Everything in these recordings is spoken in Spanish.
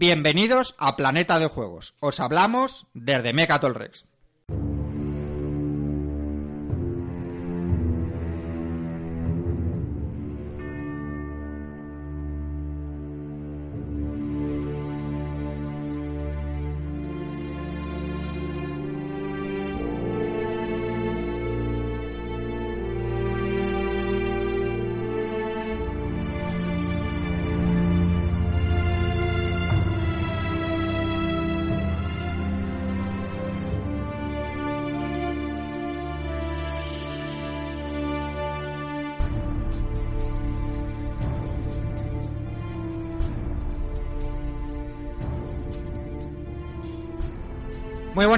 Bienvenidos a Planeta de Juegos. Os hablamos desde Mecatol Rex.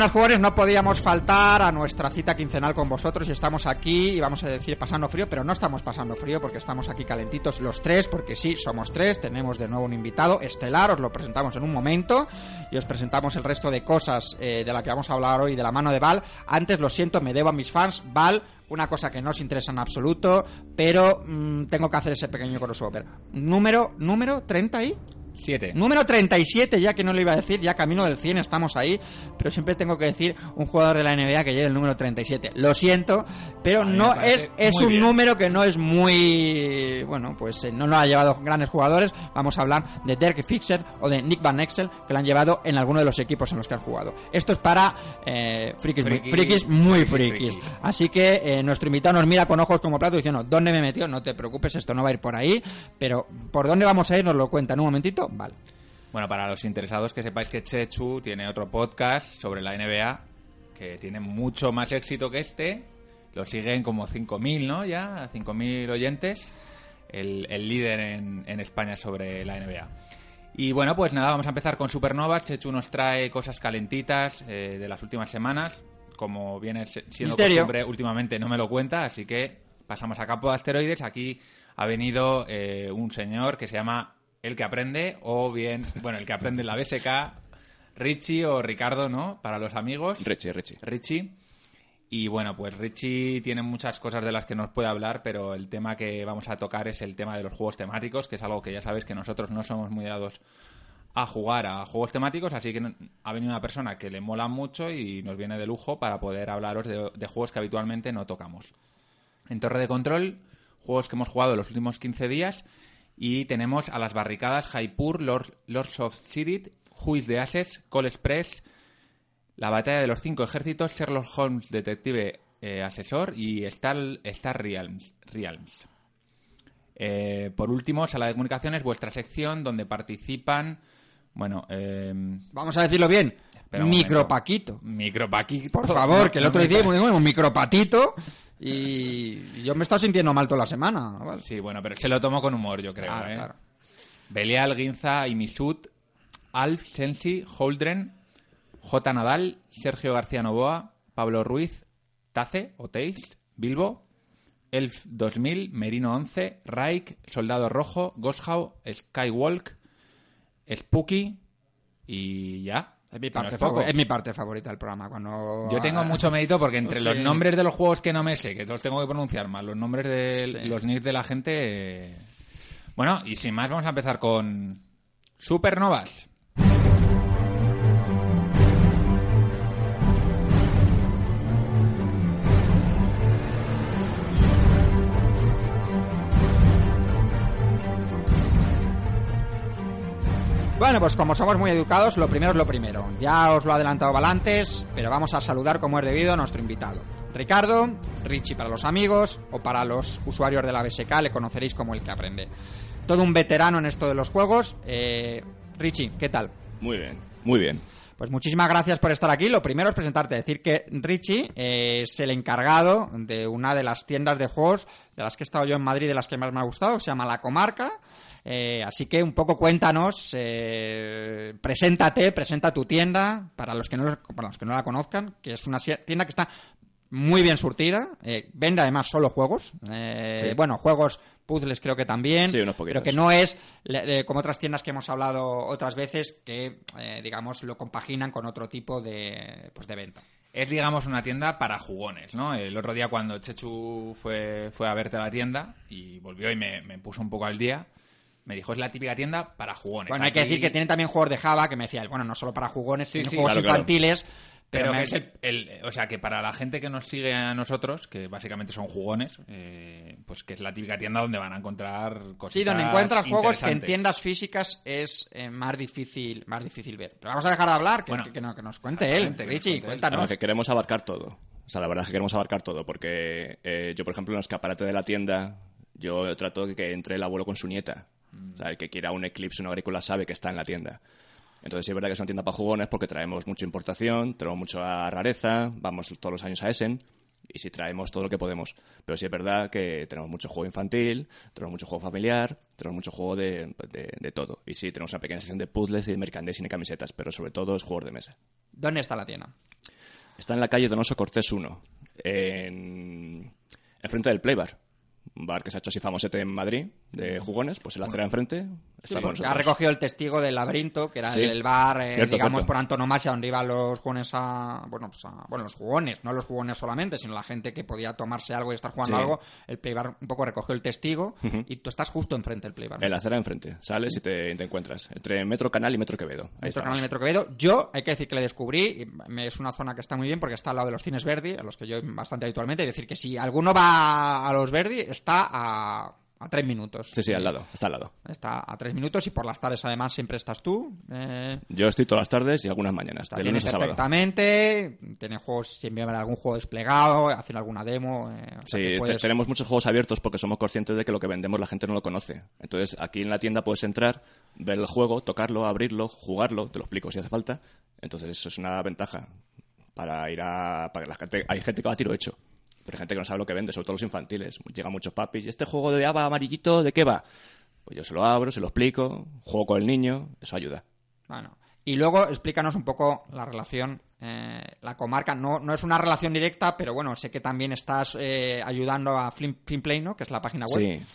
Buenos jugadores, no podíamos faltar a nuestra cita quincenal con vosotros y estamos aquí y vamos a decir pasando frío, pero no estamos pasando frío porque estamos aquí calentitos los tres, porque sí, somos tres, tenemos de nuevo un invitado estelar, os lo presentamos en un momento y os presentamos el resto de cosas eh, de la que vamos a hablar hoy de la mano de Val. Antes, lo siento, me debo a mis fans, Val, una cosa que no os interesa en absoluto, pero mmm, tengo que hacer ese pequeño crossover. Número, número 30 y... 7. Número 37, ya que no lo iba a decir, ya camino del 100 estamos ahí, pero siempre tengo que decir un jugador de la NBA que llegue el número 37. Lo siento, pero no es, es un bien. número que no es muy... Bueno, pues eh, no lo ha llevado grandes jugadores. Vamos a hablar de Dirk Fixer o de Nick Van Exel, que lo han llevado en alguno de los equipos en los que han jugado. Esto es para eh, frikis, frikis muy frikis. Friki. Así que eh, nuestro invitado nos mira con ojos como plato diciendo, ¿dónde me metió? No te preocupes, esto no va a ir por ahí, pero ¿por dónde vamos a ir? Nos lo cuenta en un momentito. Vale. Bueno, para los interesados que sepáis que Chechu tiene otro podcast sobre la NBA que tiene mucho más éxito que este. Lo siguen como 5.000, ¿no? Ya, 5.000 oyentes. El, el líder en, en, España sobre la NBA. Y bueno, pues nada, vamos a empezar con Supernova. Chechu nos trae cosas calentitas eh, de las últimas semanas. Como viene siendo Misterio. costumbre, últimamente no me lo cuenta, así que pasamos a campo de asteroides. Aquí ha venido eh, un señor que se llama el que aprende, o bien, bueno, el que aprende en la BSK, Richie o Ricardo, ¿no? Para los amigos. Richie, Richie. Richie. Y bueno, pues Richie tiene muchas cosas de las que nos puede hablar, pero el tema que vamos a tocar es el tema de los juegos temáticos, que es algo que ya sabes que nosotros no somos muy dados a jugar a juegos temáticos, así que ha venido una persona que le mola mucho y nos viene de lujo para poder hablaros de, de juegos que habitualmente no tocamos. En Torre de Control, juegos que hemos jugado los últimos 15 días y tenemos a las barricadas Jaipur, Lord, Lords of Sirit, is the Ashes, Call Express, La batalla de los cinco ejércitos, Sherlock Holmes, detective eh, asesor y Star, Star Realms. Realms. Eh, por último, Sala de Comunicaciones, vuestra sección donde participan, bueno... Eh, Vamos a decirlo bien. Micropaquito. Micropaquito. Por favor, que el otro día hicimos un micropatito y yo me he estado sintiendo mal toda la semana. ¿vale? Sí, bueno, pero se lo tomo con humor, yo creo. ¿eh? claro. Belial, Ginza, Imisut, Alf, Sensi, Holdren, J. Nadal, Sergio García Novoa, Pablo Ruiz, Tace o Taste, Bilbo, Elf 2000, Merino 11, Raik, Soldado Rojo, Goshau, Skywalk, Spooky y ya. Es mi, parte no es, es mi parte favorita del programa. Cuando... Yo tengo mucho mérito porque entre Sí. los nombres de los juegos que no me sé, que los tengo que pronunciar más, los nombres de Sí. los nicks de la gente. eh, Bueno, y sin más, vamos a empezar con Supernovas. Bueno, pues como somos muy educados, lo primero es lo primero. Ya os lo ha adelantado Valantes, pero vamos a saludar como es debido a nuestro invitado. Ricardo, Richie para los amigos o para los usuarios de la BSK le conoceréis como el que aprende. Todo un veterano en esto de los juegos. Eh, Richie, ¿qué tal? Muy bien, muy bien. Pues muchísimas gracias por estar aquí. Lo primero es presentarte, decir que Richie eh, es el encargado de una de las tiendas de juegos de las que he estado yo en Madrid, de las que más me ha gustado, se llama La Comarca. Eh, así que un poco cuéntanos, eh, preséntate, presenta tu tienda para los que no para los que no la conozcan, que es una tienda que está muy bien surtida, eh, vende además solo juegos, eh, Sí. bueno, juegos, puzzles creo que también, Sí, unos poquitos. pero que no es eh, como otras tiendas que hemos hablado otras veces que, eh, digamos, lo compaginan con otro tipo de, pues, de venta. Es, digamos, una tienda para jugones, ¿no? El otro día cuando Chechu fue, fue a verte a la tienda y volvió y me, me puso un poco al día, Me dijo, es la típica tienda para jugones. Bueno, hay que decir que tienen también juegos de Java, que me decía, bueno, no solo para jugones, sino juegos infantiles. Pero, que es el, o sea, que para la gente que nos sigue a nosotros, que básicamente son jugones, eh, pues que es la típica tienda donde van a encontrar cosas. Sí, donde encuentras juegos que en tiendas físicas es eh, más difícil más difícil ver. Pero vamos a dejar de hablar, que, que, nos cuente él. Richie, cuéntanos. que queremos abarcar todo. O sea, la verdad es que queremos abarcar todo, porque eh, yo, por ejemplo, en el escaparate de la tienda, yo trato de que entre el abuelo con su nieta. O sea, el que quiera un Eclipse, una agrícola, sabe que está en la tienda. Entonces sí es verdad que es una tienda para jugones porque traemos mucha importación, tenemos mucha rareza, vamos todos los años a Essen y sí traemos todo lo que podemos. Pero sí es verdad que tenemos mucho juego infantil, tenemos mucho juego familiar, tenemos mucho juego de, de, todo. Y sí, tenemos una pequeña sección de puzzles y de merchandising y camisetas, pero sobre todo es juegos de mesa. ¿Dónde está la tienda? Está en la calle Donoso Cortés 1, en, en frente del Playbar bar que se ha hecho así famosete en Madrid, de jugones, pues en la acera enfrente. ha recogido el testigo del laberinto, que era el bar, eh, digamos, por antonomasia, donde iban los jugones a bueno, pues bueno, los jugones, no los jugones solamente, sino la gente que podía tomarse algo y estar jugando algo. El playbar un poco recogió el testigo y tú estás justo enfrente del playbar. En la acera enfrente, sales y te, encuentras. Entre Metro Canal y Metro Quevedo. Metro Canal y Metro Quevedo. Yo, hay que decir que le descubrí, y es una zona que está muy bien porque está al lado de los cines Verdi, a los que yo bastante habitualmente. Es decir, que si alguno va a los Verdi, está a a tres minutos. Sí, sí, al lado, está al lado. Está a tres minutos y por las tardes además siempre estás tú. Eh. Yo estoy todas las tardes y algunas mañanas, de lunes a perfectamente, tienen juegos, siempre habrá algún juego desplegado, hacen alguna demo. Eh, sí, tenemos muchos juegos abiertos porque somos conscientes de que lo que vendemos la gente no lo conoce. Entonces aquí en la tienda puedes entrar, ver el juego, tocarlo, abrirlo, jugarlo, te lo explico si hace falta. Entonces eso es una ventaja para ir a... Para la gente, hay gente que va a tiro hecho. Pero hay gente que no sabe lo que vende, sobre todo los infantiles. Llegan muchos papis, ¿y este juego de haba amarillito de qué va? Pues yo se lo abro, se lo explico, juego con el niño, eso ayuda. Bueno, y luego explícanos un poco la relación, eh, la comarca. No, no es una relación directa, pero bueno, sé que también estás eh, ayudando a Finplay, ¿no? Que es la página web. Sí.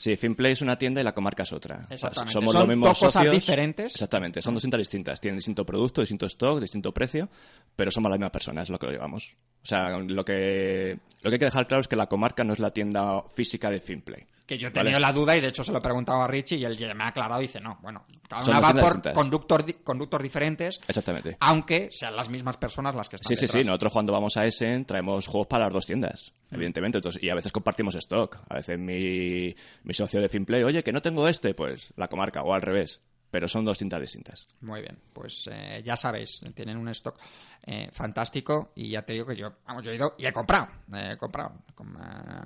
Sí, Finplay es una tienda y la comarca es otra. Exactamente. somos son los mismos dos cosas diferentes. Exactamente, son dos tiendas distintas. Tienen distinto producto, distinto stock, distinto precio, pero somos la misma persona, es lo que lo llevamos. O sea, lo que, lo que hay que dejar claro es que la comarca no es la tienda física de Finplay. Que yo he tenido la duda y de hecho se lo he preguntado a Richie y él ya me ha aclarado y dice, no, bueno, cada una va por conductor, conductos diferentes. Exactamente. Aunque sean las mismas personas las que están Sí, sí, sí. Nosotros cuando vamos a Essen traemos juegos para las dos tiendas, mm. evidentemente. Entonces, y a veces compartimos stock. A veces mi, mi socio de Finplay, oye, que no tengo este, pues la comarca, o al revés pero son dos cintas distintas. Muy bien, pues eh, ya sabéis, tienen un stock eh, fantástico y ya te digo que yo, vamos, yo he ido y he comprado, he comprado.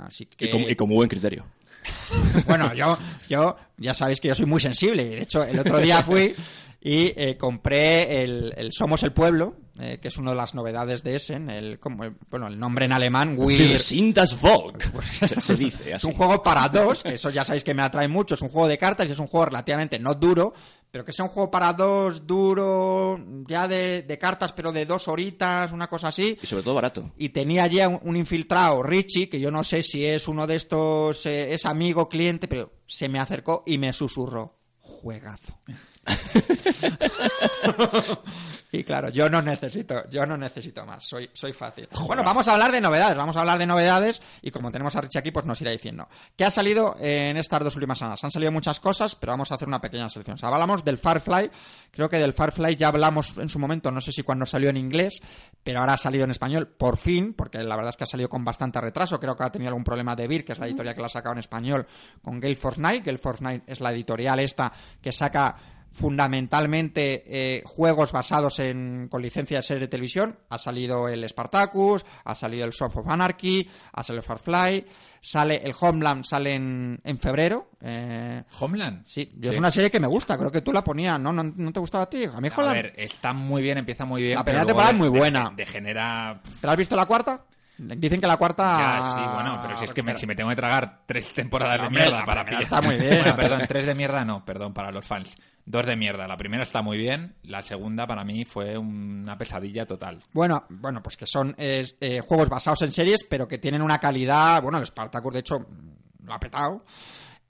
así que... y, con, muy buen criterio. bueno, yo, yo ya sabéis que yo soy muy sensible y de hecho el otro día fui y eh, compré el, Somos el Pueblo, que es una de las novedades de Essen, el, como, bueno, el nombre en alemán, Wir sind das Volk, se, dice así. Es un juego para dos, que eso ya sabéis que me atrae mucho, es un juego de cartas y es un juego relativamente no duro, pero que sea un juego para dos, duro, ya de, cartas, pero de dos horitas, una cosa así. Y sobre todo barato. Y tenía ya un, infiltrado, Richie, que yo no sé si es uno de estos, eh, es amigo, cliente, pero se me acercó y me susurró, juegazo. y claro, yo no necesito, yo no necesito más, soy, soy fácil. Bueno, vamos a hablar de novedades, vamos a hablar de novedades y como tenemos a Richie aquí, pues nos irá diciendo. ¿Qué ha salido en estas dos últimas semanas? Han salido muchas cosas, pero vamos a hacer una pequeña selección. hablamos del Firefly, creo que del Firefly ya hablamos en su momento, no sé si cuando salió en inglés, pero ahora ha salido en español, por fin, porque la verdad es que ha salido con bastante retraso, creo que ha tenido algún problema de Vir, que es la editorial que la ha sacado en español, con Gale Force Night. Gale Force Night es la editorial esta que saca fundamentalmente eh, juegos basados en con licencia de serie de televisión. Ha salido el Spartacus, ha salido el Song of Anarchy, ha salido el Farfly, sale el Homeland, sale en, en febrero. Eh, ¿Homeland? Sí, es una serie que me gusta, creo que tú la ponías, ¿no? ¿No, te gustaba a ti? A mí Homeland... A ver, está muy bien, empieza muy bien. La primera temporada es muy buena. Degenera... ¿Te la has visto la cuarta? Dicen que la cuarta. sí, bueno, pero si es que me, si me tengo que tragar tres temporadas de mierda para pillar. Está muy bien. perdón, tres de mierda no, perdón, para los fans. Dos de mierda. La primera está muy bien, la segunda para mí fue una pesadilla total. Bueno, bueno, pues que son eh, juegos basados en series, pero que tienen una calidad. Bueno, el Spartacus, de hecho, lo ha petado.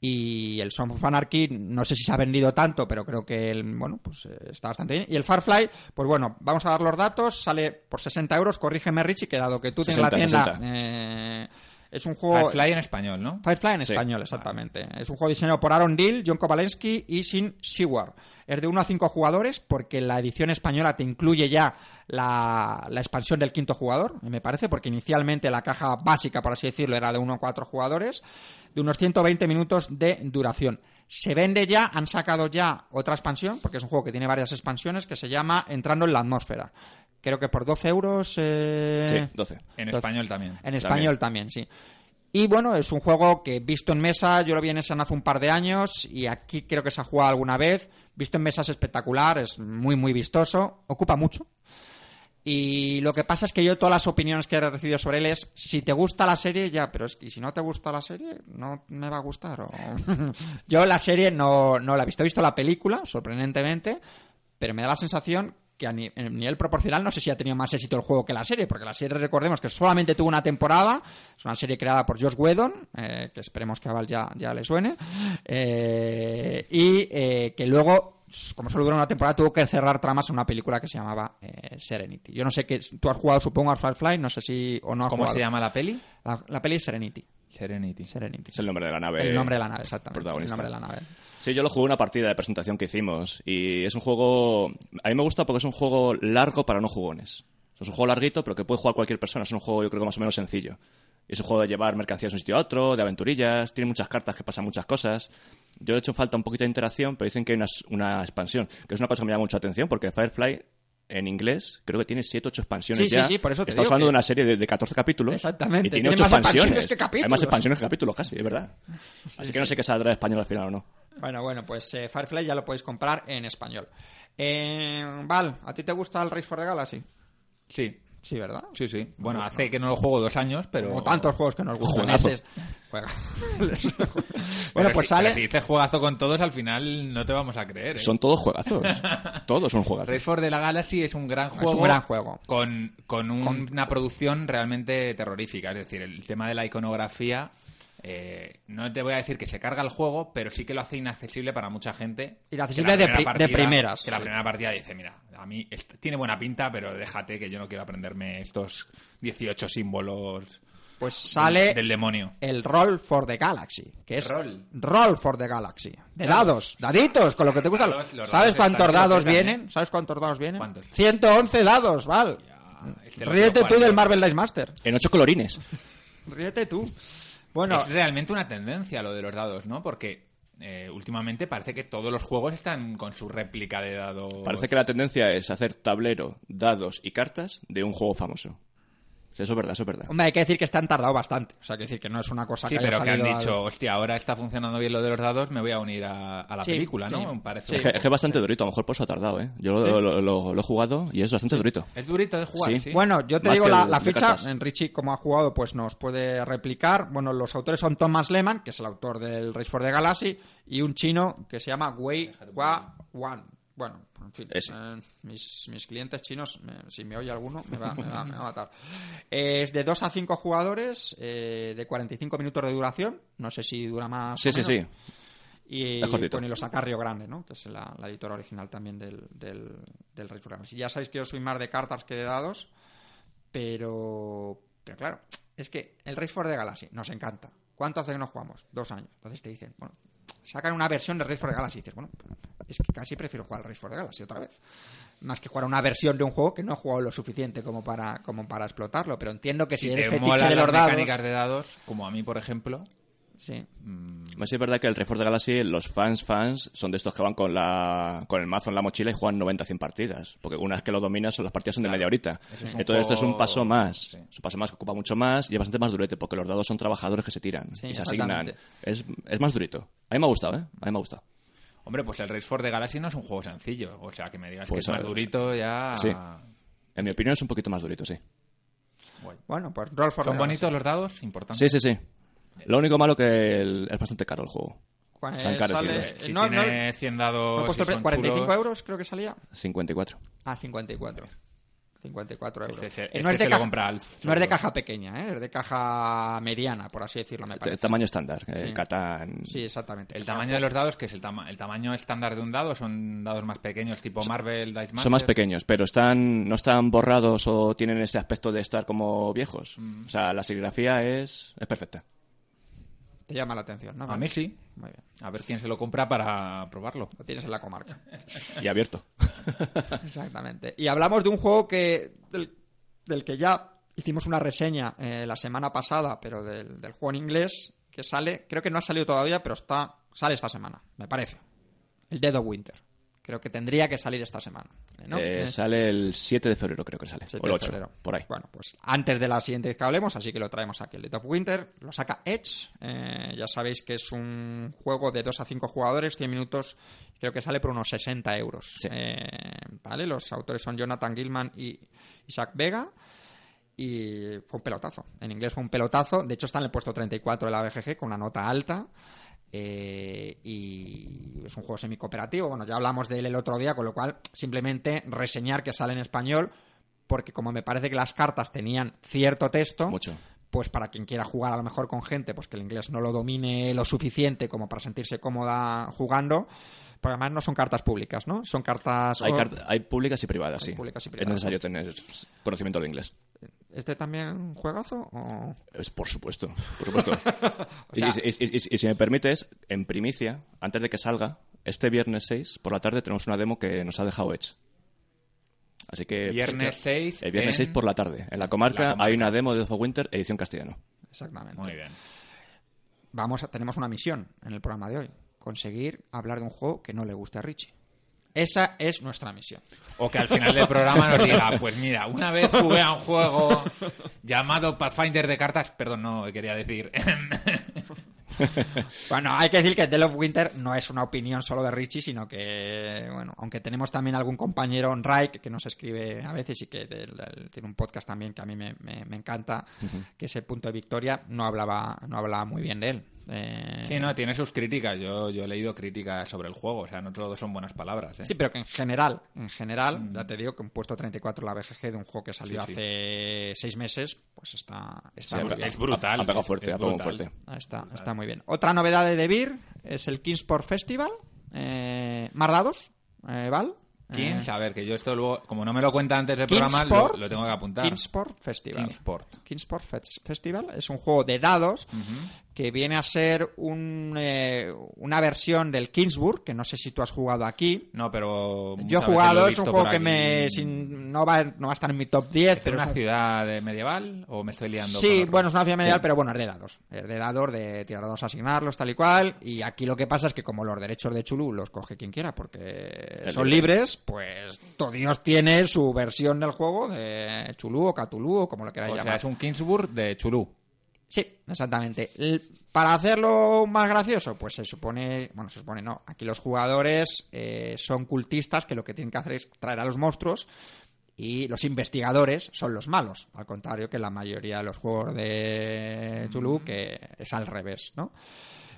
Y el Song of Anarchy, no sé si se ha vendido tanto, pero creo que el, bueno, pues eh, está bastante bien. Y el Farfly, pues bueno, vamos a dar los datos, sale por 60 euros, corrígeme Richie, que dado que tú tienes la tienda, eh, Es un juego... Firefly en español, ¿no? Firefly en español, exactamente. Es un juego diseñado por Aaron Deal, John Kowalski y Sin Seward. Es de 1 a 5 jugadores porque la edición española te incluye ya la, la, expansión del quinto jugador, me parece, porque inicialmente la caja básica, por así decirlo, era de 1 a 4 jugadores, de unos 120 minutos de duración. Se vende ya, han sacado ya otra expansión, porque es un juego que tiene varias expansiones, que se llama Entrando en la atmósfera. Creo que por 12 euros. Eh... Sí, 12. En español también. En español también, sí. Y bueno, es un juego que visto en mesa, yo lo vi en ese hace un par de años y aquí creo que se ha jugado alguna vez. Visto en mesa es espectacular, es muy, muy vistoso, ocupa mucho. Y lo que pasa es que yo todas las opiniones que he recibido sobre él es, si te gusta la serie, ya, pero es que si no te gusta la serie, no me va a gustar. Yo la serie no, no la he visto, he visto la película, sorprendentemente, pero me da la sensación que a nivel proporcional no sé si ha tenido más éxito el juego que la serie, porque la serie recordemos que solamente tuvo una temporada, es una serie creada por Josh Whedon, eh, que esperemos que a Val ya, ya le suene, eh, y eh, que luego como solo duró una temporada, tuvo que cerrar tramas en una película que se llamaba eh, Serenity. Yo no sé qué. Tú has jugado, supongo, a Firefly, no sé si. o no has ¿Cómo se llama la peli? La, peli es Serenity. Serenity. Serenity. Es el nombre de la nave. El nombre de la nave, exactamente. El nombre de la nave. Sí, yo lo jugué una partida de presentación que hicimos. Y es un juego. A mí me gusta porque es un juego largo para no jugones. Es un juego larguito, pero que puede jugar cualquier persona. Es un juego, yo creo que más o menos sencillo. Es un juego de llevar mercancías de un sitio a otro, de aventurillas, tiene muchas cartas que pasan muchas cosas. Yo he hecho falta un poquito de interacción, pero dicen que hay una, una expansión, que es una cosa que me llama mucha atención, porque Firefly en inglés creo que tiene 7 8 expansiones sí, ya. Sí, sí, por eso te Estamos hablando de una serie de, de, 14 capítulos. Exactamente. Y tiene, 8 expansiones. Hay más expansiones que capítulos casi, es verdad. Así que no sé qué saldrá en español al final o no. Bueno, bueno, pues eh, Firefly ya lo podéis comprar en español. Eh, Val, ¿a ti te gusta el Race for the Galaxy? Sí. Sí, ¿verdad? Sí, sí. Bueno, hace que no lo juego dos años, pero... Como tantos juegos que nos gustan. Ese Juega. bueno, pues sale... si dices juegazo con todos, al final no te vamos a creer. ¿eh? Son todos juegazos. todos son juegazos. Race for the Galaxy es un gran juego. Es un gran juego. Con, con, un, con... una producción realmente terrorífica. Es decir, el tema de la iconografía eh, no te voy a decir que se carga el juego, pero sí que lo hace inaccesible para mucha gente. Inaccesible de, pri partida, de, primeras. Que la primera partida dice, mira, a mí tiene buena pinta, pero déjate que yo no quiero aprenderme estos 18 símbolos. Pues sale del demonio. El Roll for the Galaxy, que es Roll, roll for the Galaxy. De dados, daditos, con lo que te gusta. Dados, los ¿Sabes cuántos dados vienen? ¿Sabes cuántos dados vienen? ¿Cuántos? 111 dados, Val. Este Ríete tú del. Marvel Dice Master. En ocho colorines. Ríete tú. Bueno, Es realmente una tendencia lo de los dados, ¿no? Porque eh, últimamente parece que todos los juegos están con su réplica de dados. Parece que la tendencia es hacer tablero, dados y cartas de un juego famoso. Eso es verdad, eso es verdad. hombre, hay que decir que están tardado bastante. O sea, hay que decir que no es una cosa Sí, que haya pero que han dicho, al- hostia, ahora está funcionando bien lo de los dados, me voy a unir a, a la Sí, película, ¿no? sí. Me parece. Sí. Es que, es que es bastante durito, a lo mejor por eso ha tardado, ¿eh? Yo lo, lo- lo- lo he jugado y es bastante durito. Es durito de jugar, Sí. sí. Bueno, yo te Más digo la, la cartas. en Richie como ha jugado pues nos puede replicar. Bueno, los autores son Thomas Lehman, que es el autor del Race for the Galaxy, y un chino que se llama Wei Hua Wan. Bueno, en fin, eh, mis, mis clientes chinos, me- si me oye alguno, me va, me va- me va a matar. Eh, es de 2 a 5 jugadores, eh, de 45 minutos de duración. No sé si dura más. Sí, o sí, menos. sí. Y con el Osaka Río Grande, ¿no? Que es la, la editora original también del, del, del Galaxy. Ya sabéis que yo soy más de cartas que de dados, pero, pero claro, es que el Race for the Galaxy nos encanta. ¿Cuánto hace que no jugamos? Dos años. Entonces te dicen, bueno, sacan una versión de Race for the Galaxy y dices, bueno, es que casi prefiero jugar al Race for the Galaxy otra vez. Más que jugar a una versión de un juego que no he jugado lo suficiente como para, como para explotarlo. Pero entiendo que si, si eres te molan de las los dados... mecánicas de dados, como a mí, por ejemplo, Sí. Más es verdad que el Reforce de Galaxy, los fans fans son de estos que van con la con el mazo en la mochila y juegan 90-100 partidas. Porque una vez que lo dominas, las partidas son de media horita. Entonces esto es un juego- paso más. Sí. Es un paso más que ocupa mucho más y es bastante más durete porque los dados son trabajadores que se tiran Sí, y se asignan. Es, es más durito. A mí me ha gustado, ¿eh? A mí me ha gustado. Hombre, pues el Race for the Galaxy no es un juego sencillo. O sea, que me digas Pues, que es más durito ya... Sí. En mi opinión es un poquito más durito, sí. Bueno, pues Roll for the ¿Son Galaxy. bonitos los dados? Importante. Sí, sí, sí. Lo único malo que el- es bastante caro el juego. Pues Se ha encarecido. sale- Si no, no, tiene 100 no he dados puesto y pre- son 45 chulos, euros creo que salía. 54. Ah, 54. 54 euros. Este, no es de caja, lo compra Alf. No es de caja pequeña, ¿eh? es de caja mediana, por así decirlo, me parece. tamaño estándar, el Sí. Catán. Sí, exactamente. El tamaño de los dados, que es el, tama- el tamaño estándar de un dado, son dados más pequeños, tipo Marvel, Dice Master. Son más pequeños, pero están no están borrados o tienen ese aspecto de estar como viejos. Mm. O sea, la serigrafía es, es perfecta. Te llama la atención, ¿no? A mí sí. Muy bien. A ver quién se lo compra para probarlo. Lo tienes en la comarca. Y abierto. Exactamente. Y hablamos de un juego que del, del que ya hicimos una reseña eh, la semana pasada, pero del, del juego en inglés, que sale, creo que no ha salido todavía, pero está sale esta semana, me parece. El Dead of Winter. Creo que tendría que salir esta semana. ¿no? Eh, Eh, sale el 7 de febrero, creo que sale. 7 o el de 8, febrero. por ahí. Bueno, pues antes de la siguiente vez que hablemos, así que lo traemos aquí. El Dead of Winter lo saca Edge. eh, ya sabéis que es un juego de 2 a 5 jugadores, 100 minutos. Creo que sale por unos 60 euros. Sí. Eh, ¿Vale? Los autores son Jonathan Gilman y Isaac Vega. Y fue un pelotazo. En inglés fue un pelotazo. De hecho, está en el puesto 34 de la BGG con una nota alta. Eh, y es un juego semi-cooperativo. Bueno, ya hablamos de él el otro día, con lo cual simplemente reseñar que sale en español, porque como me parece que las cartas tenían cierto texto, Mucho. pues para quien quiera jugar a lo mejor con gente, pues que el inglés no lo domine lo suficiente como para sentirse cómoda jugando, porque además no son cartas públicas, ¿no? Son cartas... Hay, hay públicas y privadas, Hay sí. públicas y Es privadas. necesario tener conocimiento de inglés. ¿Este también un juegazo? O... Es, por supuesto, por supuesto. O sea- y, y- y- y- y si me permites, en primicia, antes de que salga, este viernes 6 por la tarde tenemos una demo que nos ha dejado Edge. Así que... Viernes 6. El viernes en- 6 por la tarde. En la comarca, La comarca. hay una demo de Death of Winter edición castellano. Exactamente. Muy bien. Vamos a, tenemos una misión en el programa de hoy. Conseguir hablar de un juego que no le guste a Richie. Esa es nuestra misión. O que al final del programa nos diga, pues mira, una vez jugué a un juego llamado Pathfinder de cartas, perdón, no quería decir. Bueno, hay que decir que The of Winter no es una opinión solo de Richie, sino que, bueno, aunque tenemos también algún compañero en Raik que nos escribe a veces y que tiene un podcast también que a mí me, me- me encanta, que es el punto de victoria, no hablaba, no hablaba muy bien de él. Eh, Sí, no, tiene sus críticas. Yo, yo he leído críticas sobre el juego, o sea, no todo son buenas palabras. ¿eh? Sí, pero que en general, en general, ya te digo que un puesto 34 en la BGG de un juego que salió Sí, sí. hace seis meses, pues está, está Sí, muy bien. es brutal. Ha, pegado fuerte, es ha pegado fuerte. Ah, Está, está muy bien. Otra novedad de Beer es el Kingsport Festival. Eh, más dados, eh, Val. ¿Quién? Eh, A ver, que yo esto luego, como no me lo cuenta antes del programa, lo, Kingsport, lo tengo que apuntar. Kingsport Festival. Kingsport. Kingsport Fes- Festival es un juego de dados que viene a ser un, eh, una versión del Kingsburg, que no sé si tú has jugado aquí. No, pero. Yo he jugado, he es un juego que me sin- no, va, no va a estar en mi top 10, ¿Es pero es una un ciudad medieval o me estoy liando? Sí, con bueno, es una ciudad medieval, Sí. pero bueno, es de dados. Es de dados, de tirar dados, asignarlos, tal y cual. Y aquí lo que pasa es que como los derechos de Chulú los coge quien quiera porque son libre. libres, pues todo Dios tiene su versión del juego de Chulú o Catulú o como lo queráis O sea, llamar. es un Kingsburg de Chulú. Sí, exactamente. Para hacerlo más gracioso, pues se supone, bueno, se supone no, aquí los jugadores eh, son cultistas que lo que tienen que hacer es traer a los monstruos y los investigadores son los malos, al contrario que la mayoría de los juegos de Chulú, que es al revés, ¿no?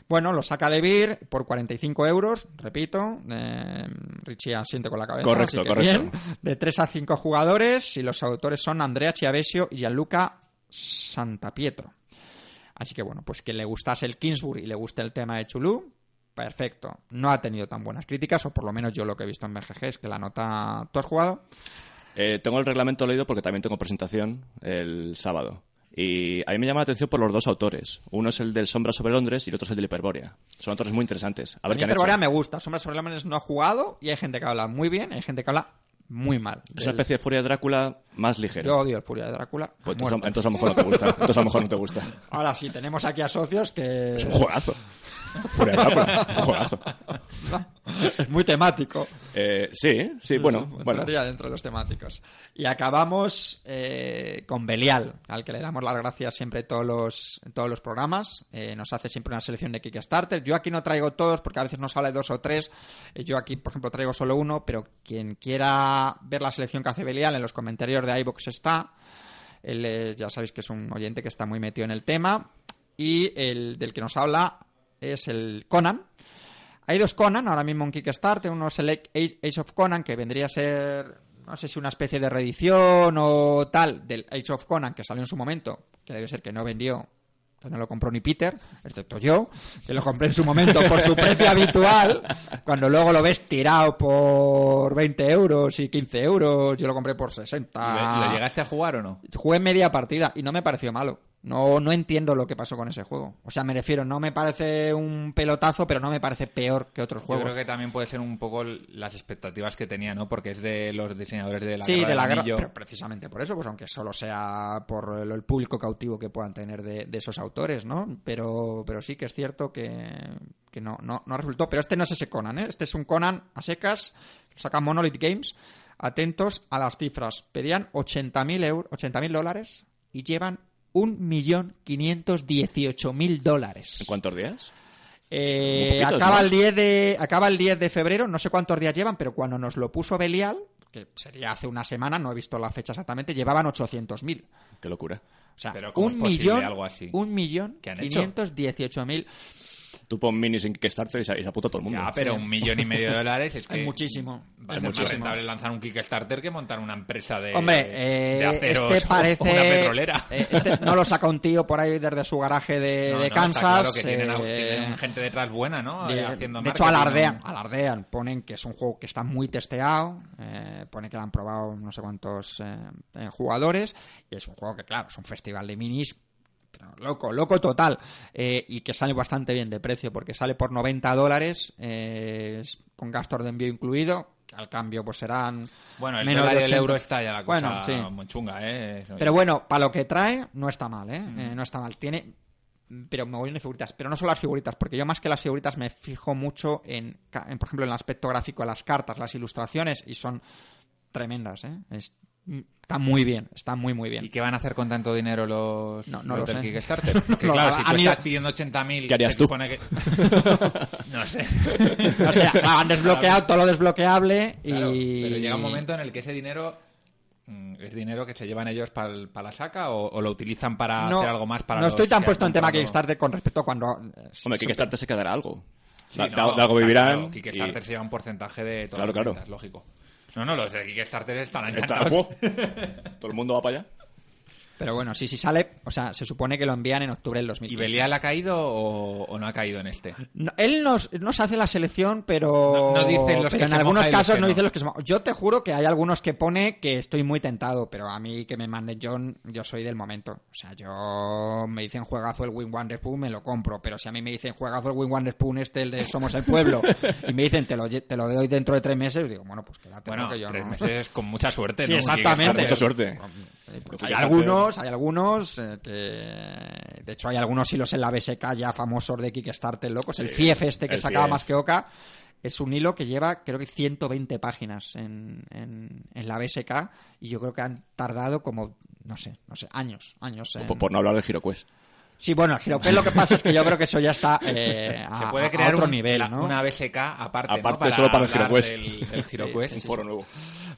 Bueno, lo saca de Beer por 45 euros, repito. eh, Richie asiente con la cabeza. Correcto, correcto. bien. De 3 a 5 jugadores y los autores son Andrea Chiavesio y Gianluca Santapietro. Así que bueno, pues que le gustase el Kingsburg y le guste el tema de Chulú, perfecto. No ha tenido tan buenas críticas, o por lo menos yo lo que he visto en BGG es que la nota... ¿Tú has jugado? Eh, tengo el reglamento leído porque también tengo presentación el sábado. Y a mí me llama la atención por los dos autores. Uno es el del Sombra sobre Londres y el otro es el de Hiperbórea. Son autores muy interesantes. A A ver mí qué han Hiperborea hecho. me gusta, Sombras sobre Láminas no ha jugado y hay gente que habla muy bien, hay gente que habla muy mal. Es una especie de Furia de Drácula más ligera. Yo odio el Furia de Drácula. Pues entonces, entonces a lo mejor no te gusta. Entonces a lo mejor no te gusta. Ahora sí, tenemos aquí a socios que... Es un juegazo. Furia de Drácula. Un juegazo. es muy temático. Eh, sí, sí, bueno. Eso, bueno. entraría dentro de los temáticos. Y acabamos eh, con Belial, al que le damos las gracias siempre todos los, todos los programas. Eh, nos hace siempre una selección de Kickstarter. Yo aquí no traigo todos porque a veces nos sale dos o tres. Eh, yo aquí, por ejemplo, traigo solo uno, pero quien quiera ver la selección que hace Belial en los comentarios de iBox está. Él eh, ya sabéis que es un oyente que está muy metido en el tema. Y el del que nos habla es el Conan. Hay dos Conan ahora mismo en Kickstarter. Uno es el Age of Conan, que vendría a ser no sé si una especie de reedición o tal del Age of Conan que salió en su momento, que debe ser que no vendió que no lo compró ni Peter, excepto yo, que lo compré en su momento por su precio habitual, cuando luego lo ves tirado por 20 euros y 15 euros, yo lo compré por 60. ¿Lo llegaste a jugar o no? Jugué media partida y no me pareció malo. No, no entiendo lo que pasó con ese juego. O sea, me refiero, no me parece un pelotazo, pero no me parece peor que otros juegos. Yo creo que también puede ser un poco las expectativas que tenía, ¿no? Porque es de los diseñadores de la sí, Guerra de la guerra, pero precisamente por eso, pues aunque solo sea por el, el público cautivo que puedan tener de, de esos autores, ¿no? Pero, pero sí que es cierto que, que no, no, no resultó. Pero este no es ese Conan, ¿eh? Este es un Conan a secas, saca Monolith Games. Atentos a las cifras. Pedían 80.000 euros, 80.000 dólares y llevan 1.518.000 dólares. ¿En cuántos días? Eh, acaba, ¿no? el 10 de, acaba el 10 de febrero, no sé cuántos días llevan, pero cuando nos lo puso Belial, que sería hace una semana, no he visto la fecha exactamente, llevaban 800.000. Qué locura. O sea, Pero ¿cómo un millón, algo así? un millón, ¿Qué han hecho? 518.000. Tú pon minis en Kickstarter y se, y se apunta todo el mundo. Ya, pero un millón y medio de dólares es que Es muchísimo. va Es ser más rentable lanzar un Kickstarter que montar una empresa de, Hombre, eh, de aceros este o una petrolera. eh, este no lo saca un tío por ahí desde su garaje de, No, de no, Kansas. está claro que tienen, eh, tienen gente detrás buena, ¿no? de, haciendo de hecho, alardean, alardean, ponen que es un juego que está muy testeado, eh, pone que lo han probado no sé cuántos jugadores, y es un juego que, claro, es un festival de minis, loco, loco total, eh, y que sale bastante bien de precio, porque sale por 90 dólares, eh, con gastos de envío incluido, que al cambio pues serán Bueno, el menos dólar de y el 80. euro está ya la cosa Bueno, sí. muy chunga, ¿eh? Pero bueno, para lo que trae, no está mal, ¿eh? Mm. Eh, no está mal. Tiene. Pero me voy de figuritas. Pero no solo las figuritas, porque yo más que las figuritas me fijo mucho en, en, por ejemplo, en el aspecto gráfico de las cartas, las ilustraciones, y son tremendas, ¿eh? Es- está muy bien, está muy, muy bien. ¿Y qué van a hacer con tanto dinero los, No, no los lo del sé. Kickstarter? Porque No, claro, si tú estás pidiendo 80.000... ¿Qué harías tú? que- no sé. O sea, claro, han desbloqueado todo lo desbloqueable y. Claro, pero llega un momento en el que ese dinero... mm, ¿Es dinero que se llevan ellos para la saca o, o lo utilizan para No, hacer algo más para no los estoy tan puesto en tema? Kickstarter con respecto a cuando. eh, Hombre, Kickstarter se quedará algo. Sí, de algo vivirán. claro, Kickstarter y- se lleva un porcentaje de todas Claro, claro. lógico. No, no, los de Kickstarter están Está- encantados. Todo el mundo va para allá. Pero bueno, sí, sí sale. O sea, se supone que lo envían en octubre del 2015. ¿Y Belial ha caído o, o no ha caído en este? No, él nos, nos hace la selección, pero, No- no dicen los pero que en se algunos casos no no. dicen los que se. Yo te juro que hay algunos que pone que estoy muy tentado, pero a mí que me mande John, yo soy del momento. O sea, yo me dicen juegazo el Wing Wonder Spoon, me lo compro, pero si a mí me dicen juegazo el Wing Wonder Spoon este, el de Somos el Pueblo, y me dicen te lo, te lo doy dentro de tres meses, digo, bueno, pues quédate, Bueno, yo tres meses con mucha suerte. Sí, ¿no? Exactamente. Mucha Kickstarter. suerte. Hay algunos, hay algunos eh, que. De hecho, hay algunos hilos en la BSK ya famosos de Kickstarter locos. el FIEF este que el sacaba FIEF. más que Oca. Es un hilo que lleva, creo que 120 páginas en, en, en la BSK. Y yo creo que han tardado como, no sé, no sé, años. años en- Por, por no hablar de HeroQuest. Sí, bueno, el GiroQuest lo que pasa es que yo creo que eso ya está eh, a, Se puede a crear otro un- nivel, ¿no? una BSK aparte, solo para el del- del HeroQuest. Un foro nuevo.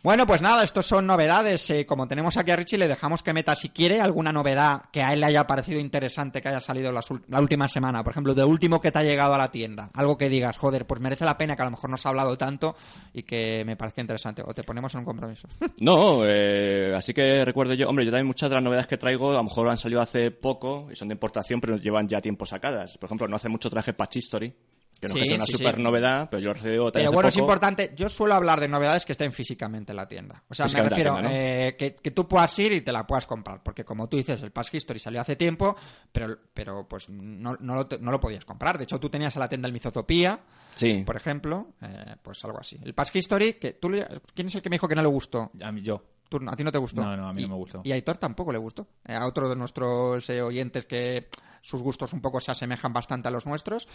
Bueno, pues nada, estos son novedades. Eh, como tenemos aquí a Richie, le dejamos que meta, si quiere, alguna novedad que a él le haya parecido interesante que haya salido la última semana. Por ejemplo, de último que te ha llegado a la tienda. Algo que digas, joder, pues merece la pena, que a lo mejor no se ha hablado tanto y que me parezca interesante. O te ponemos en un compromiso. No, eh, así que recuerdo yo, hombre, yo también muchas de las novedades que traigo a lo mejor han salido hace poco y son de importación, pero llevan ya tiempo sacadas. Por ejemplo, no hace mucho traje Patch History, que no Sí, es una sí, super sí. novedad, pero yo lo he recibido también Pero bueno, es importante. Yo suelo hablar de novedades que estén físicamente en la tienda. O sea, me refiero la tienda, ¿no? eh, que, que tú puedas ir y te la puedas comprar. Porque como tú dices, el Pass History salió hace tiempo, pero, pero pues no, no, lo, no lo podías comprar. De hecho, tú tenías en la tienda el Mizotopía, Sí, por ejemplo, eh, pues algo así. El Pass History, que tú, le- ¿quién es el que me dijo que no le gustó? A mí, yo. Tú- ¿A ti no te gustó? No, no, a mí no Y- me gustó. Y a Aitor tampoco le gustó. Eh, a otro de nuestros eh, oyentes que sus gustos un poco se asemejan bastante a los nuestros.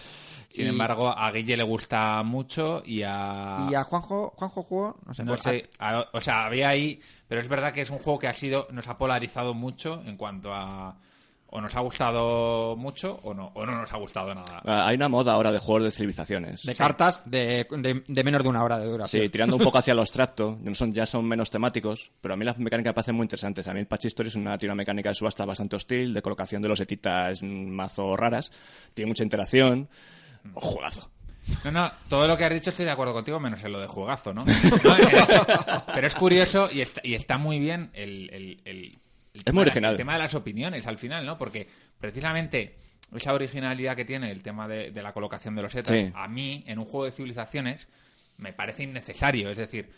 Sin Y- embargo, a Guille le gusta mucho y a... Y a Juanjo, Juanjo jugó, no sé, No pues, sé, a- o sea, había ahí, pero es verdad que es un juego que ha sido, nos ha polarizado mucho en cuanto a o nos ha gustado mucho o no, o no nos ha gustado nada. Ah, hay una moda ahora de juegos de civilizaciones. de cartas de, de- de menos de una hora de duración. Sí, tirando un poco hacia lo abstracto, son, ya son menos temáticos, pero a mí las mecánicas me parecen muy interesantes. A mí el Patch History es una, tiene una mecánica de subasta bastante hostil, de colocación de los etitas mm, mazo raras, tiene mucha interacción. Un juegazo. No, no, todo lo que has dicho estoy de acuerdo contigo, menos en lo de juegazo, ¿no? pero es curioso y está, y está muy bien el, el, el, es muy original. el tema de las opiniones al final, ¿no? Porque precisamente esa originalidad que tiene el tema de, la colocación de los setas, a mí, en un juego de civilizaciones, me parece innecesario. Es decir,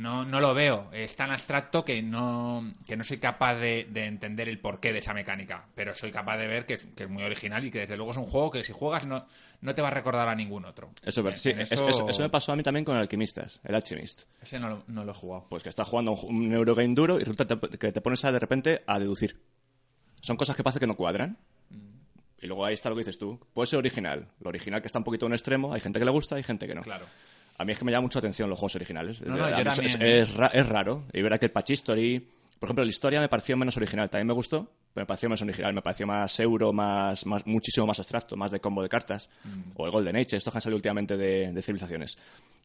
no, no lo veo. Es tan abstracto que no, que no soy capaz de, entender el porqué de esa mecánica. Pero soy capaz de ver que es, que es, muy original y que desde luego es un juego que si juegas no, no te va a recordar a ningún otro. Eso, sí, eso... me pasó a mí también con el Alquimistas, el Alchemist. Ese no lo, he jugado. Pues que estás jugando un, Eurogame duro y resulta que te pones a, de repente a deducir. Son cosas que pasa que no cuadran. Mm. Y luego ahí está lo que dices tú. Puede ser original. Lo original que está un poquito en un extremo, hay gente que le gusta, hay gente que no. Claro. A mí es que me llama mucha atención los juegos originales. es, es, raro. Y ver que el Patch History, por ejemplo, la historia me pareció menos original. También me gustó, me pareció menos original. Me pareció más euro, más, más muchísimo más abstracto, más de combo de cartas. Mm. O el Golden Age, estos que han salido últimamente de civilizaciones.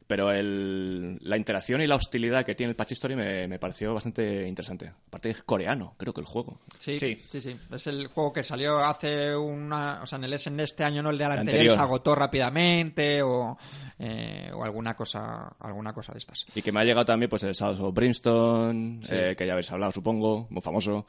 Pero el, la interacción y la hostilidad que tiene el Patch Story me, me, pareció bastante interesante. Aparte es coreano, creo que el juego. Sí, sí, sí, Es el juego que salió hace una... O sea, en el SN este año, no el de la anterior, se agotó rápidamente o, eh, o alguna cosa alguna cosa de estas. Y que me ha llegado también pues el Shadows of Brimstone, eh, que ya habéis hablado, supongo, muy famoso.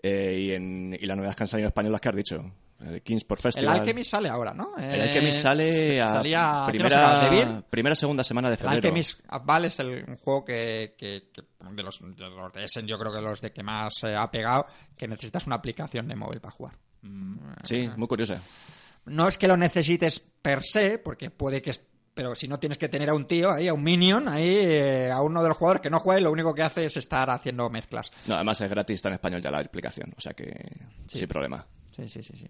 Eh, y, en, y las novedades que han salido españolas que has dicho. Eh, Kings por Festival. El Alchemist sale ahora, ¿no? El Alchemist sale a primera, primera segunda semana de febrero. El Alchemist Vale es el, un juego que, que, de, los, de los de Essen yo creo que los de que más ha pegado, que necesitas una aplicación de móvil para jugar. Sí, muy curiosa. No es que lo necesites per se, porque puede que pero si no tienes que tener a un tío ahí, a un minion ahí, eh, a uno de los jugadores que no juega y lo único que hace es estar haciendo mezclas. No, además es gratis, está en español ya la explicación, o sea que sin problema. Sí, sí, sí, sí.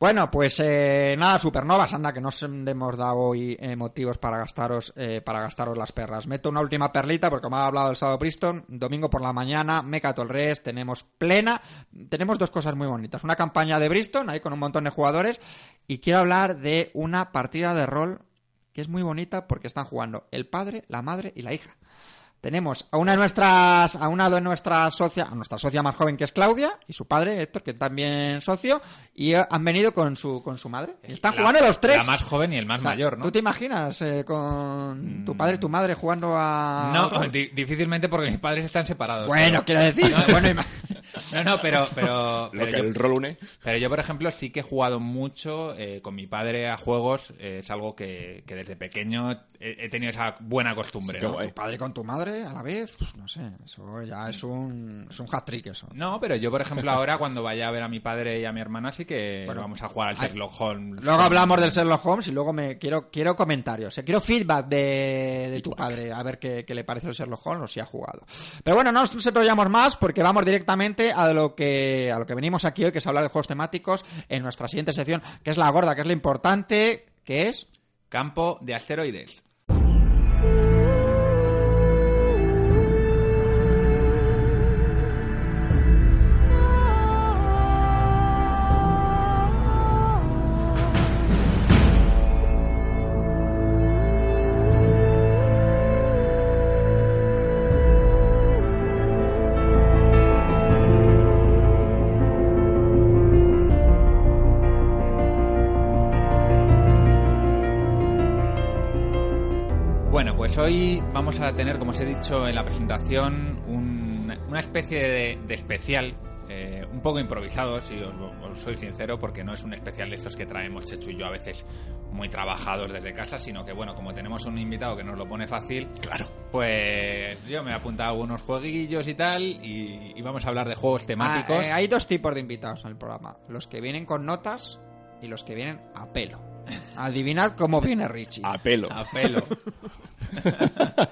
Bueno, pues eh, nada, supernovas, anda, que no os hemos dado hoy eh, motivos para gastaros, para gastaros las perras. Meto una última perlita, porque me ha hablado el sábado Priston, domingo por la mañana, Mecha Res, tenemos plena, tenemos dos cosas muy bonitas. Una campaña de Bristol, ahí con un montón de jugadores, y quiero hablar de una partida de rol es muy bonita porque están jugando el padre, la madre y la hija. Tenemos a una de nuestras, a una de nuestras socia, a nuestra socia más joven que es Claudia y su padre Héctor que también socio y han venido con su con su madre. están jugando los tres. La más joven y el más mayor, ¿no? ¿Tú te imaginas eh, con tu padre y tu madre jugando a No, difícilmente porque mis padres están separados. Bueno, quiero decir, bueno, no, no, pero... pero, Lo que el rol une. Pero yo, por ejemplo, sí que he jugado mucho eh, con mi padre a juegos. Eh, es algo que, que, desde pequeño he, tenido esa buena costumbre. ¿no? Tu padre con tu madre a la vez, no sé, eso ya es un, es un hat-trick eso. No, pero yo, por ejemplo, ahora cuando vaya a ver a mi padre y a mi hermana sí que vamos a jugar al Sherlock Holmes. Luego hablamos del Sherlock Holmes y luego me quiero quiero comentarios. quiero feedback de, de tu padre, a ver qué, qué, le parece el Sherlock Holmes o si ha jugado. Pero bueno, no nos enrollamos más porque vamos directamente a lo que a lo que venimos aquí hoy, que es hablar de juegos temáticos en nuestra siguiente sección, que es la gorda, que es lo importante, que es campo de asteroides. Vamos a tener, como os he dicho en la presentación, una especie de, especial, eh, un poco improvisado, si os, soy sincero, porque no es un especial de estos que traemos Chechu y yo a veces muy trabajados desde casa, sino que, bueno, como tenemos un invitado que nos lo pone fácil, claro, pues yo me he apuntado algunos jueguillos y tal, y, vamos a hablar de juegos temáticos. Ah, eh, hay dos tipos de invitados en el programa: los que vienen con notas y los que vienen a pelo. Adivinad cómo viene Richie. A pelo. A pelo.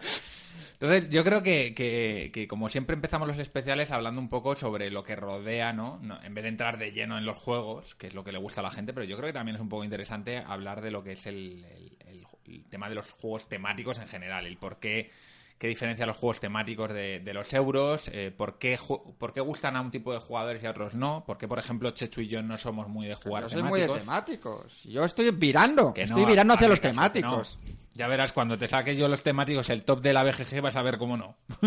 Entonces, yo creo que, que, como siempre empezamos los especiales hablando un poco sobre lo que rodea, ¿no? En vez de entrar de lleno en los juegos, que es lo que le gusta a la gente, pero yo creo que también es un poco interesante hablar de lo que es el, el tema de los juegos temáticos en general, el por qué qué diferencia los juegos temáticos de, los euros, eh, por, qué, por qué gustan a un tipo de jugadores y a otros no, por qué, por ejemplo, Chechu y yo no somos muy de jugar yo soy muy de temáticos. Yo estoy virando, estoy virando hacia los temáticos. Ya verás, cuando te saques yo los temáticos, el top de la BGG, vas a ver cómo no.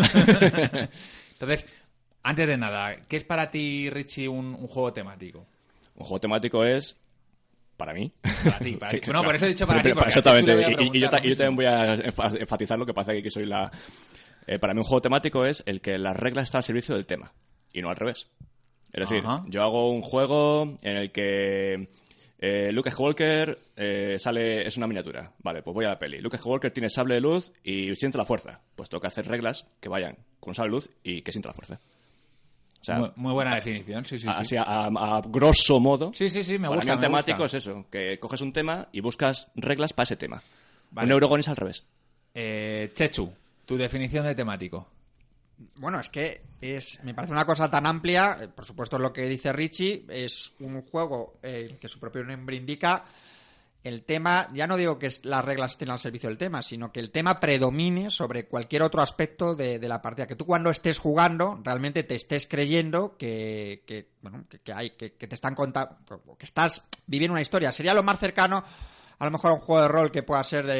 Entonces, antes de nada, ¿qué es para ti, Richie, un, juego temático? Un juego temático es para mí. Para ti, para ti. No, por eso he dicho para ti. Exactamente. Y, yo, también voy a enfatizar lo que pasa aquí que soy la... Eh, para mí un juego temático es el que las reglas están al servicio del tema y no al revés. Es decir, yo hago un juego en el que eh, Luke Skywalker eh, sale, es una miniatura. Vale, pues voy a la peli. Luke Skywalker tiene sable de luz y siente la fuerza. Pues tengo que hacer reglas que vayan con sable de luz y que sienta la fuerza muy, buena definición, sí, sí. Así, a, grosso modo. Sí, sí, sí, me gusta. Un temático es eso, que coges un tema y buscas reglas para ese tema. Un Eurogon es al revés. Eh, Chechu, tu definición de temático. Bueno, es que es, me parece una cosa tan amplia, eh, por supuesto lo que dice Richie, es un juego eh, que su propio nombre indica el tema, ya no digo que las reglas estén al servicio del tema, sino que el tema predomine sobre cualquier otro aspecto de, la partida. Que tú cuando estés jugando realmente te estés creyendo que, bueno, que, hay, que, te están contando, que estás viviendo una historia. Sería lo más cercano a lo mejor a un juego de rol que pueda ser de,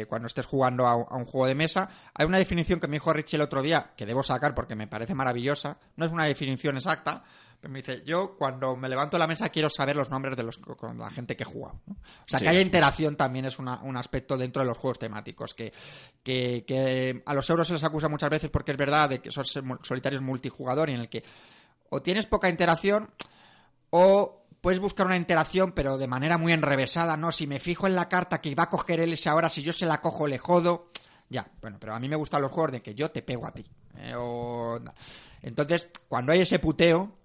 eh, cuando estés jugando a, un juego de mesa. Hay una definición que me dijo Richie el otro día, que debo sacar porque me parece maravillosa. No es una definición exacta, me dice, yo cuando me levanto de la mesa quiero saber los nombres de los, con la gente que juega. O sea, que haya interacción también es un aspecto dentro de los juegos temáticos, que, que, a los euros se les acusa muchas veces porque es verdad de que son solitarios multijugador y en el que o tienes poca interacción o puedes buscar una interacción pero de manera muy enrevesada, ¿no? Si me fijo en la carta que va a coger él ese ahora, si yo se la cojo le jodo. Ya, bueno, pero a mí me gustan los juegos de que yo te pego a ti. ¿eh? Entonces, cuando hay ese puteo,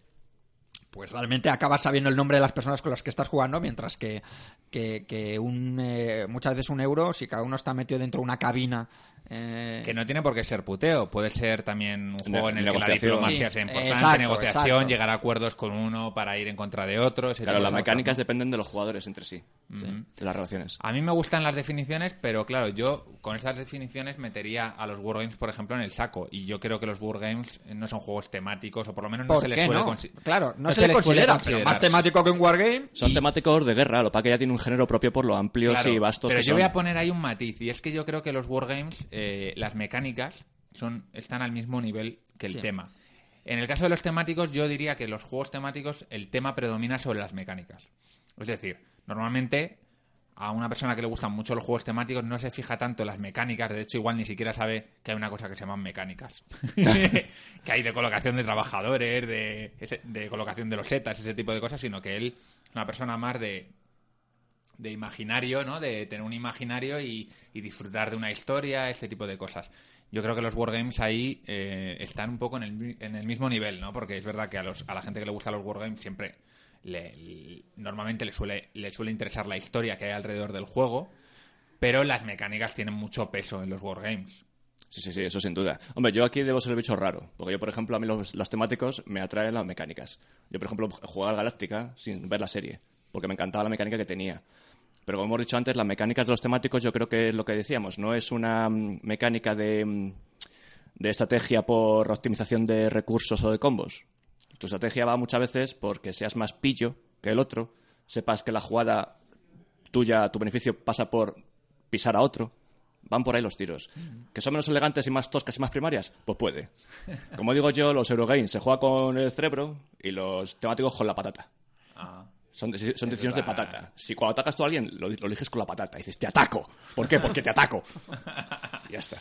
pues realmente acabas sabiendo el nombre de las personas con las que estás jugando, mientras que, que, un, eh, muchas veces un euro, si cada uno está metido dentro de una cabina eh, que no tiene por qué ser puteo, puede ser también un juego en el que la diplomacia sea importante, negociación, llegar a acuerdos con uno para ir en contra de otro. Claro, las mecánicas dependen de los jugadores entre sí, de las relaciones. A mí me gustan las definiciones, pero claro, yo con esas definiciones metería a los Wargames, por ejemplo, en el saco. Y yo creo que los Wargames no son juegos temáticos, o por lo menos no se les suele Claro, no, se, les considera, más temático que un Wargame. Son temáticos de guerra, lo que ya tiene un género propio por lo amplios y vastos Pero yo voy a poner ahí un matiz, y es que yo creo que los Wargames eh, las mecánicas son, están al mismo nivel que el tema. En el caso de los temáticos, yo diría que los juegos temáticos, el tema predomina sobre las mecánicas. Es decir, normalmente a una persona que le gustan mucho los juegos temáticos no se fija tanto en las mecánicas, de hecho igual ni siquiera sabe que hay una cosa que se llaman mecánicas, que hay de colocación de trabajadores, de, de colocación de los setas, ese tipo de cosas, sino que él es una persona más de de imaginario, ¿no? De tener un imaginario y, disfrutar de una historia, este tipo de cosas. Yo creo que los wargames ahí eh, están un poco en el, en el, mismo nivel, ¿no? Porque es verdad que a, los, a la gente que le gusta los wargames siempre le, normalmente le suele, le suele interesar la historia que hay alrededor del juego, pero las mecánicas tienen mucho peso en los wargames. Sí, sí, sí, eso sin duda. Hombre, yo aquí debo ser el bicho raro, porque yo, por ejemplo, a mí los, temáticos me atraen las mecánicas. Yo, por ejemplo, jugaba al Galáctica sin ver la serie, porque me encantaba la mecánica que tenía. Pero como hemos dicho antes, las mecánicas de los temáticos yo creo que es lo que decíamos, no es una mm, mecánica de, mm, de estrategia por optimización de recursos o de combos. Tu estrategia va muchas veces porque seas más pillo que el otro, sepas que la jugada tuya, tu beneficio pasa por pisar a otro. Van por ahí los tiros. ¿Que son menos elegantes y más toscas y más primarias? Pues puede. Como digo yo, los Eurogames se juega con el cerebro y los temáticos con la patata. Ah. Son, decisiones de patata. Si cuando atacas tú a alguien, lo, eliges con la patata. Y dices, te ataco. ¿Por qué? Porque te ataco. ya está.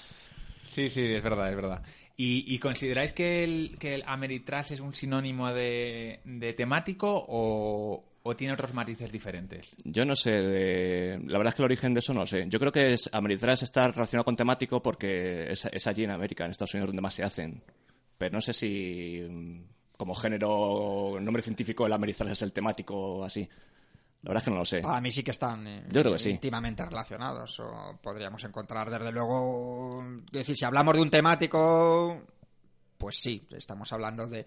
Sí, sí, es verdad, es verdad. ¿Y, consideráis que el, que el Ameritrash es un sinónimo de, temático o, tiene otros matices diferentes? Yo no sé. La verdad es que el origen de eso no lo sé. Yo creo que es, Ameritrash está relacionado con temático porque es, es allí en América, en Estados Unidos, donde más se hacen. Pero no sé si como género, nombre científico, el amerizales es el temático así. La verdad es que no lo sé. A mí sí que están eh, Yo creo que sí. íntimamente relacionados. O podríamos encontrar, desde luego. Es decir, si hablamos de un temático, pues sí, estamos hablando de.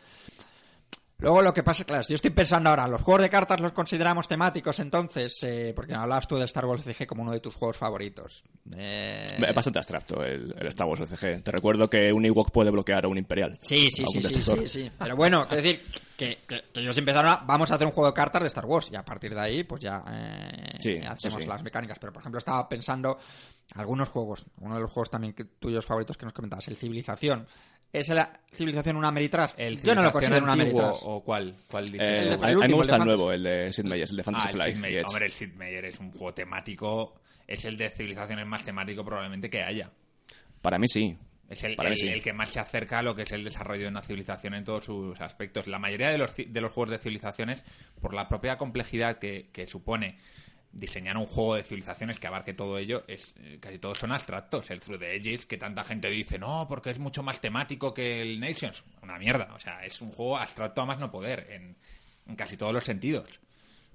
Luego lo que pasa, claro, yo estoy pensando ahora, los juegos de cartas los consideramos temáticos, entonces, eh, porque hablabas tú de Star Wars CG como uno de tus juegos favoritos. Eh... Bastante abstracto el, Star Wars CG. Te recuerdo que un Ewok puede bloquear a un Imperial. Sí, sí, sí, sí, sí, Pero bueno, es decir, que, que, ellos empezaron a, vamos a hacer un juego de cartas de Star Wars y a partir de ahí, pues ya eh, hacemos las mecánicas. Pero por ejemplo, estaba pensando algunos juegos, uno de los juegos también tuyos favoritos que nos comentabas, el Civilización. ¿Es la civilización una Ameritrash? Yo no lo considero una Ameritrash. ¿O cuál? cuál eh, a, mí me gusta el, nuevo, el de Sid Meier, el de Fantasy ah, Flight. Hombre, el Sid Meier es un juego temático, es el de civilizaciones más temático probablemente que haya. Para mí sí. Es el, el, que más se acerca a lo que es el desarrollo de una civilización en todos sus aspectos. La mayoría de los, de los juegos de civilizaciones, por la propia complejidad que, que supone diseñar un juego de civilizaciones que abarque todo ello, es eh, casi todos son abstractos. El Through the Edges, que tanta gente dice, no, porque es mucho más temático que el Nations. Una mierda. O sea, es un juego abstracto a más no poder, en, casi todos los sentidos.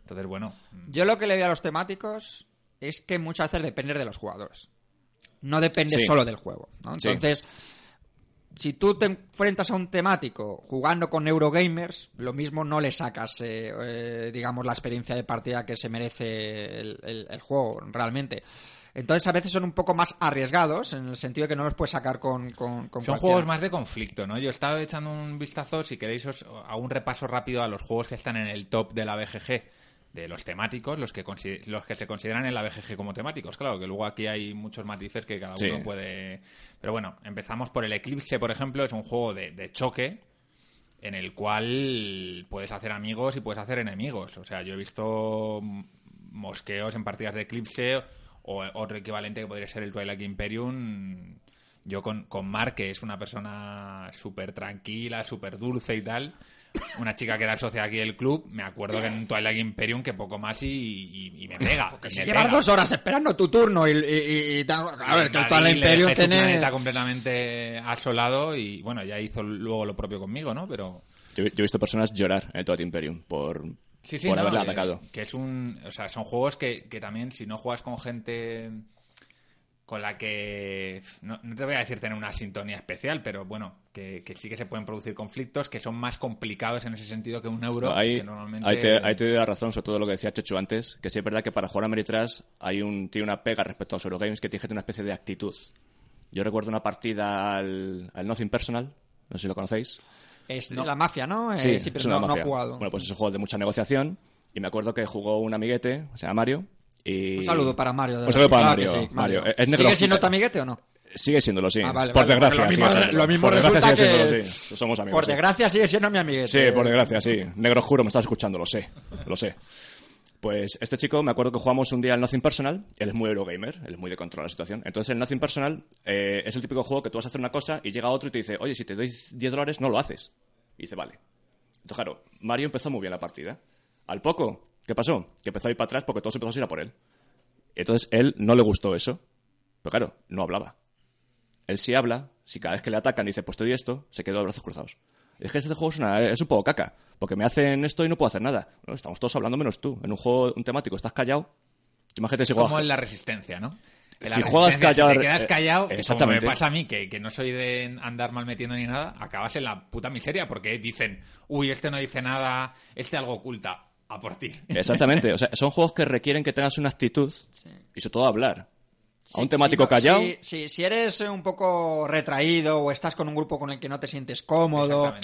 Entonces, bueno. Mm. Yo lo que le veo a los temáticos es que muchas veces depende de los jugadores. No depende solo del juego. Entonces si tú te enfrentas a un temático jugando con Eurogamers, lo mismo no le sacas, eh, eh, digamos, la experiencia de partida que se merece el, juego realmente. Entonces a veces son un poco más arriesgados en el sentido de que no los puedes sacar con... con, son juegos más de conflicto, ¿no? Yo estaba echando un vistazo, si queréis, os, a un repaso rápido a los juegos que están en el top de la BGG de los temáticos, los que, los que se consideran en la BGG como temáticos. Claro, que luego aquí hay muchos matices que cada uno puede... Pero bueno, empezamos por el Eclipse, por ejemplo, es un juego de, choque en el cual puedes hacer amigos y puedes hacer enemigos. O sea, yo he visto mosqueos en partidas de Eclipse o otro equivalente que podría ser el Twilight Imperium. Yo con, con Mark, que es una persona súper tranquila, súper dulce y tal, una chica que era socia aquí del club, me acuerdo que en Twilight Imperium que poco más y, me pega. Porque si llevas dos horas esperando tu turno y, y, a ver, que Twilight Imperium tiene... Está completamente asolado y bueno, ya hizo luego lo propio conmigo, ¿no? Pero... Yo, he visto personas llorar en Twilight Imperium por, por haberla atacado. Que es un... O sea, son juegos que, que también si no juegas con gente con la que no, te voy a decir tener una sintonía especial, pero bueno, que, sí que se pueden producir conflictos que son más complicados en ese sentido que un euro. Ahí, te, doy la razón sobre todo lo que decía Chechu antes, que sí es verdad que para jugar a Ameritrash hay un, tiene una pega respecto a los Eurogames que tiene una especie de actitud. Yo recuerdo una partida al, al Nothing Personal, no sé si lo conocéis. Es la mafia, ¿no? Sí, eh, pero no, he jugado. Bueno, pues es un juego de mucha negociación y me acuerdo que jugó un amiguete, o sea, Mario, un saludo para Mario. un saludo para Mario. Mario. ¿Sigue siendo tu amiguete o no? Sigue siéndolo, sí. Ah, por desgracia. Lo mismo, por desgracia sigue sí. Somos amigos. Por desgracia sigue siendo mi amiguete. Sí, por desgracia, sí. Negro oscuro, me estás escuchando, lo sé. Lo sé. Pues este chico, me acuerdo que jugamos un día al Nothing Personal. Él es muy Eurogamer, él es muy de control la situación. Entonces, el Nothing Personal eh, es el típico juego que tú vas a hacer una cosa y llega otro y te dice, oye, si te doy 10 dólares, no lo haces. Y dice, vale. Entonces, claro, Mario empezó muy bien la partida. Al poco, ¿qué pasó? Que empezó a ir para atrás porque todos empezó a ir a por él. Entonces él no le gustó eso. Pero claro, no hablaba. Él sí habla, si cada vez que le atacan dice, pues te doy esto, se quedó de brazos cruzados. Es que este juego es, un poco caca, porque me hacen esto y no puedo hacer nada. estamos todos hablando menos tú. En un juego un temático estás callado. Imagínate si Como en la resistencia, ¿no? si juegas callado. Si te quedas callado, exactamente. como me pasa a mí, que, que, no soy de andar mal metiendo ni nada, acabas en la puta miseria, porque dicen, uy, este no dice nada, este algo oculta a por ti. Exactamente. O sea, son juegos que requieren que tengas una actitud y sobre todo hablar a un temático callado. Si, si, eres un poco retraído o estás con un grupo con el que no te sientes cómodo,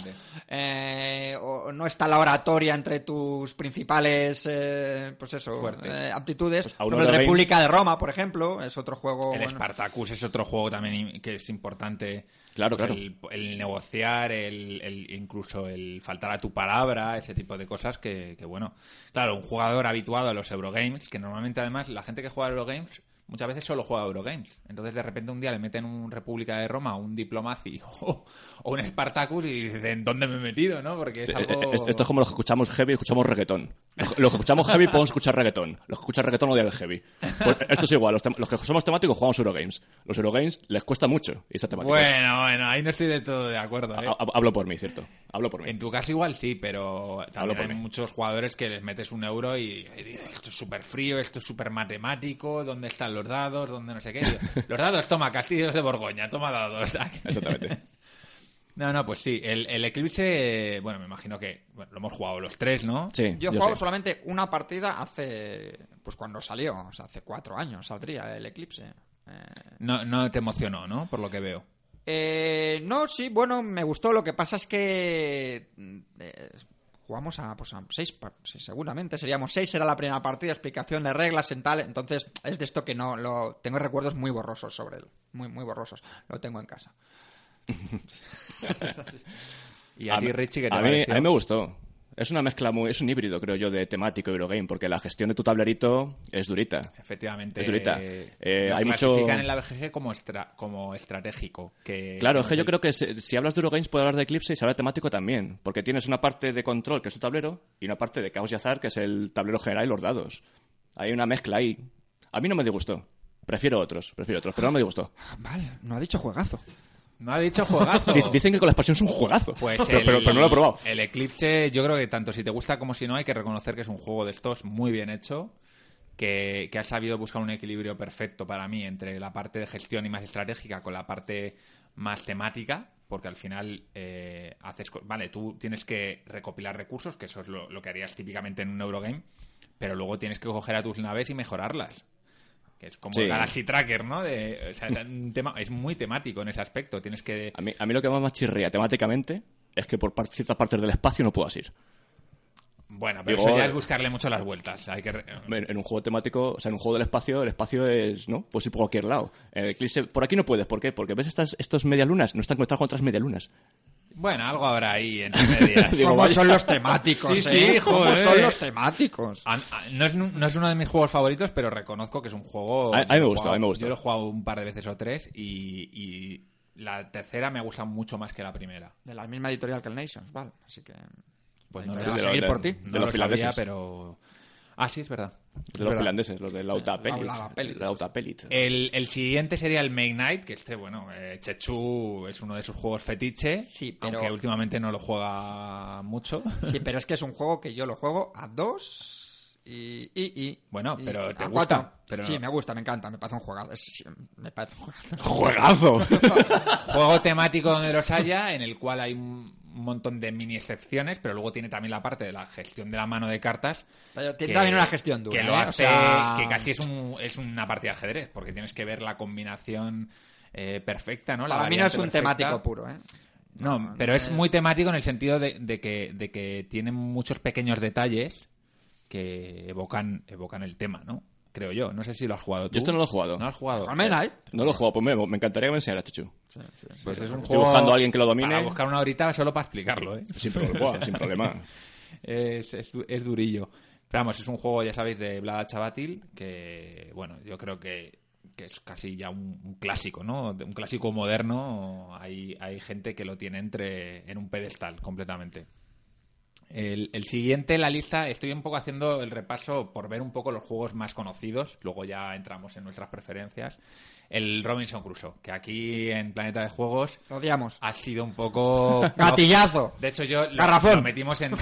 eh, o no está la oratoria entre tus principales, eh, pues eso, eh, aptitudes. Pues la República de Roma, por ejemplo, es otro juego. El Spartacus es otro juego también que es importante. Claro, claro. El, negociar, el, incluso el faltar a tu palabra, ese tipo de cosas que, que, bueno. Claro, un jugador habituado a los Eurogames, que normalmente además la gente que juega a Eurogames muchas veces solo juega Eurogames. Entonces de repente un día le meten un República de Roma, un Diplomacy o, un Spartacus y dicen, ¿dónde me he metido? ¿no? Porque es algo... Esto es como los que escuchamos heavy y escuchamos reggaetón. Los que escuchamos heavy podemos escuchar reggaetón. Los que escuchan reggaetón odian el heavy. Pues esto es igual. Los, que somos temáticos jugamos Eurogames. Los Eurogames les cuesta mucho esa temática. Bueno, bueno, ahí no estoy de todo de acuerdo. ¿eh? Hablo por mí, ¿cierto? Hablo por mí. En tu caso igual sí, pero también hay muchos jugadores que les metes un euro y, esto es súper frío, esto es súper matemático, ¿dónde están los dados? ¿Dónde no sé qué? Los dados, toma, castillos de Borgoña, toma dados. Exactamente. No, no, pues sí. El, Eclipse, bueno, me imagino que lo hemos jugado los tres, ¿no? Sí. Yo he jugado solamente una partida hace. Pues cuando salió, o sea, hace cuatro años saldría el Eclipse. Eh, no, no te emocionó, ¿no? Por lo que veo. Eh, no, sí, bueno, me gustó. Lo que pasa es que. Eh, jugamos a, pues a seis, seguramente seríamos seis, era la primera partida, explicación de reglas en tal, entonces es de esto que no lo tengo recuerdos muy borrosos sobre él, muy muy borrosos, lo tengo en casa. y a, ti, Richie, ¿qué te a mí, a mí me gustó. Es una mezcla muy, es un híbrido, creo yo, de temático Eurogame, porque la gestión de tu tablerito es durita. Efectivamente. Es durita. Eh, Eh, hay mucho. clasifican en la BGG como, estra- como estratégico. Que, Claro, es que yo creo que si, si hablas de Eurogames puede hablar de Eclipse y se habla de temático también, porque tienes una parte de control, que es tu tablero, y una parte de caos y azar, que es el tablero general y los dados. Hay una mezcla ahí. A mí no me disgustó. Prefiero otros, prefiero otros, pero no me disgustó. Vale, no ha dicho juegazo. No ha dicho juegazo. Di- Dicen que con la expansión es un juegazo, Pues pero, el, pero- pero no lo he probado. El Eclipse, yo creo que tanto si te gusta como si no, hay que reconocer que es un juego de estos muy bien hecho, que, que ha sabido buscar un equilibrio perfecto para mí entre la parte de gestión y más estratégica con la parte más temática, porque al final eh, haces... Vale, tú tienes que recopilar recursos, que eso es lo, lo que harías típicamente en un Eurogame, pero luego tienes que coger a tus naves y mejorarlas. Que es como Sí. el Galaxy Tracker, ¿no? De, o sea, es, un tema, es muy temático en ese aspecto. Tienes que... A mí, a mí lo que más me chirría temáticamente es que por par- ciertas partes del espacio no puedas ir. Bueno, pero Digo, eso ya eh, es buscarle mucho las vueltas. Hay que... En, un juego temático, o sea, en un juego del espacio, el espacio es, ¿no? Puedes ir por cualquier lado. El Eclipse, por aquí no puedes, ¿por qué? Porque ves estas estos medialunas, no están conectados con otras medialunas. Bueno, algo habrá ahí medias. Digo, ¿Cómo son los temáticos, Sí, eh? sí, ¿Cómo joder. son los temáticos? A- a- No es, no es uno de mis juegos favoritos, pero reconozco que es un juego... A- a mí me jugado- a mí me gustó. Yo lo he jugado un par de veces o tres y, y la tercera me gusta mucho más que la primera. De la misma editorial que el Nations, vale. Así que... Pues no, lo- va a de seguir por ti. de no los lo sabía, pero... Ah, sí, es verdad. De los finlandeses, los de Lauta Pelit. Lauta. El, el siguiente sería el Make Night, que este, bueno, eh, Chechu es uno de sus juegos fetiche, Sí, pero- aunque últimamente no lo juega mucho. Sí, pero es que es un juego que yo lo juego a dos y... y, y Bueno, y pero ¿te a gusta? cuatro. Pero- Sí, me gusta, me encanta, me parece un juegazo. es- me parece un juegazo. ¡Juegazo! juego temático donde los haya, en el cual hay un montón de mini excepciones, pero luego tiene también la parte de la gestión de la mano de cartas. Pero tiene también una gestión dura, Que lo ¿eh? O hace, sea- que casi es, un, es una partida de ajedrez, porque tienes que ver la combinación eh, perfecta, ¿no? La Para mí no es un perfecta. temático puro, ¿eh? No, pero es muy temático en el sentido de, de que, de que tiene muchos pequeños detalles que evocan, evocan el tema, ¿no? Creo yo. No sé si lo has jugado tú. Yo esto no lo he jugado. ¿No lo has jugado? Night. No lo he jugado, pues me, me encantaría que me enseñara. Pues es un Estoy juego buscando a alguien que lo domine. Para buscar una horita solo para explicarlo, ¿eh? Sin problema, sin problema. es, es, du- es durillo. Pero vamos, es un juego, ya sabéis, de Vlada Chavatil, que, bueno, yo creo que, que es casi ya un, un clásico, ¿no? Un clásico moderno. Hay, hay gente que lo tiene entre en un pedestal completamente. El, el siguiente en la lista, estoy un poco haciendo el repaso por ver un poco los juegos más conocidos, luego ya entramos en nuestras preferencias. El Robinson Crusoe, que aquí en Planeta de Juegos odiamos. ha sido un poco... Gatillazo. De hecho, yo lo, metimos en. lo-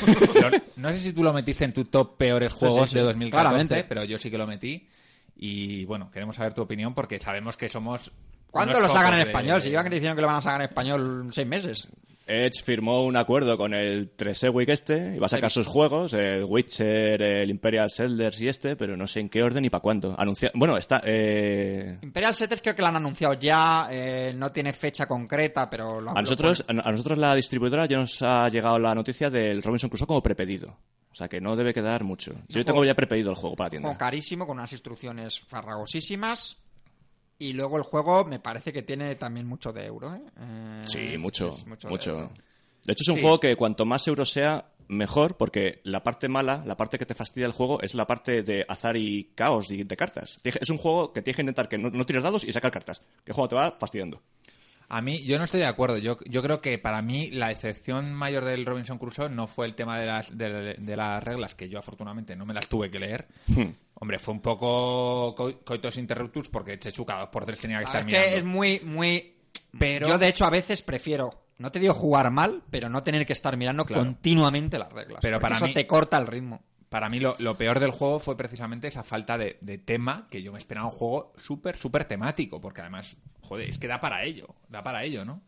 no sé si tú lo metiste en tu top peores juegos sí, de sí, 2014, claramente. pero yo sí que lo metí. Y bueno, queremos saber tu opinión porque sabemos que somos. ¿Cuándo lo sacan en pocos de- español? Si llevan diciendo que lo van a sacar en español seis meses. Edge firmó un acuerdo con el 3 Week este y va a sacar sus juegos, el Witcher, el Imperial Settlers y este, pero no sé en qué orden y para cuándo. Anuncia... Bueno, está... Eh... Imperial Setters creo que lo han anunciado ya, eh, no tiene fecha concreta, pero lo A nosotros, a nosotros la distribuidora ya nos ha llegado la noticia del Robinson Crusoe como prepedido. O sea que no debe quedar mucho. Yo tengo ya prepedido el juego para la tienda. carísimo, con unas instrucciones farragosísimas. Y luego el juego me parece que tiene también mucho de euro, ¿eh? Eh, Sí, mucho, es mucho. de euro. De hecho, es un Sí. juego que cuanto más euro sea, mejor, porque la parte mala, la parte que te fastidia el juego, es la parte de azar y caos y de cartas. Es un juego que tienes que intentar que no, no tires dados y sacar cartas. Que el juego te va fastidiando. A mí, yo no estoy de acuerdo. Yo, yo creo que para mí la excepción mayor del Robinson Crusoe no fue el tema de las, de, de las reglas, que yo afortunadamente no me las tuve que leer. Hmm. Hombre, fue un poco co- coitos interruptus porque Chechu cada dos por tres tenía que La estar es que mirando. es muy, muy... Pero- Yo, de hecho, a veces prefiero, no te digo jugar mal, pero no tener que estar mirando Claro. continuamente las reglas. Pero para eso mí- te corta el ritmo. Para mí lo, lo peor del juego fue precisamente esa falta de, de tema que yo me esperaba un juego súper, súper temático, porque además, joder, es que da para ello, da para ello, ¿no?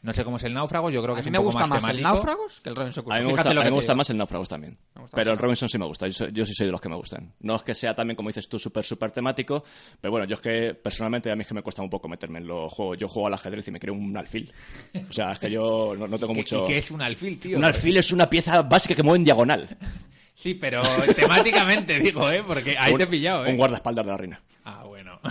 No sé cómo es el náufrago, yo creo que A es mí un me poco gusta más, el temático. Náufragos que el Robinson A Crusoe. mí me Fíjate gusta, lo a mí que me te gusta digo. más el Náufragos también. Me gusta Pero más el Robinson sí me gusta. Yo, soy- yo sí soy de los que me gustan. No es que sea también, como dices tú, súper, súper temático. Pero bueno, yo es que personalmente a mí es que me cuesta un poco meterme en los juegos. Yo juego al ajedrez y me creo un alfil. O sea, es que yo no, no tengo ¿Qué- mucho. ¿Y qué es un alfil, tío? Un alfil es una pieza básica que mueve en diagonal. Sí, pero temáticamente digo, ¿eh? Porque ahí Un- te he pillado, ¿eh? Un guardaespaldas de la reina. Ah, bueno.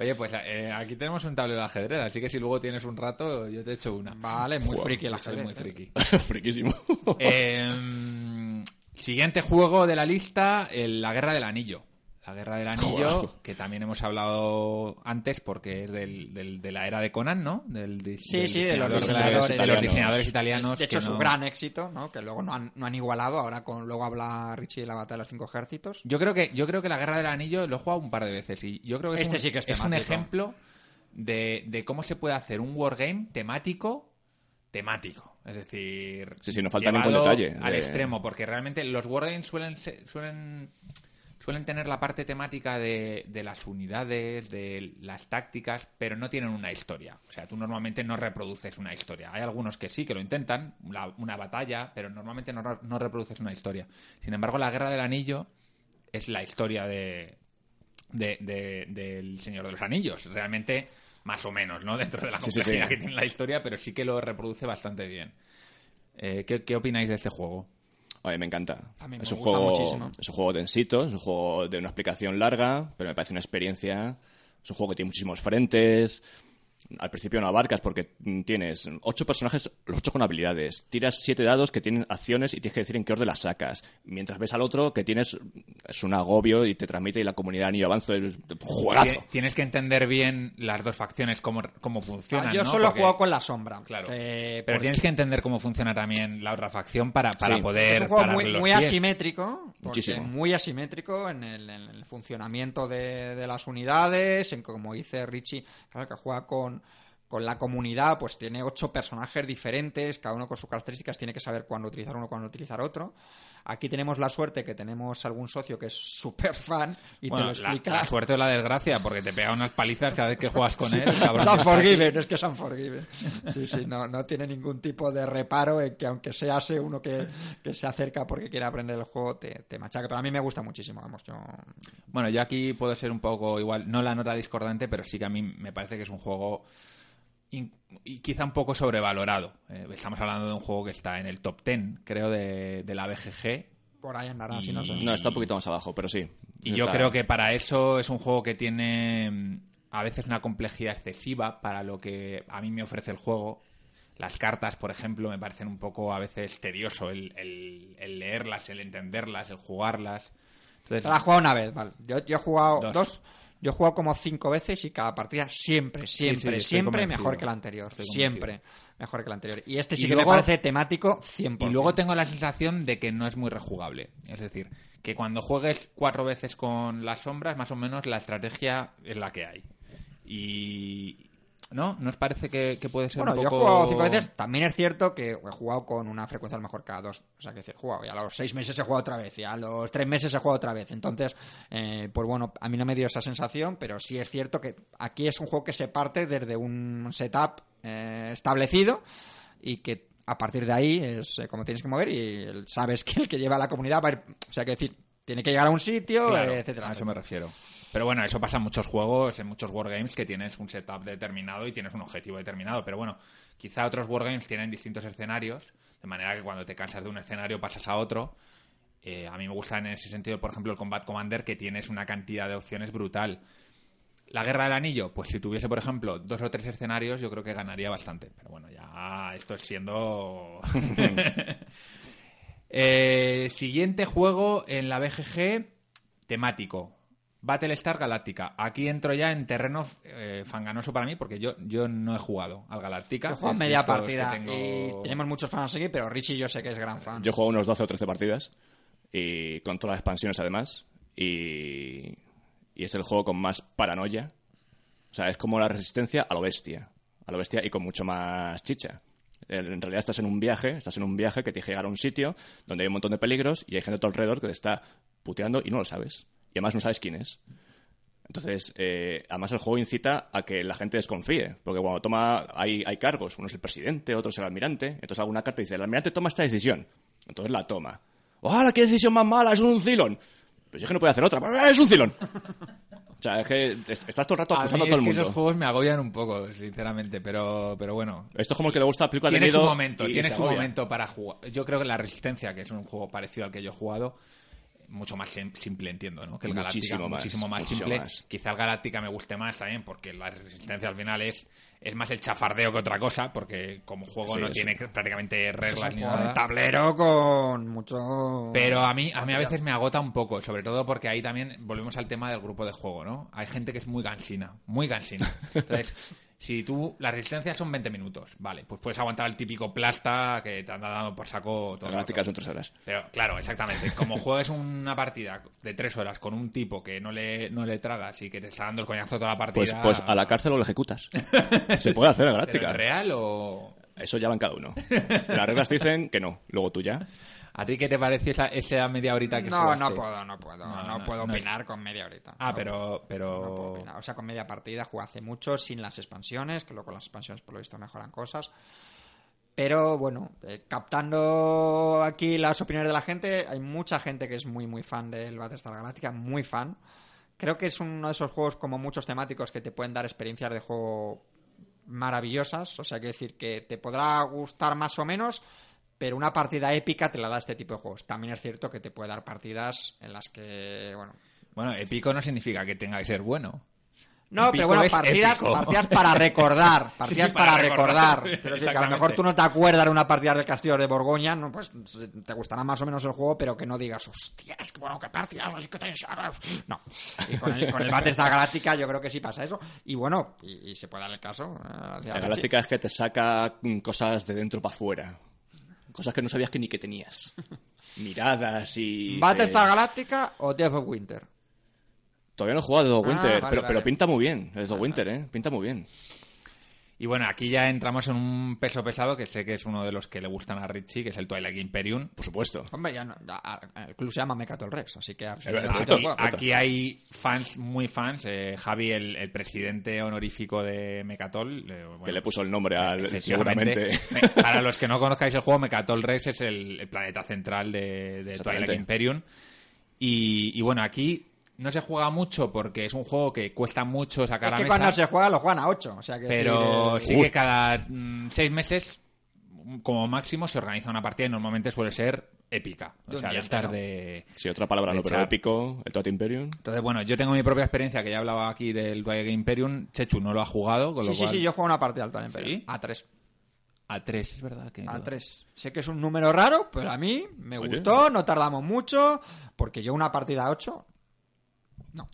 Oye, pues eh, aquí tenemos un tablero de ajedrez, así que si luego tienes un rato, yo te echo una. Vale, muy friki el ajedrez. muy friki. Friquísimo. Em, siguiente juego de la lista, La Guerra del Anillo. La Guerra del Anillo, que también hemos hablado antes porque es del, de la era de Conan, ¿no? Del, sí, sí, de los, diseñadores, italianos. De hecho, su gran éxito, ¿no? Que luego no han, no han igualado. Ahora con, luego habla Richie de la batalla de los cinco ejércitos. Yo creo que yo creo que la Guerra del Anillo lo he jugado un par de veces y yo creo que es, este un, sí que es, un ejemplo de, de cómo se puede hacer un wargame temático temático. Es decir, sí, sí, no falta ningún detalle. Al extremo, porque realmente los wargames suelen, suelen suelen tener la parte temática de, las unidades, de las tácticas, pero no tienen una historia. O sea, tú normalmente no reproduces una historia. Hay algunos que sí, que lo intentan, una batalla, pero normalmente no, no, reproduces una historia. Sin embargo, la Guerra del Anillo es la historia de, del Señor de los Anillos. Realmente, más o menos, ¿no? Dentro de la complejidad que tiene la historia, pero sí que lo reproduce bastante bien. Eh, ¿qué, ¿Qué opináis de este juego? A mí me encanta. es, un juego, es un juego densito, es un juego de una explicación larga, pero me parece una experiencia. Es un juego que tiene muchísimos frentes, al principio no abarcas porque tienes ocho personajes, los ocho con habilidades. Tiras siete dados que tienen acciones y tienes que decir en qué orden las sacas. Mientras ves al otro que tienes es un agobio y te transmite y la comunidad ni avanzo es juegazo. Tienes que entender bien las dos facciones cómo, cómo funcionan. Ah, yo solo he jugado con la sombra. Claro. pero tienes que entender cómo funciona también la otra facción para, para poder. Es un juego muy, asimétrico. Muchísimo. Muy asimétrico en el, funcionamiento de, de, las unidades, en como dice Richie, claro, que juega con down con, la comunidad, pues tiene ocho personajes diferentes, cada uno con sus características, tiene que saber cuándo utilizar uno, cuándo utilizar otro. Aquí tenemos la suerte que tenemos algún socio que es súper fan y te lo explica. La, suerte o la desgracia, porque te pega unas palizas cada vez que juegas con él. San Forgiven, es que San Forgiven. Sí, sí, no, no tiene ningún tipo de reparo en que aunque seas uno que, se acerca porque quiere aprender el juego, te, te machaca. Pero a mí me gusta muchísimo, vamos, yo... Bueno, yo aquí puedo ser un poco igual, no la nota discordante, pero sí que a mí me parece que es un juego y quizá un poco sobrevalorado. Eh, estamos hablando de un juego que está en el top 10, creo, de, la BGG. Por ahí andará, si no sé. No, está un poquito más abajo, pero sí. Y yo creo que para eso es un juego que tiene mm, a veces una complejidad excesiva para lo que a mí me ofrece el juego. Las cartas, por ejemplo, me parecen un poco a veces tedioso el, leerlas, el entenderlas, el jugarlas. Entonces, la he jugado una vez, vale. Yo, he jugado dos yo he jugado como cinco veces y cada partida siempre, siempre, siempre mejor que la anterior. Siempre mejor que la anterior. Y este sí que me parece temático 100%. Y luego tengo la sensación de que no es muy rejugable. Es decir, que cuando juegues cuatro veces con las sombras, más o menos la estrategia es la que hay. Y, ¿No? ¿No os parece que, puede ser bueno, un poco...? yo he jugado cinco veces. También es cierto que he jugado con una frecuencia a lo mejor cada dos. O sea, que decir, he jugado. Y a los seis meses he jugado otra vez. Y a los tres meses he jugado otra vez. Entonces, eh, pues bueno, a mí no me dio esa sensación. Pero sí es cierto que aquí es un juego que se parte desde un setup eh, establecido. Y que a partir de ahí es eh, como tienes que mover. Y sabes que el que lleva a la comunidad va a ir... O sea, que decir, tiene que llegar a un sitio, etcétera. A eso me refiero. Pero bueno, eso pasa en muchos juegos, en muchos wargames, que tienes un setup determinado y tienes un objetivo determinado. Pero bueno, quizá otros wargames tienen distintos escenarios, de manera que cuando te cansas de un escenario pasas a otro. Eh, a mí me gusta en ese sentido, por ejemplo, el Combat Commander, que tienes una cantidad de opciones brutal. La Guerra del Anillo, pues si tuviese, por ejemplo, dos o tres escenarios, yo creo que ganaría bastante. Pero bueno, ya esto es siendo... Eh, siguiente juego en la BGG, temático. Battlestar Galáctica. Aquí entro ya en terreno eh, fanganoso para mí porque yo, yo no he jugado al Galáctica. Yo he jugado media partida y tenemos muchos fans aquí, pero Richie yo sé que es gran fan. Yo jugado unos 12 o 13 partidas y con todas las expansiones además y, y es el juego con más paranoia. O sea, es como la resistencia a lo bestia. A lo bestia y con mucho más chicha. En realidad estás en un viaje, estás en un viaje que te llega a un sitio donde hay un montón de peligros y hay gente a tu alrededor que te está puteando y no lo sabes y además no sabes quién es. Entonces, eh, además el juego incita a que la gente desconfíe, porque cuando toma, hay, hay cargos, uno es el presidente, otro es el almirante, entonces alguna carta dice, el almirante toma esta decisión, entonces la toma. ¡Oh, qué decisión más mala! ¡Es un cilón! Pues es que no puede hacer otra, ¡es un cilón! O sea, es que estás todo el rato acusando a, todo el mundo. esos juegos me agobian un poco, sinceramente, pero, pero bueno. Esto es como el que le gusta la película de miedo. momento, tienes un momento para jugar. Yo creo que La Resistencia, que es un juego parecido al que yo he jugado, mucho más simple, entiendo, ¿no? Que el Galáctica, muchísimo más, simple. Quizá el Galáctica me guste más también, porque la resistencia al final es, es más el chafardeo que otra cosa, porque como juego no tiene prácticamente reglas ni nada. De tablero con mucho. Pero a mí, a mí a veces me agota un poco, sobre todo porque ahí también volvemos al tema del grupo de juego, ¿no? Hay gente que es muy gansina, muy gansina. Entonces. Si tú, la resistencia son 20 minutos, vale, pues puedes aguantar el típico plasta que te han dado por saco todo. La práctica son tres horas. Pero claro, exactamente. Como juegues una partida de tres horas con un tipo que no le, no le tragas y que te está dando el coñazo toda la partida. Pues, pues a la cárcel lo ejecutas. Se puede hacer en Galáctica. real o.? Eso ya va en cada uno. Las reglas dicen que no, luego tú ya. ¿A ti qué te parece esa, media horita que No, no puedo, no puedo. No, puedo opinar con media horita. Ah, pero... pero... O sea, con media partida jugué hace mucho sin las expansiones, que luego con las expansiones por lo visto mejoran cosas. Pero bueno, eh, captando aquí las opiniones de la gente, hay mucha gente que es muy, muy fan del Battlestar Galactica, muy fan. Creo que es uno de esos juegos como muchos temáticos que te pueden dar experiencias de juego maravillosas. O sea, que decir que te podrá gustar más o menos, pero una partida épica te la da este tipo de juegos. También es cierto que te puede dar partidas en las que, bueno... Bueno, épico no significa que tenga que ser bueno. No, pero bueno, partidas, partidas para recordar, partidas para, recordar. Pero que a lo mejor tú no te acuerdas de una partida del Castillo de Borgoña, no, pues te gustará más o menos el juego, pero que no digas, hostias, qué bueno, qué partida, que No. Y con el, con el Battlestar Galáctica yo creo que sí pasa eso. Y bueno, y, se puede dar el caso. Eh, la Galáctica es que te saca cosas de dentro para afuera. Cosas que no sabías que ni que tenías. Miradas y... ¿Battlestar Galáctica o Death of Winter? Todavía no he jugado a Death of ah, Winter, pero, pero pinta muy bien. Of Winter, ¿eh? Pinta muy bien. Y bueno, aquí ya entramos en un peso pesado que sé que es uno de los que le gustan a Richie, que es el Twilight Imperium. Por supuesto. Hombre, ya no, el club se llama Mecatol Rex, así que... Aquí, hay fans, muy fans. Eh, Javi, el, presidente honorífico de Mecatol. que le puso el nombre al... Seguramente. Para los que no conozcáis el juego, Mecatol Rex es el, planeta central de, Twilight Imperium. Y, y bueno, aquí no se juega mucho porque es un juego que cuesta mucho sacar es que cuando se juega lo juegan a 8. O sea pero sí que cada 6 mm, meses, como máximo, se organiza una partida y normalmente suele ser épica. O sea, de estar de. Sí, otra palabra no, pero épico, el Twilight Imperium. Entonces, bueno, yo tengo mi propia experiencia que ya hablaba aquí del Twilight Imperium. Chechu no lo ha jugado. sí, sí, sí, yo juego una partida al Twilight Imperium. A 3. A 3, es verdad que. A 3. Sé que es un número raro, pero a mí me gustó, no tardamos mucho, porque yo una partida a 8 no.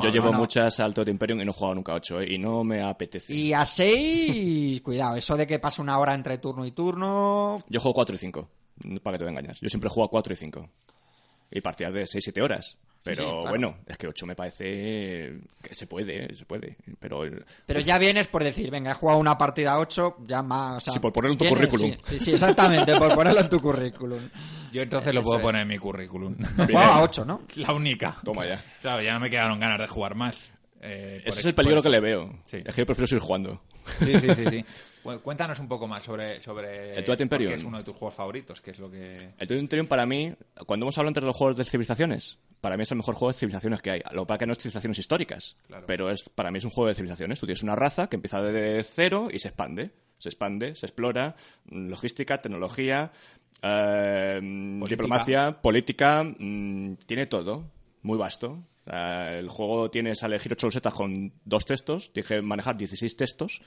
yo llevo muchas al Totem Imperium y no he jugado nunca a 8, ¿eh? y no me apetece. Y a 6, cuidado, eso de que pasa una hora entre turno y turno. Yo juego 4 y 5, para que te engañas. Yo siempre juego a 4 y 5. Y partidas de 6-7 horas. Pero bueno, es que 8 me parece que se puede, se puede. Pero, pero ya vienes por decir, venga, he jugado una partida 8, ya más. sí, por ponerlo en tu currículum. Sí, sí, exactamente, por ponerlo en tu currículum. Yo entonces lo puedo poner en mi currículum. Jugaba a 8, ¿no? La única. Toma ya. Claro, ya no me quedaron ganas de jugar más. Eh, Ese es el peligro que le veo. Es que yo prefiero seguir jugando. Sí, sí, sí. sí. cuéntanos un poco más sobre, sobre el Imperium. es uno de tus juegos favoritos, que es lo que... El Twilight Imperium para mí, cuando hemos hablado entre los juegos de civilizaciones, para mí es el mejor juego de civilizaciones que hay. Lo que pasa que no es civilizaciones históricas, pero es para mí es un juego de civilizaciones. Tú tienes una raza que empieza de cero y se expande. Se expande, se explora, logística, tecnología, eh, diplomacia, política, mm, tiene todo, muy vasto. el juego tienes a elegir ocho losetas con dos textos, tienes que manejar 16 textos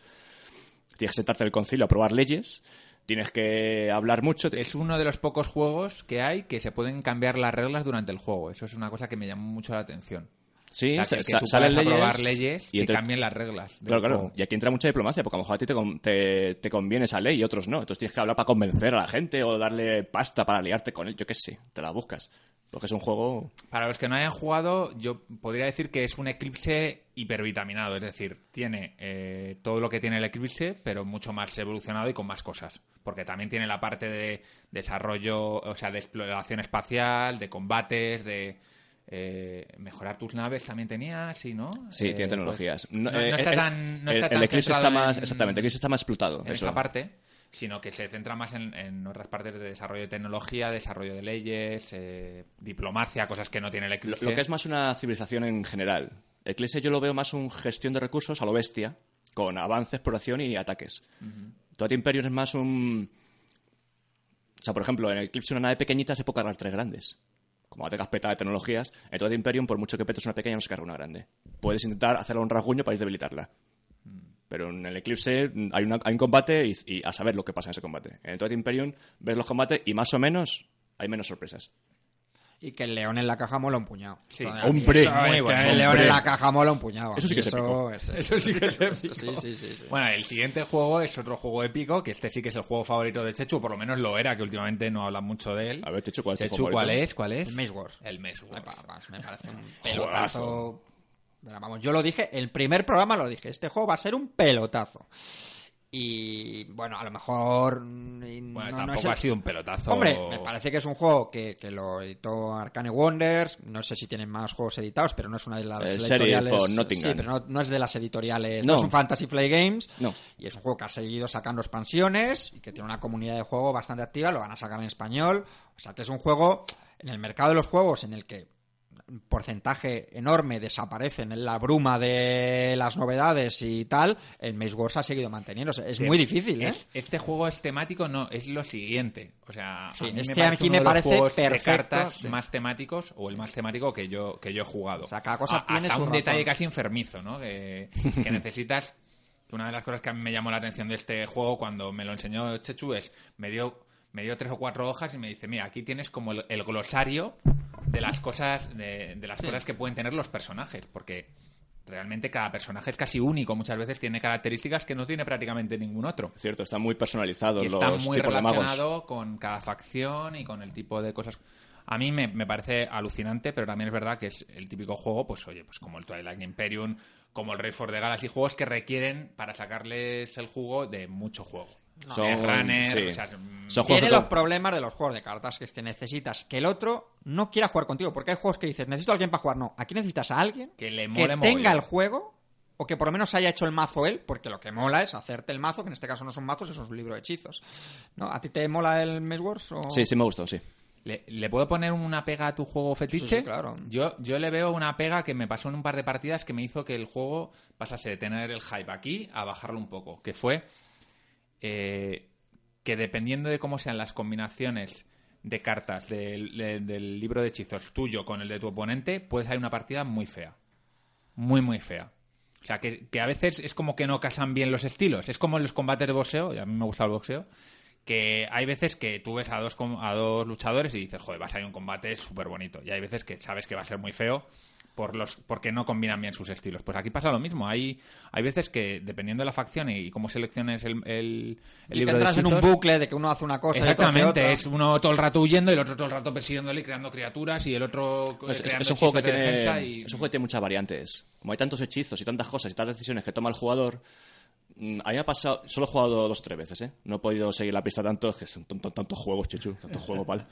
tienes que sentarte en el concilio a probar leyes, tienes que hablar mucho. Es uno de los pocos juegos que hay que se pueden cambiar las reglas durante el juego. Eso es una cosa que me llamó mucho la atención. Sí, salen leyes, leyes y, cambien las reglas. Claro, claro. Y aquí entra mucha diplomacia, porque a lo mejor a ti te, te, conviene esa ley y otros no. Entonces tienes que hablar para convencer a la gente o darle pasta para liarte con él. Yo qué sé, te la buscas. Porque es un juego. Para los que no hayan jugado, yo podría decir que es un Eclipse hipervitaminado. Es decir, tiene eh, todo lo que tiene el Eclipse, pero mucho más evolucionado y con más cosas. Porque también tiene la parte de desarrollo, o sea, de exploración espacial, de combates, de. Eh, mejorar tus naves también tenía, sí, ¿no? Sí, tiene eh, tecnologías. Pues, no, está tan, no está el, Eclipse está más, exactamente, el Eclipse está más explotado. En esa parte sino que se centra más en, otras partes de desarrollo de tecnología, desarrollo de leyes, eh, diplomacia, cosas que no tiene el Eclipse. Lo, que es más una civilización en general. Eclipse yo lo veo más un gestión de recursos a lo bestia, con avance, exploración y ataques. Uh Imperium es más un... O sea, por ejemplo, en Eclipse una nave pequeñita se puede cargar tres grandes. como te peta de tecnologías, en Twilight Imperium, por mucho que petes una pequeña, no se carga una grande. Puedes intentar hacerle un rasguño para debilitarla. Pero en el Eclipse hay, hay un combate y, a saber lo que pasa en ese combate. En el Twilight Imperium ves los combates y más o menos hay menos sorpresas y que el león en la caja mola un puñado. Sí, hombre, el león en la caja mola un puñado. Eso sí que es épico. Eso sí que es épico. Sí, sí, bueno, el siguiente juego es otro juego épico, que este sí que es el juego favorito de Chechu, por lo menos lo era, que últimamente no hablan mucho de él. A ver, Chechu, ¿cuál es Chechu, ¿cuál es? ¿Cuál es? El Maze Wars. El Maze Wars. Me parece un pelotazo. Vamos, yo lo dije, el primer programa lo dije, este juego va a ser un pelotazo. Y bueno, a lo mejor. Mm, bueno, tampoco ha sido un pelotazo. Hombre, me parece que es un juego que, que, lo editó Arcane Wonders. No sé si tienen más juegos editados, pero no es una de las editoriales. Sí, pero no, es de las editoriales. No. es un Fantasy Play Games. No. Y es un juego que ha seguido sacando expansiones y que tiene una comunidad de juego bastante activa. Lo van a sacar en español. O sea que es un juego en el mercado de los juegos en el que porcentaje enorme desaparecen en la bruma de las novedades y tal, el Maze Wars ha seguido manteniéndose. Es muy difícil, ¿eh? Este juego es temático, no, es lo siguiente. O sea, este aquí me parece perfecto, de cartas más temáticos o el más temático que yo, que yo he jugado. O sea, cada cosa tiene un detalle casi enfermizo, ¿no? Que, necesitas... Una de las cosas que a mí me llamó la atención de este juego cuando me lo enseñó Chechu es, me dio me dio tres o cuatro hojas y me dice, mira, aquí tienes como el, glosario de las cosas, de, las cosas que pueden tener los personajes, porque realmente cada personaje es casi único, muchas veces tiene características que no tiene prácticamente ningún otro. Cierto, está muy personalizado. Y está muy relacionado con cada facción y con el tipo de cosas. A mí me, me, parece alucinante, pero también es verdad que es el típico juego, pues oye, pues como el Twilight Imperium, como el Race for the Galaxy, juegos que requieren para sacarles el jugo de mucho juego son, runner, Tiene los problemas de los juegos de cartas, que es que necesitas que el otro no quiera jugar contigo, porque hay juegos que dices, necesito a alguien para jugar. No, aquí necesitas a alguien que, le tenga el juego o que por lo menos haya hecho el mazo él, porque lo que mola es hacerte el mazo, que en este caso no son mazos, un libro de hechizos. ¿No? ¿A ti te mola el Maze Wars? Sí, sí me gustó, sí. ¿Le, puedo poner una pega a tu juego fetiche? Sí, claro. Yo, yo le veo una pega que me pasó en un par de partidas que me hizo que el juego pasase de tener el hype aquí a bajarlo un poco, que fue eh, que dependiendo de cómo sean las combinaciones de cartas del, libro de hechizos tuyo con el de tu oponente, puede salir una partida muy fea. Muy, muy fea. O sea, que, a veces es como que no casan bien los estilos. Es como en los combates de boxeo, y a mí me gusta el boxeo, que hay veces que tú ves a dos, a dos luchadores y dices, joder, va a salir un combate súper bonito. Y hay veces que sabes que va a ser muy feo por los porque no combinan bien sus estilos. Pues aquí pasa lo mismo. Hay, hay veces que, dependiendo de la facción y, cómo selecciones el, el, libro que entras en un bucle de que uno hace una cosa Exactamente, y es uno todo el rato huyendo y el otro todo el rato persiguiéndole y creando criaturas y el otro es, creando un juego que tiene, y... Es un juego que tiene muchas variantes. Como hay tantos hechizos y tantas cosas y tantas decisiones que toma el jugador... Mm, a mí me ha pasado, solo he jugado dos o tres veces, ¿eh? No he podido seguir la pista tanto, es que son tantos juegos, chichu, tantos juegos, ¿vale?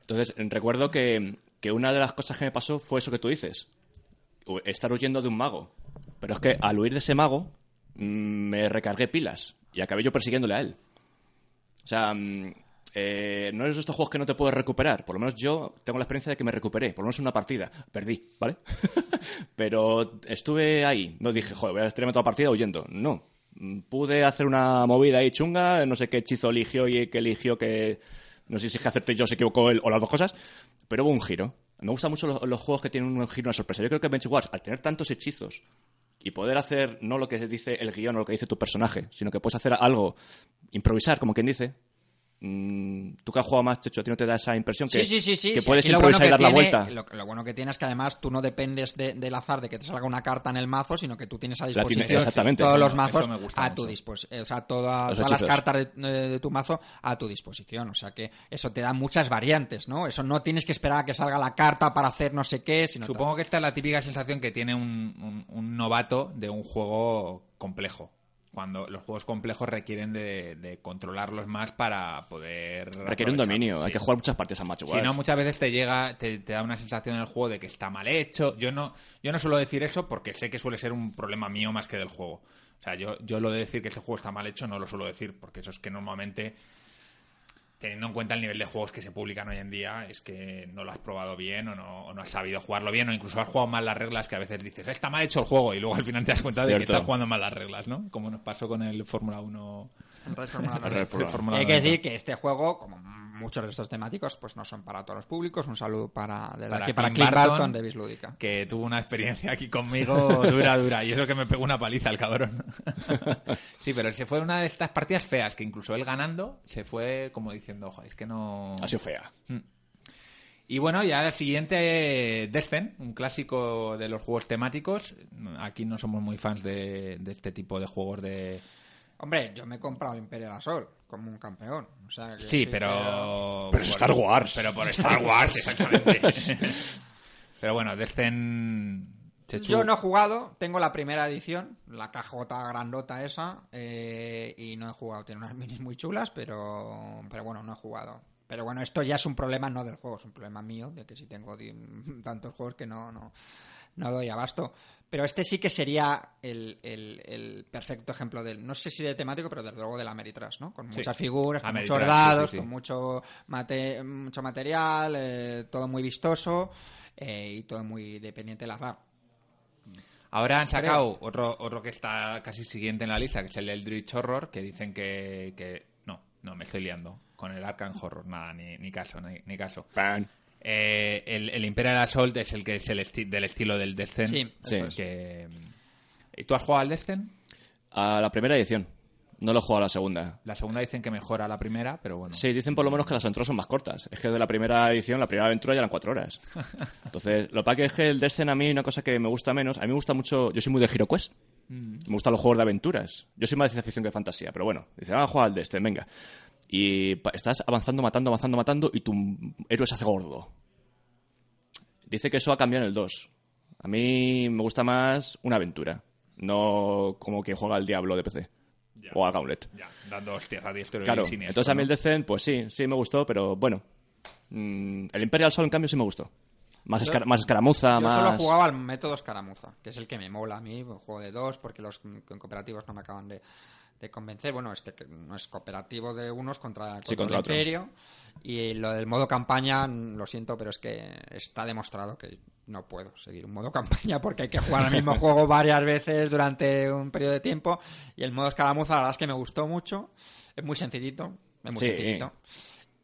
Entonces, recuerdo que, que una de las cosas que me pasó fue eso que tú dices. Estar huyendo de un mago. Pero es que al huir de ese mago, mm, me recargué pilas y acabé yo persiguiéndole a él. O sea, mm, eh, no es de estos juegos que no te puedes recuperar. Por lo menos yo tengo la experiencia de que me recuperé. Por lo menos una partida. Perdí, ¿vale? Pero estuve ahí. No dije, joder, voy a estar toda la partida huyendo. No. Mm, pude hacer una movida ahí chunga. No sé qué hechizo eligió y qué eligió que no sé si es que acerté yo, se equivocó él o las dos cosas, pero hubo un giro. Me gustan mucho los, juegos que tienen un giro, una sorpresa. Yo creo que Bench Wars, al tener tantos hechizos y poder hacer no lo que dice el guion o lo que dice tu personaje, sino que puedes hacer algo, improvisar, como quien dice, Mm, tú que has jugado más, Checho, a ti no te da esa impresión que, que puedes improvisar y dar la vuelta. Lo, bueno que tienes es que además tú no dependes del azar de que te salga una carta en el mazo, sino que tú tienes a disposición todos los mazos a tu disposición. O sea, todas las cartas de, tu mazo a tu disposición. O sea que eso te da muchas variantes, ¿no? Eso no tienes que esperar a que salga la carta para hacer no sé qué. Sino Supongo que esta es la típica sensación que tiene un novato de un juego complejo cuando los juegos complejos requieren de, controlarlos más para poder... Requiere un dominio, hay que jugar muchas partidas a macho Si no, muchas veces te llega, te, da una sensación en el juego de que está mal hecho. Yo no, yo no suelo decir eso porque sé que suele ser un problema mío más que del juego. O sea, yo, yo lo de decir que este juego está mal hecho no lo suelo decir porque eso es que normalmente teniendo en cuenta el nivel de juegos que se publican hoy en día, es que no lo has probado bien o no, no has sabido jugarlo bien o incluso has jugado mal las reglas que a veces dices, está mal hecho el juego y luego al final te das cuenta de que estás jugando mal las reglas, ¿no? Como nos pasó con el Fórmula 1. Hay que decir que este juego, como muchos de estos temáticos pues no son para todos los públicos. Un saludo para, de para, aquí, para Clint Barton, de Bislúdica. Que tuvo una experiencia aquí conmigo dura, dura. Y eso que me pegó una paliza el cabrón. sí, pero se fue una de estas partidas feas que incluso él ganando se fue como diciendo, ojo, es que no... Ha sido fea. Mm. Y bueno, ya el siguiente, Descent, un clásico de los juegos temáticos. Aquí no somos muy fans de, este tipo de juegos de... Hombre, yo me he comprado Imperial Assault como un campeón. sí, pero... Pero es Star Wars. Pero por Star Wars, exactamente. pero bueno, Descent... Yo no he jugado, tengo la primera edición, la cajota grandota esa, eh, y no he jugado. Tiene unas minis muy chulas, pero, pero bueno, no he jugado. Pero bueno, esto ya es un problema no del juego, es un problema mío, de que si tengo tantos juegos que no, no, no doy abasto. Pero este sí que sería el, perfecto ejemplo del, no sé si de temático, pero desde luego de la Meritras, ¿no? Con muchas figuras, con muchos dados, con mucho, mucho material, eh, todo muy vistoso eh, y todo muy dependiente del azar. Ahora han sacado otro, otro que está casi siguiente en la lista, que es el Eldritch Horror, que dicen que, que... No, no, me estoy liando con el Arkham Horror, nada, ni, caso, ni, caso. Eh, el, el, Imperial Assault es el que es el del estilo del Descent. Sí, ¿Y tú has jugado al Descent? A la primera edición. No lo he jugado a la segunda. La segunda dicen que mejora la primera, pero bueno. Sí, dicen por lo menos que las aventuras son más cortas. Es que de la primera edición, la primera aventura ya eran cuatro horas. Entonces, lo que es que el Descent a mí, una cosa que me gusta menos, a mí me gusta mucho, yo soy muy de HeroQuest. Mm. Me gustan los juegos de aventuras. Yo soy más de ciencia ficción que de fantasía, pero bueno, dice, vamos a jugar al Descent, venga y estás avanzando, matando, avanzando, matando y tu héroe se hace gordo. Dice que eso ha cambiado en el 2. A mí me gusta más una aventura, no como que juega al Diablo de PC. O al Gauntlet. Ya, dando hostias a diestro claro. y Entonces a mí el Descent, pues sí, sí me gustó, pero bueno. Mm, el Imperial Sol, en cambio, sí me gustó. Más, más escaramuza, más... Yo solo jugaba al método escaramuza, que es el que me mola a mí, un juego de dos, porque los cooperativos no me acaban de, de convencer. Bueno, este que no es cooperativo de unos contra, contra, el Imperio. Y lo del modo campaña, lo siento, pero es que está demostrado que no puedo seguir un modo campaña porque hay que jugar al mismo juego varias veces durante un periodo de tiempo. Y el modo escaramuza, la verdad es que me gustó mucho. Es muy sencillito. Es muy sencillito.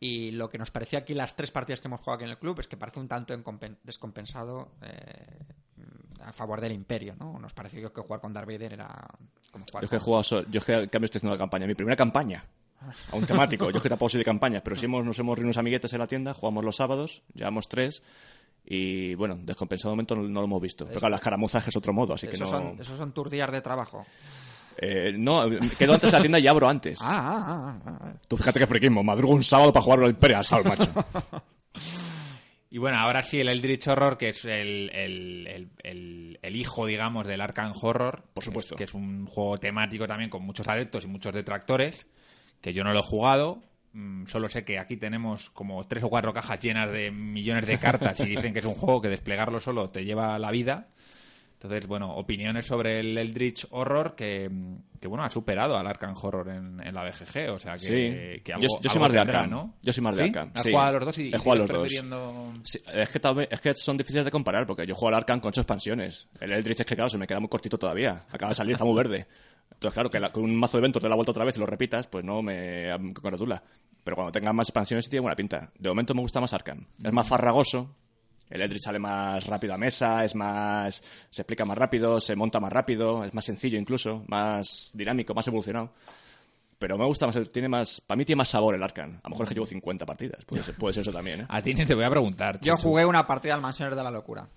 Y lo que nos pareció aquí las tres partidas que hemos jugado aquí en el club es que parece un tanto descompensado eh, a favor del imperio, ¿no? Nos pareció que jugar con Darth Vader era como jugar Yo que he jugado, yo que cambio estoy haciendo la campaña, mi primera campaña, a un temático, yo que tampoco soy de campaña, pero si hemos, nos hemos reunido unos amiguetes en la tienda, jugamos los sábados, llevamos tres, y bueno, descompensado momento no, lo hemos visto. Pero claro, las caramuzas es otro modo, así que no... Son, esos son tus días de trabajo. Eh, no, quedo antes en la tienda y abro antes. Ah, ah, ah, ah, Tú fíjate que friquismo, madrugo un sábado para jugar al Imperial Sal, macho. Y bueno, ahora sí, el Eldritch Horror, que es el, el, el, hijo, digamos, del Arkham Horror. Por supuesto. Que es un juego temático también con muchos adeptos y muchos detractores, que yo no lo he jugado. Mm, solo sé que aquí tenemos como tres o cuatro cajas llenas de millones de cartas y dicen que es un juego que desplegarlo solo te lleva la vida. Entonces, bueno, opiniones sobre el Eldritch Horror que, bueno, ha superado al Arkham Horror en, la BGG. O sea, que, que algo, yo, soy más de Arkham. ¿no? Yo soy más de Arkham. ¿Has jugado a los dos y, He jugado dos. es, que tal es que son difíciles de comparar porque yo juego al Arkham con ocho expansiones. El Eldritch es que, claro, se me queda muy cortito todavía. Acaba de salir, está muy verde. Entonces, claro, que con un mazo de eventos te la vuelta otra vez y lo repitas, pues no me congratula. Pero cuando tengas más expansiones sí tiene buena pinta. De momento me gusta más Arkham. Es más farragoso, el Eldritch sale más rápido a mesa, es más. se explica más rápido, se monta más rápido, es más sencillo incluso, más dinámico, más evolucionado. Pero me gusta más, tiene más, para mí tiene más sabor el Arcan. A lo mejor es que llevo 50 partidas, puede ser, puede ser eso también, ¿eh? A ti te voy a preguntar. Yo jugué una partida al Mansiones de la Locura.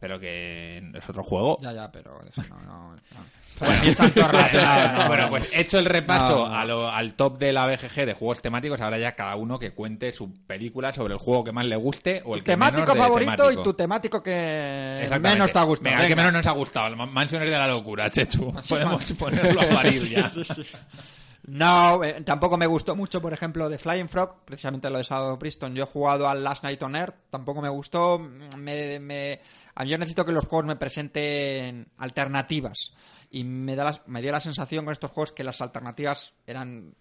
Pero que es otro juego. Ya, ya, pero no, no, Bueno, pues hecho el repaso al top de la BGG de juegos temáticos, ahora ya cada uno que cuente su película sobre el juego que más le guste o el que temático menos favorito y tu temático que menos te ha gustado. Venga, el que menos nos ha gustado, el Mansiones de la locura, Chechu. Podemos ponerlo a parir ya. No, eh, tampoco me gustó mucho, por ejemplo, de Flying Frog, precisamente lo de Shadow Priston. Yo he jugado al Last Night on Earth, tampoco me gustó. Me, me, yo necesito que los juegos me presenten alternativas. Y me, da me dio la sensación con estos juegos que las alternativas eran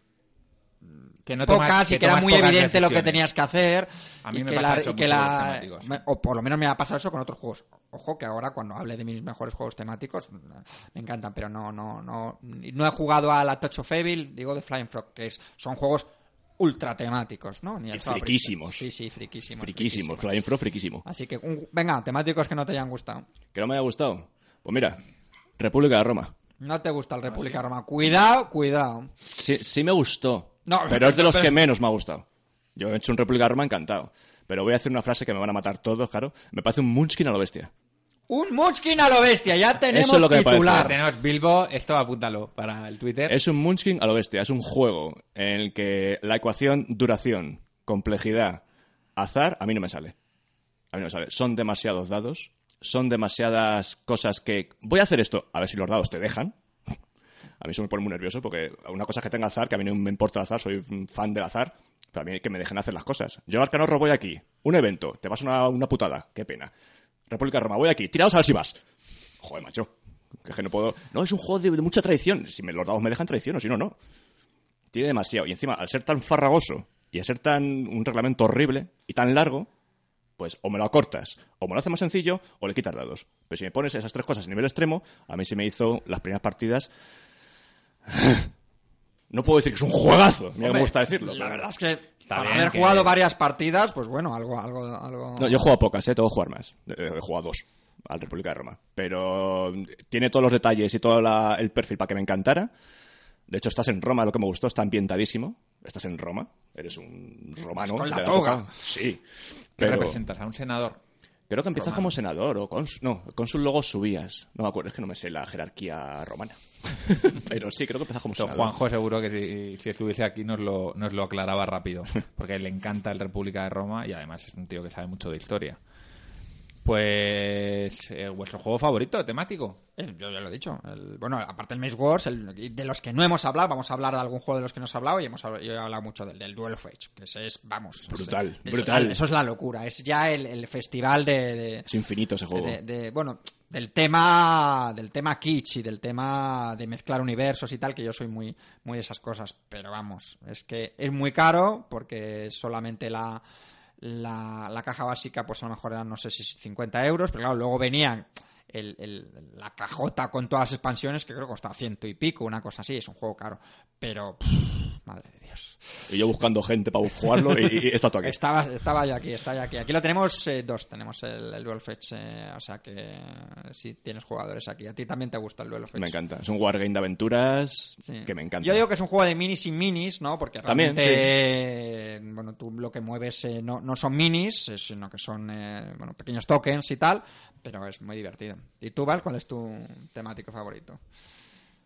que no pocas y que era muy evidente lo que tenías que hacer. A mí me pasa eso que la, O por lo menos me ha pasado eso con otros juegos. Ojo que ahora cuando hable de mis mejores juegos temáticos me encantan, pero no no no no he jugado a la Touch of Evil, digo de Flying Frog, que es son juegos ultra temáticos, ¿no? Ni friquísimos. Sí, sí, friquísimos. Friquísimos, Flying Pro friquísimo. Así que, venga, temáticos que no te hayan gustado. ¿Que no me haya gustado? Pues mira, República de Roma. No te gusta el República de Roma. Cuidado, cuidado. Sí, sí me gustó. No, pero es de los que menos me ha gustado. Yo he hecho un República de Roma encantado. Pero voy a hacer una frase que me van a matar todos, claro. Me parece un Munchkin a lo bestia. Un Munchkin a lo bestia, ya tenemos Eso es lo que titular. Tenemos Bilbo, esto apúntalo para el Twitter. Es un Munchkin a lo bestia, es un juego en el que la ecuación duración, complejidad, azar, a mí no me sale. A mí no me sale. Son demasiados dados, son demasiadas cosas que... Voy a hacer esto, a ver si los dados te dejan. A mí eso me pone muy nervioso porque una cosa que tenga azar, que a mí no me importa el azar, soy un fan del azar, pero a mí que me dejen hacer las cosas. Yo, Arcanorro, voy aquí. Un evento. Te vas una, una putada. Qué pena. República de Roma, voy aquí. Tirados a ver si vas. Joder, macho. Que, que no puedo... No, es un juego de, mucha tradición. Si me, los dados me dejan tradición o si no, no. Tiene demasiado. Y encima, al ser tan farragoso y a ser tan un reglamento horrible y tan largo, pues o me lo acortas, o me lo haces más sencillo, o le quitas dados. Pero si me pones esas tres cosas a nivel extremo, a mí se me hizo las primeras partidas no puedo decir que es un juegazo, me gusta decirlo. La verdad es que para haber jugado varias partidas, pues bueno, algo... algo, algo... No, yo he jugado pocas, ¿eh? Tengo que jugar más. He jugado dos al República de Roma. Pero tiene todos los detalles y todo el perfil para que me encantara. De hecho, estás en Roma, lo que me gustó, está ambientadísimo. Estás en Roma, eres un romano. Con la toga. Sí. ¿Qué representas? ¿A un senador? Creo que empiezas como senador o cónsul. No, cónsul luego subías. No me acuerdo, es que no me sé la jerarquía romana. Pero sí, creo que empiezas como senador. Juanjo seguro que si, estuviese aquí nos lo, nos lo aclaraba rápido. Porque le encanta el República de Roma y además es un tío que sabe mucho de historia. Pues, eh, ¿vuestro juego favorito temático? Eh, yo ya lo he dicho. bueno, aparte del Maze Wars, de los que no hemos hablado, vamos a hablar de algún juego de los que no hemos hablado y hemos yo he hablado mucho del, del Duel of Age, que ese es, vamos. Brutal, brutal. Eso es la locura. Es ya el, festival de, Es infinito ese juego. bueno, del tema del tema kitsch y del tema de mezclar universos y tal, que yo soy muy, muy de esas cosas. Pero vamos, es que es muy caro porque solamente la la, la, caja básica, pues a lo mejor eran, no sé si 50 euros, pero claro, luego venían el, la cajota con todas las expansiones, que creo que costaba ciento y pico, una cosa así, es un juego caro. Pero, madre de Dios. Y yo buscando gente para jugarlo y, está todo aquí. Estaba, estaba ya aquí, está ya aquí. Aquí lo tenemos eh, dos, tenemos el, el Duel Fetch, eh, o sea que si tienes jugadores aquí. A ti también te gusta el Duel Fetch. Me encanta, es un wargame de aventuras que me encanta. Yo digo que es un juego de minis y minis, ¿no? Porque realmente, bueno, tú lo que mueves eh, no, no son minis, sino que son, bueno, pequeños tokens y tal, pero es muy divertido. ¿Y tú, Val, cuál es tu temático favorito?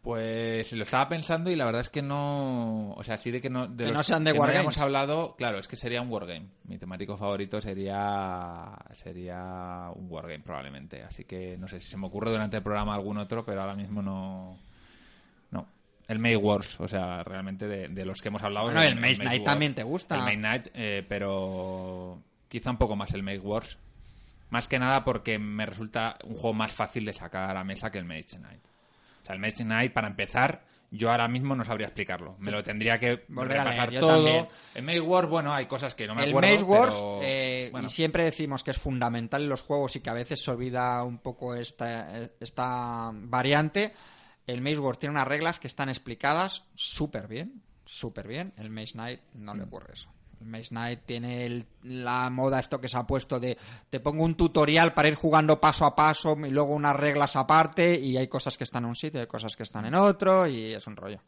Pues lo estaba pensando y la verdad es que no. O sea, sí de que no. De que no sean de Wargames. hemos hablado, claro, es que sería un Wargame. Mi temático favorito sería. Sería un Wargame, probablemente. Así que no sé si se me ocurre durante el programa algún otro, pero ahora mismo no. No. El May Wars, o sea, realmente de, los que hemos hablado. Bueno, el, Maze Knight también te gusta. El Maze Knight, eh, pero. Quizá un poco más el Make Wars. Más que nada porque me resulta un juego más fácil de sacar a mesa que el Mage Knight. O sea, el Mage Knight, para empezar, yo ahora mismo no sabría explicarlo. Me lo tendría que volver a pasar todo. El Maze Wars, bueno, hay cosas que no me acuerdo. El Maze Wars, eh, y siempre decimos que es fundamental en los juegos y que a veces se olvida un poco esta, esta variante. El Maze Wars tiene unas reglas que están explicadas súper bien, súper bien. El Maze Knight no le mm. ocurre eso. Maze Knight tiene la moda esto que se ha puesto de te pongo un tutorial para ir jugando paso a paso y luego unas reglas aparte y hay cosas que están en un sitio, hay cosas que están en otro y es un rollo.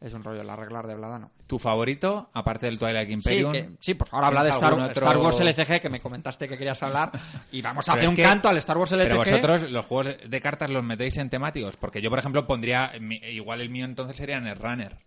Es un rollo el arreglar de Bladano. ¿Tu favorito, aparte del Twilight Imperium? Sí, sí por favor, habla de Star, Wars LCG, que me comentaste que querías hablar. Y vamos a hacer un canto al Star Wars LCG. Pero vosotros los juegos de cartas los metéis en temáticos. Porque yo, por ejemplo, pondría... Igual el mío entonces sería Netrunner.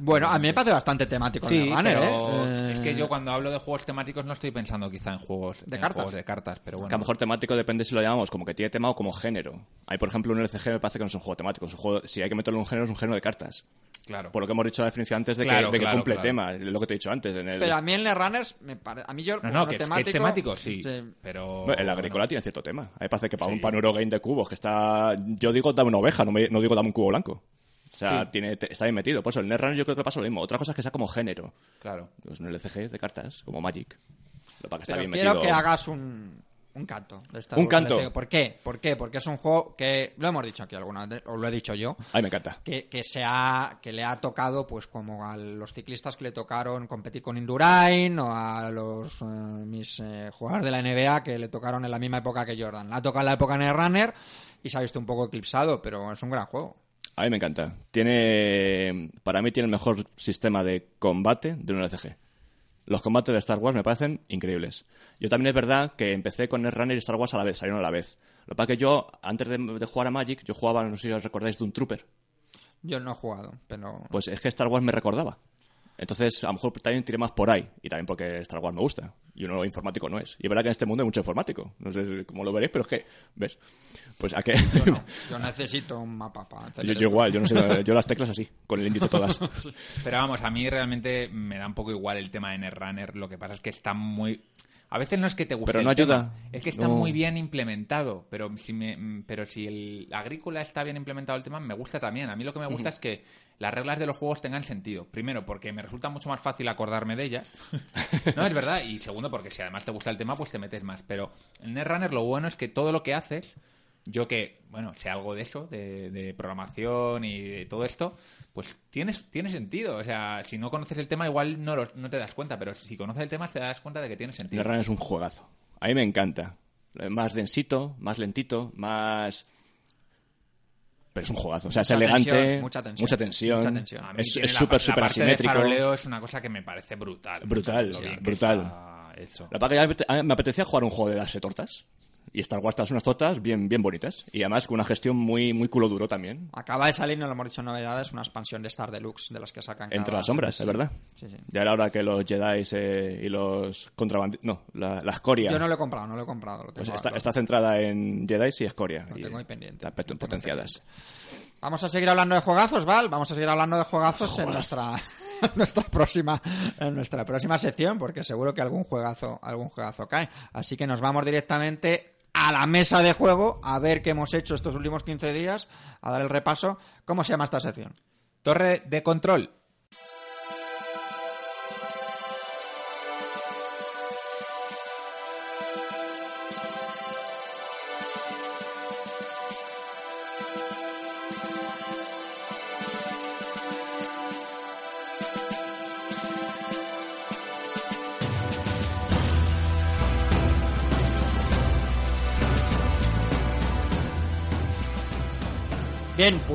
Bueno, a mí me parece bastante temático sí, Netrunner, pero ¿eh? Es que yo cuando hablo de juegos temáticos no estoy pensando quizá en juegos de, cartas. de cartas. pero bueno. Que a lo mejor temático depende si lo llamamos como que tiene tema o como género. Hay, por ejemplo, un LCG me parece que no es un juego temático. Es un juego, si hay que meterlo en un género, es un género de cartas. Claro. Por lo que hemos dicho la definición antes de que, cumple tema, lo que te he dicho antes. Pero a mí en Netrunners, me a mí yo no, no, que temático, es, temático, sí, pero... el agrícola tiene cierto tema. A mí parece que para un panuro game de cubos que está... Yo digo dame una oveja, no, no digo dame un cubo blanco. O sea, tiene, está bien metido. Por eso el Netrunner yo creo que pasa lo mismo. Otra cosa es que sea como género. Claro. Es un LCG de cartas, como Magic. Lo para que está bien quiero que hagas un, un canto. un canto. ¿Por qué? ¿Por qué? Porque es un juego que, lo hemos dicho aquí alguna vez, o lo he dicho yo. Ay, me encanta. Que, que, se ha, que le ha tocado, pues como a los ciclistas que le tocaron competir con Indurain, o a los eh, mis eh, jugadores de la NBA que le tocaron en la misma época que Jordan. La ha tocado en la época de Runner y se ha visto un poco eclipsado, pero es un gran juego. A mí me encanta. Tiene, para mí tiene el mejor sistema de combate de un LCG los combates de Star Wars me parecen increíbles. Yo también es verdad que empecé con Runner y Star Wars a la vez, salieron a la vez. Lo que pasa es que yo, antes de, jugar a Magic, yo jugaba, no sé si os recordáis, de un Trooper. Yo no he jugado, pero... Pues es que Star Wars me recordaba. Entonces, a lo mejor también tiré más por ahí. Y también porque Star Wars me gusta. Y uno informático no es. Y es verdad que en este mundo hay mucho informático. No sé cómo lo veréis, pero es que, ¿ves? Pues a qué. Yo, necesito un mapa para hacer yo, yo, igual, yo no sé, yo las teclas así, con el índice todas. Pero vamos, a mí realmente me da un poco igual el tema de Netrunner. Lo que pasa es que está muy a veces no es que te guste. Pero no ayuda. es que está muy bien implementado. Pero si, me, pero si el agrícola está bien implementado el tema, me gusta también. A mí lo que me gusta es que las reglas de los juegos tengan sentido. Primero, porque me resulta mucho más fácil acordarme de ellas. no, es verdad. Y segundo, porque si además te gusta el tema, pues te metes más. Pero en Netrunner lo bueno es que todo lo que haces yo que, bueno, sé algo de eso, de, programación y de todo esto, pues tienes, tiene sentido. O sea, si no conoces el tema, igual no, no te das cuenta, pero si conoces el tema, te das cuenta de que tiene sentido. Run es un juegazo. A mí me encanta. Más densito, más lentito, más pero es un juegazo. O sea, es elegante, mucha, tensión, mucha tensión. Es súper, súper asimétrico. El es una cosa que me parece brutal. Brutal, brutal. La parte que me apetecía jugar un juego de darse tortas y Star Wars unas totas bien, bien bonitas. Y además con una gestión muy, muy culo duro también. Acaba de salir, no lo hemos dicho novedades, una expansión de Star Deluxe de las que sacan. Entre las sombras, es verdad. Sí, sí. Ya era hora que los Jedi eh, y los contrabandistas. No, la, escoria. Yo no lo he comprado, no lo he comprado. Pues está, centrada en Jedi y escoria. Lo tengo ahí pendiente. potenciadas. Vamos a seguir hablando de juegazos, Val. Vamos a seguir hablando de juegazos en nuestra nuestra próxima en nuestra próxima sección porque seguro que algún juegazo algún juegazo cae así que nos vamos directamente a la mesa de juego a ver qué hemos hecho estos últimos 15 días, a dar el repaso. ¿Cómo se llama esta sección? Torre de control.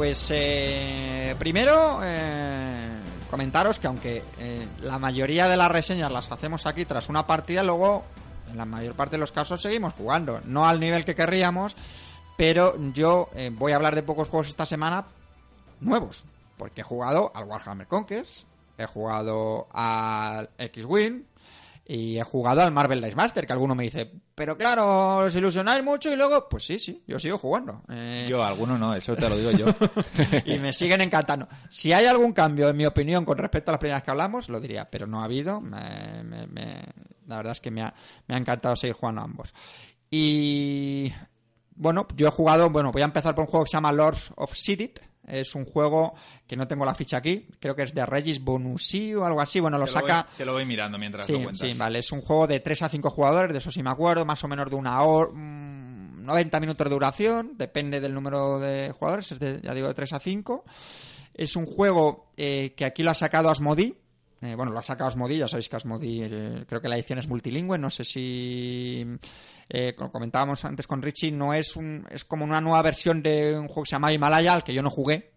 Pues eh, primero eh, comentaros que aunque eh, la mayoría de las reseñas las hacemos aquí tras una partida, luego en la mayor parte de los casos seguimos jugando. No al nivel que querríamos, pero yo voy a hablar de pocos juegos esta semana nuevos, porque he jugado al Warhammer Conquest, he jugado al X-Wing, y he jugado al Marvel Dice Master, que alguno me dice, pero claro, os ilusionáis mucho y luego, pues sí, sí, yo sigo jugando. Eh, yo, alguno no, eso te lo digo yo. y me siguen encantando. Si hay algún cambio, en mi opinión, con respecto a las primeras que hablamos, lo diría, pero no ha habido. la verdad es que me ha, me ha encantado seguir jugando a ambos. Y bueno, yo he jugado, bueno, voy a empezar por un juego que se llama Lords of Sidit, es un juego que no tengo la ficha aquí, creo que es de Regis Bonusi o algo así. Bueno, lo saca. te lo voy mirando mientras lo cuentas. Sí, vale. Es un juego de 3 a 5 jugadores, de eso sí me acuerdo, más o menos de una hora. 90 mm, minutos de duración, depende del número de jugadores, es de, ya digo, de 3 a 5. Es un juego eh, que aquí lo ha sacado Asmodi. Eh, bueno, lo ha sacado Asmodi, ya sabéis que Asmodi, eh, creo que la edición es multilingüe, no sé si eh, como comentábamos antes con Richie, no es un, es como una nueva versión de un juego que se llama Himalaya, al que yo no jugué.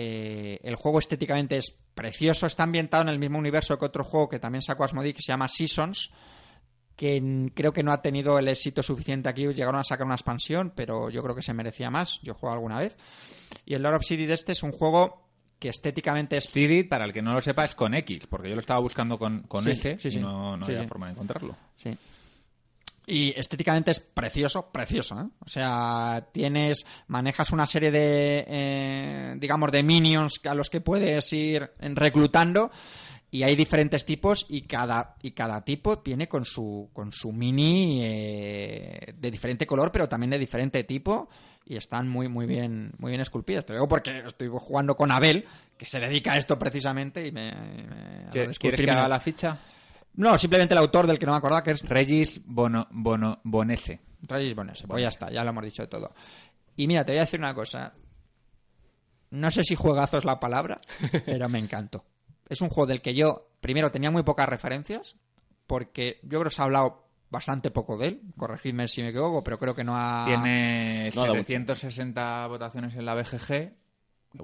El juego estéticamente es precioso, está ambientado en el mismo universo que otro juego que también sacó Asmodee que se llama Seasons, que creo que no ha tenido el éxito suficiente aquí. Llegaron a sacar una expansión, pero yo creo que se merecía más. Yo he jugado alguna vez. Y el Lord of City de este es un juego que estéticamente es... City, para el que no lo sepa, es con X, porque yo lo estaba buscando con, con S y no, no había forma de encontrarlo. Sí. Y estéticamente es precioso, precioso. ¿eh? O sea, tienes, manejas una serie de, eh, digamos, de minions a los que puedes ir reclutando y hay diferentes tipos y cada y cada tipo viene con su con su mini eh, de diferente color pero también de diferente tipo y están muy muy bien muy bien esculpidas te lo digo porque estoy jugando con Abel que se dedica a esto precisamente y me, ¿Quieres que haga la ficha No, simplemente el autor del que no me acordaba, que es Regis Bono, Bono, Bonese. Regis Bonese. Pues ya está, ya lo hemos dicho de todo. Y mira, te voy a decir una cosa. No sé si juegazo es la palabra, pero me encantó. Es un juego del que yo, primero, tenía muy pocas referencias, porque yo creo que se ha hablado bastante poco de él. Corregidme si me equivoco, pero creo que no ha. Tiene 760 votaciones en la BGG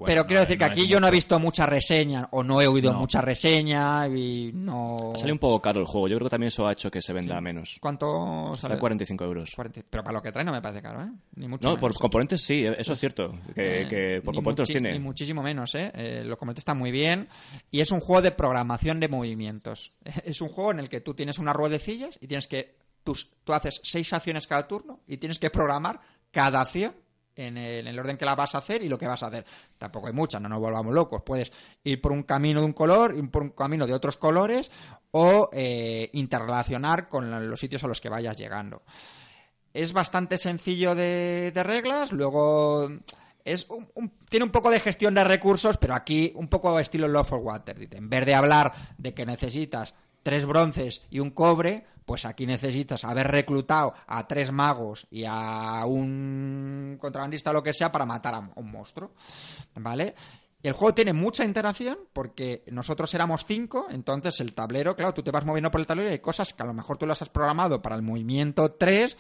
pero quiero decir que aquí yo no he visto mucha reseña o no he oído mucha reseña y no... Ha salido un poco caro el juego. Yo creo que también eso ha hecho que se venda menos. ¿Cuánto sale? 45 euros. Pero para lo que trae no me parece caro, ¿eh? Ni mucho no, por componentes sí, eso es cierto. Que, eh, por componentes tiene. Ni muchísimo menos, ¿eh? ¿eh? Los componentes están muy bien. Y es un juego de programación de movimientos. Es un juego en el que tú tienes unas ruedecillas y tienes que... Tú, tú haces seis acciones cada turno y tienes que programar cada acción en el, orden que la vas a hacer y lo que vas a hacer. Tampoco hay muchas, no nos volvamos locos. Puedes ir por un camino de un color, ir por un camino de otros colores o eh, interrelacionar con los sitios a los que vayas llegando. Es bastante sencillo de, reglas, luego es tiene un poco de gestión de recursos, pero aquí un poco estilo Love for Water. En vez de hablar de que necesitas tres bronces y un cobre, pues aquí necesitas haber reclutado a tres magos y a un contrabandista o lo que sea para matar a un monstruo. ¿Vale? El juego tiene mucha interacción porque nosotros éramos cinco, entonces el tablero, claro, tú te vas moviendo por el tablero y hay cosas que a lo mejor tú las has programado para el movimiento 3,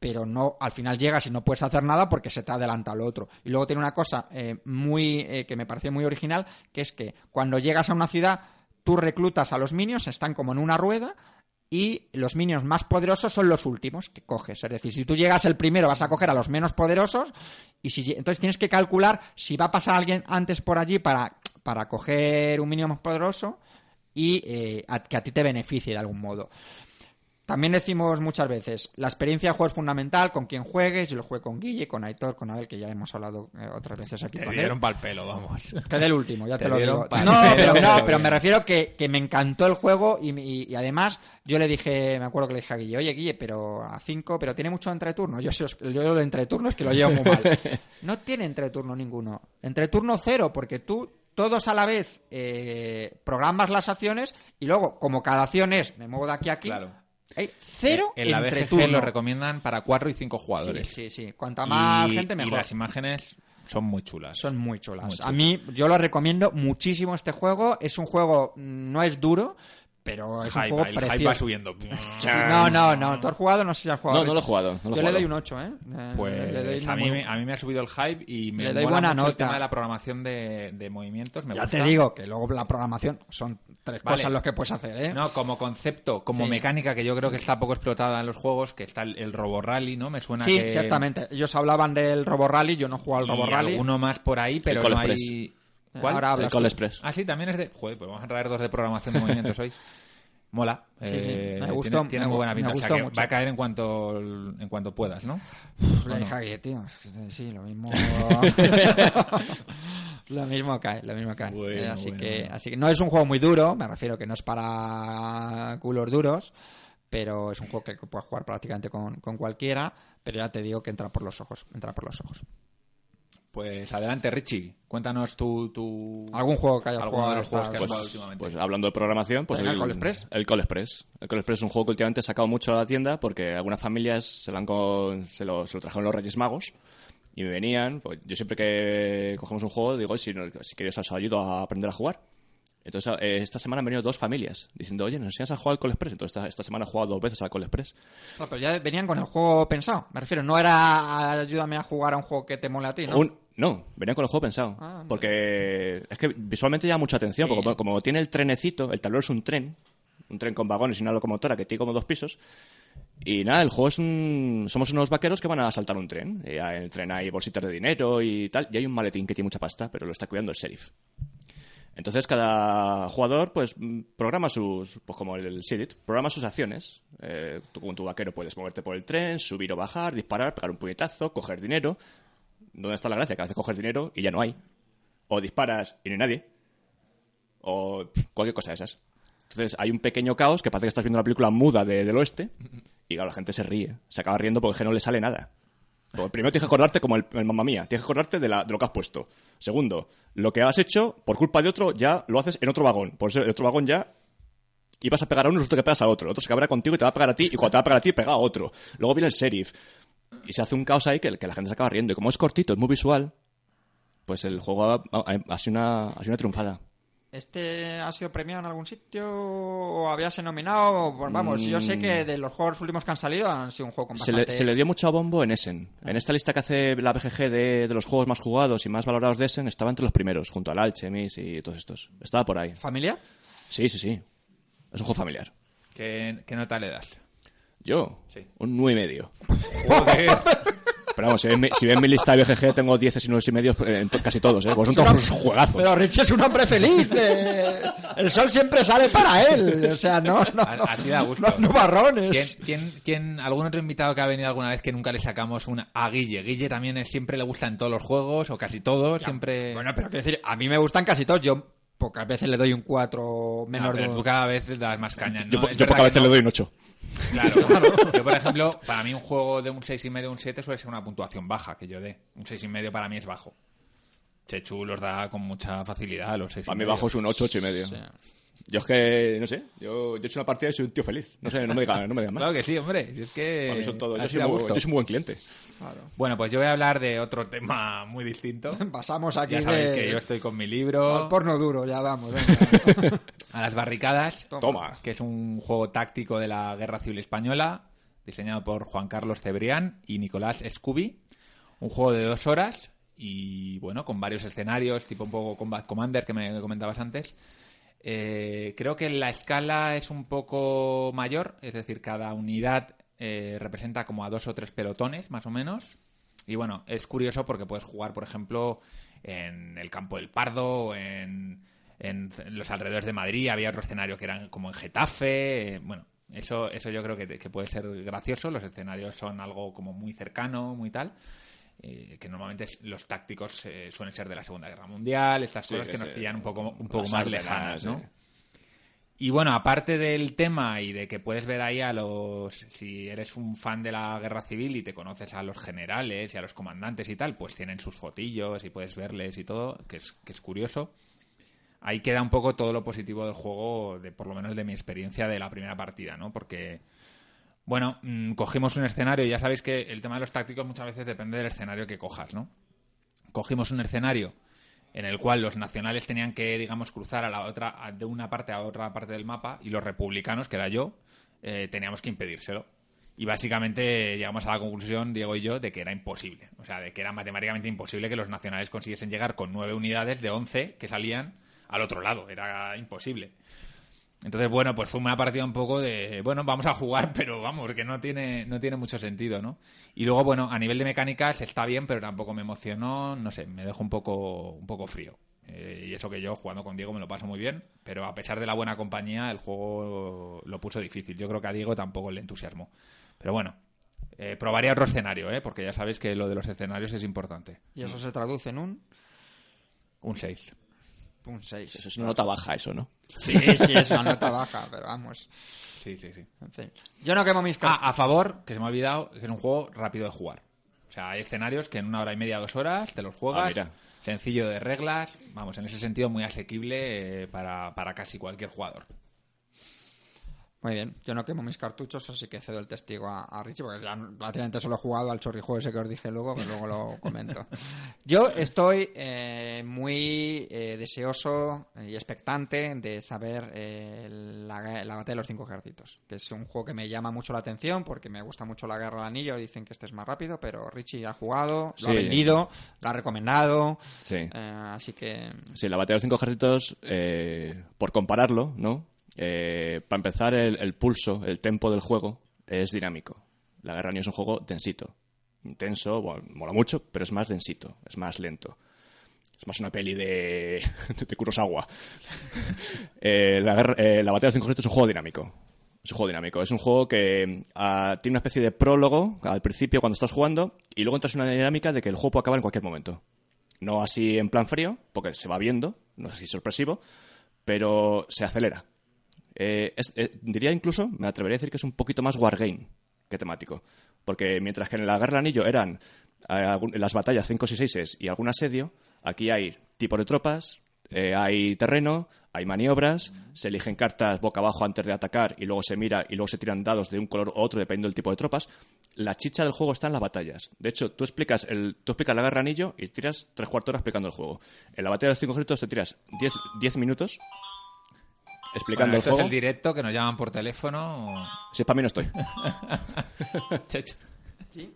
pero no, al final llegas y no puedes hacer nada porque se te adelanta al otro. Y luego tiene una cosa eh, muy, eh, que me pareció muy original, que es que cuando llegas a una ciudad, tú reclutas a los minions, están como en una rueda, y los minions más poderosos son los últimos que coges. Es decir, si tú llegas el primero vas a coger a los menos poderosos y si entonces tienes que calcular si va a pasar alguien antes por allí para, para coger un minion más poderoso y eh, que a ti te beneficie de algún modo. También decimos muchas veces, la experiencia de juego es fundamental con quien juegues. Yo lo jugué con Guille, con Aitor, con Abel, que ya hemos hablado eh, otras veces aquí. Te dieron pa'l pelo, vamos. Que del último, ya te, lo digo. No, pero, no, pero me refiero que, que me encantó el juego y, además yo le dije, me acuerdo que le dije a Guille, oye Guille, pero a 5, pero tiene mucho entreturno. Yo, yo lo de entreturno es que lo llevo muy mal. No tiene entreturno ninguno. Entreturno cero, porque tú todos a la vez eh, programas las acciones y luego, como cada acción es, me muevo de aquí a aquí, claro hay cero en la BGG lo recomiendan para cuatro y cinco jugadores. Sí, sí, sí. Cuanta más gente mejor. Y las imágenes son muy chulas. Son muy chulas. A mí yo lo recomiendo muchísimo este juego. Es un juego no es duro, pero es un juego el precioso. Hype va subiendo. no, no, no. ¿Tú has jugado? No sé si has jugado. No, no lo he jugado. Yo le doy un 8, ¿eh? Pues a, mí, a mí me ha subido el hype y me le buena nota. el tema de la programación de, de movimientos. Me ya te digo que luego la programación son tres cosas los que puedes hacer, ¿eh? No, como concepto, como mecánica que yo creo que está poco explotada en los juegos, que está el, Robo Rally, ¿no? Me suena sí, que... exactamente. Ellos hablaban del Robo Rally, yo no he jugado al Robo Rally. uno más por ahí, pero no hay... ¿Cuál? Ahora el Call Express. Ah, sí, también es de... Joder, pues vamos a traer dos de programación de movimientos hoy. Mola. Eh, me gustó, tiene, muy buena pinta. va a caer en cuanto, en cuanto puedas, ¿no? la hija que, tío. Sí, lo mismo. lo mismo cae, lo mismo cae. Eh, así, que, así que no es un juego muy duro, me refiero que no es para culos duros, pero es un juego que puedes jugar prácticamente con, con cualquiera, pero ya te digo que entra por los ojos, entra por los ojos. Pues adelante, Richie. Cuéntanos tu, tu... algún juego que hayas jugado de los juegos que has jugado pues, últimamente. Pues hablando de programación, pues el, Call Express. El Call Express. El Call Express es un juego que últimamente he sacado mucho a la tienda porque algunas familias se lo, han se lo, trajeron los Reyes Magos y me venían. Pues yo siempre que cogemos un juego digo, si, si queréis os ayudo a aprender a jugar. Entonces, eh, esta semana han venido dos familias diciendo, oye, ¿nos enseñas a jugar al Call Express? Entonces, esta, esta semana he jugado dos veces al Call Express. No, pero ya venían con el juego pensado. Me refiero, no era ayúdame a jugar a un juego que te mole a ti, ¿no? No, venían con el juego pensado. Ah, porque es que visualmente llama mucha atención, porque como, tiene el trenecito, el tablero es un tren, un tren con vagones y una locomotora que tiene como dos pisos. Y nada, el juego es un. Somos unos vaqueros que van a saltar un tren. Y en el tren hay bolsitas de dinero y tal. Y hay un maletín que tiene mucha pasta, pero lo está cuidando el sheriff. Entonces cada jugador pues programa sus, pues como el Sidit, programa sus acciones. Eh, tú con tu vaquero puedes moverte por el tren, subir o bajar, disparar, pegar un puñetazo, coger dinero. ¿Dónde está la gracia? Que a veces coges dinero y ya no hay. O disparas y no hay nadie. O cualquier cosa de esas. Entonces hay un pequeño caos que parece que estás viendo una película muda del oeste y claro, la gente se ríe. Se acaba riendo porque no le sale nada. Pues primero tienes que acordarte como el, mamá mía, tienes que acordarte de, la, de, lo que has puesto. Segundo, lo que has hecho por culpa de otro ya lo haces en otro vagón. Por eso el otro vagón ya y vas a pegar a uno y resulta que pegas a otro. El otro se cabrea contigo y te va a pegar a ti, y cuando te va a pegar a ti, pega a otro. Luego viene el sheriff. Y se hace un caos ahí que, que la gente se acaba riendo. Y como es cortito, es muy visual, pues el juego ha, ha- ha sido una, ha sido una triunfada. ¿Este ha sido premiado en algún sitio o habíase nominado? Pues vamos, yo sé que de los juegos últimos que han salido han sido un juego con Mm. Se le, bastante se le dio mucho bombo en Essen. En esta lista que hace la BGG de, de los juegos más jugados y más valorados de Essen, estaba entre los primeros, junto al Alchemis y todos estos. Estaba por ahí. ¿Familia? Sí, sí, sí. Es un juego familiar. ¿Qué, qué nota le das? Yo, Sí. un nueve y medio. Joder. Pero vamos, si ven, mi- si ven mi lista de BGG, tengo 10 y 9 y medio eh, en to- casi todos, ¿eh? Pues son todos juegazos. Pero Richie es un hombre feliz. eh. El sol siempre sale para él. O sea, no, no. A- Así da gusto. No, no marrones. ¿Quién, quién, quién- algún otro invitado que ha venido alguna vez que nunca le sacamos una a Guille? Guille también es- siempre le gustan todos los juegos, o casi todos, siempre... Bueno, pero quiero decir, a mí me gustan casi todos. Yo pocas veces le doy un 4 Ah, menor pero de... tú cada vez das más caña, ¿no? yo yo pocas veces no. le doy un 8. Claro, Yo, por ejemplo, para mí un juego de un 6,5 o un 7 suele ser una puntuación baja que yo dé. Un 6,5 para mí es bajo. Chechu los da con mucha facilidad, los 6,5. A mí bajo es un 8, 8 y medio. Yo es que, no sé, yo, yo he hecho una partida y soy un tío feliz. No sé, no me digan no me digan más. Claro que sí, hombre. Si es que... Para mí son todo. Yo soy, muy, yo soy muy buen cliente. Bueno, pues yo voy a hablar de otro tema muy distinto. Pasamos aquí Ya sabéis de... que yo estoy con mi al libro, porno duro, ya vamos. venga. a las barricadas, Toma. que es un juego táctico de la Guerra Civil Española, diseñado por Juan Carlos Cebrián y Nicolás Scooby. Un juego de dos horas y, bueno, con varios escenarios, tipo un poco Combat Commander que me comentabas antes. Eh, creo que la escala es un poco mayor, es decir, cada unidad eh, representa como a dos o tres pelotones, más o menos. Y bueno, es curioso porque puedes jugar, por ejemplo, en el campo del Pardo, en, en los alrededores de Madrid, había otro escenario que eran como en Getafe. eh, bueno, eso, eso yo creo que puede ser gracioso. Los escenarios son algo como muy cercano, muy tal. Eh, que normalmente los tácticos eh, suelen ser de la Segunda Guerra Mundial, estas Sí, cosas que que nos pillan un poco, un poco más lejanas, ¿no? Y bueno, aparte del tema y de que puedes ver ahí a los. Si eres un fan de la guerra civil y te conoces a los generales y a los comandantes y tal, pues tienen sus fotillos y puedes verles y todo, que es, que es curioso. Ahí queda un poco todo lo positivo del juego, de por lo menos de mi experiencia de la primera partida, ¿no? Porque. Bueno, mm, cogimos un escenario, ya sabéis que el tema de los tácticos muchas veces depende del escenario que cojas, ¿no? Cogimos un escenario en el cual los nacionales tenían que, digamos, cruzar a la otra, a- de una parte a otra parte del mapa, y los republicanos, que era yo, eh, teníamos que impedírselo. Y básicamente llegamos a la conclusión, Diego y yo, de que era imposible. O sea, de que era matemáticamente imposible que los nacionales consiguiesen llegar con nueve unidades de once que salían al otro lado. Era imposible. Entonces, bueno, pues fue una partida un poco de, bueno, vamos a jugar, pero vamos, que no tiene, no tiene mucho sentido, ¿no? Y luego, bueno, a nivel de mecánicas está bien, pero tampoco me emocionó, no sé, me dejó un poco, un poco frío. Eh, y eso que yo jugando con Diego me lo paso muy bien, pero a pesar de la buena compañía, el juego lo puso difícil. Yo creo que a Diego tampoco le entusiasmó. Pero bueno, eh, probaría otro escenario, ¿eh? Porque ya sabéis que lo de los escenarios es importante. Y eso se traduce en un... Un 6. Un 6. Eso es una nota baja, eso, ¿no? Sí, sí, es una nota baja, pero vamos. Sí, sí, sí. En fin. Yo no quemo mis Ah, cartas. a favor, que se me ha olvidado, que es un juego rápido de jugar. O sea, hay escenarios que en una hora y media, dos horas, te los juegas. Ah, mira. sencillo de reglas. Vamos, en ese sentido muy asequible eh, para, para casi cualquier jugador. Muy bien, yo no quemo mis cartuchos, así que cedo el testigo a, a Richie, porque ya prácticamente solo he jugado al chorrijuego ese que os dije luego, que luego lo comento. Yo estoy eh, muy eh, deseoso y expectante de saber eh, la, la batalla de los cinco ejércitos, que es un juego que me llama mucho la atención porque me gusta mucho la guerra del anillo, dicen que este es más rápido, pero Richie ha jugado, lo ha Sí. vendido, lo ha recomendado, Sí. eh, así que... Sí, la batalla de los cinco ejércitos, eh, por compararlo, ¿no? Eh, para empezar, el, pulso, el tempo del juego es dinámico. La Guerra es un juego densito. Intenso, bueno, mola mucho, pero es más densito, es más lento. Es más una peli de, de Kurosawa. Eh, la, eh, la batalla de los cinco ejércitos es un juego dinámico. Es un juego dinámico. Es un juego que ah, tiene una especie de prólogo al principio cuando estás jugando y luego entras en una dinámica de que el juego puede acabar en cualquier momento. No así en plan frío, porque se va viendo, no es así sorpresivo, pero se acelera. Eh, es- eh, diría incluso, me atrevería a decir que es un poquito más wargame que temático. Porque mientras que en la Guerra del Anillo eran eh, las batallas 5 y 6 y algún asedio, aquí hay tipos de tropas, Eh, hay terreno, hay maniobras, se eligen cartas boca abajo antes de atacar y luego se mira y luego se tiran dados de un color u otro dependiendo del tipo de tropas. La chicha del juego está en las batallas. De hecho, tú explicas, el, tú explicas la guerra anillo y tiras tres cuartos horas explicando el juego. En la batalla de los cinco ejércitos te tiras diez, minutos explicando el juego. es el directo que nos llaman por teléfono. Si es para mí no estoy. Checho. ¿Sí?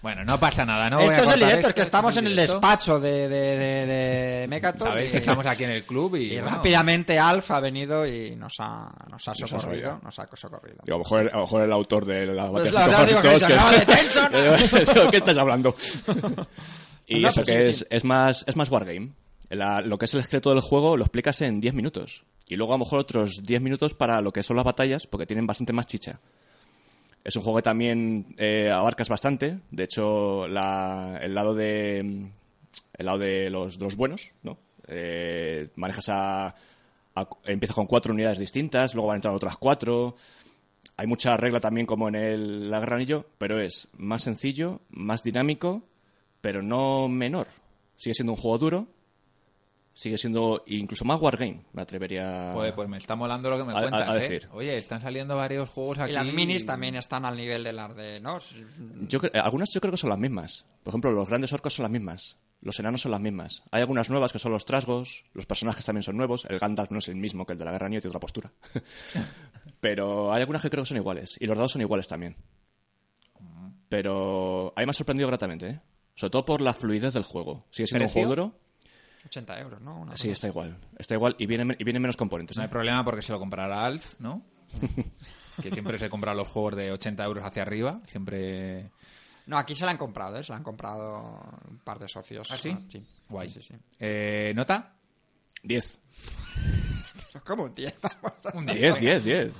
Bueno, no pasa nada, ¿no? Esto es el directo, es que estamos en el despacho de, de, de. Sabéis que estamos aquí en el club y. rápidamente Alf ha venido y nos ha, nos ha socorrido. Nos ha socorrido. a, lo mejor, a lo mejor el autor de la pues batalla de ¿Qué estás hablando? Y eso que es, es, más, es más Wargame. lo que es el esqueleto del juego lo explicas en 10 minutos. Y luego a lo mejor otros 10 minutos para lo que son las batallas, porque tienen bastante más chicha. Es un juego que también eh, abarcas bastante. De hecho, el lado de el lado de los, buenos, ¿no? Eh, manejas a, empiezas con cuatro unidades distintas, luego van a entrar otras cuatro. Hay mucha regla también como en el la Anillo, pero es más sencillo, más dinámico, pero no menor. Sigue siendo un juego duro, sigue siendo incluso más Wargame, me atrevería Joder, pues me está molando lo que me cuentas, ¿eh? decir. Oye, están saliendo varios juegos aquí. Y las minis también están al nivel de las de, ¿no? Yo, algunas yo creo que son las mismas. Por ejemplo, los grandes orcos son las mismas. Los enanos son las mismas. Hay algunas nuevas que son los trasgos, los personajes también son nuevos. El Gandalf no es el mismo que el de la Guerra Niño, tiene otra postura. Pero hay algunas que creo que son iguales. Y los dados son iguales también. Pero a mí me ha sorprendido gratamente, ¿eh? Sobre todo por la fluidez del juego. Sigue siendo un juego duro. 80 euros, ¿no? sí, está igual. Está igual y vienen y viene menos componentes. No hay ¿eh? problema porque se lo comprará Alf, ¿no? que siempre se compra los juegos de 80 euros hacia arriba. Siempre. No, aquí se la han comprado, ¿eh? Se la han comprado un par de socios. ¿Ah, sí? sí. Guay. Sí, sí. Eh, ¿Nota? 10. ¿Cómo un 10? Un 10, 10, 10.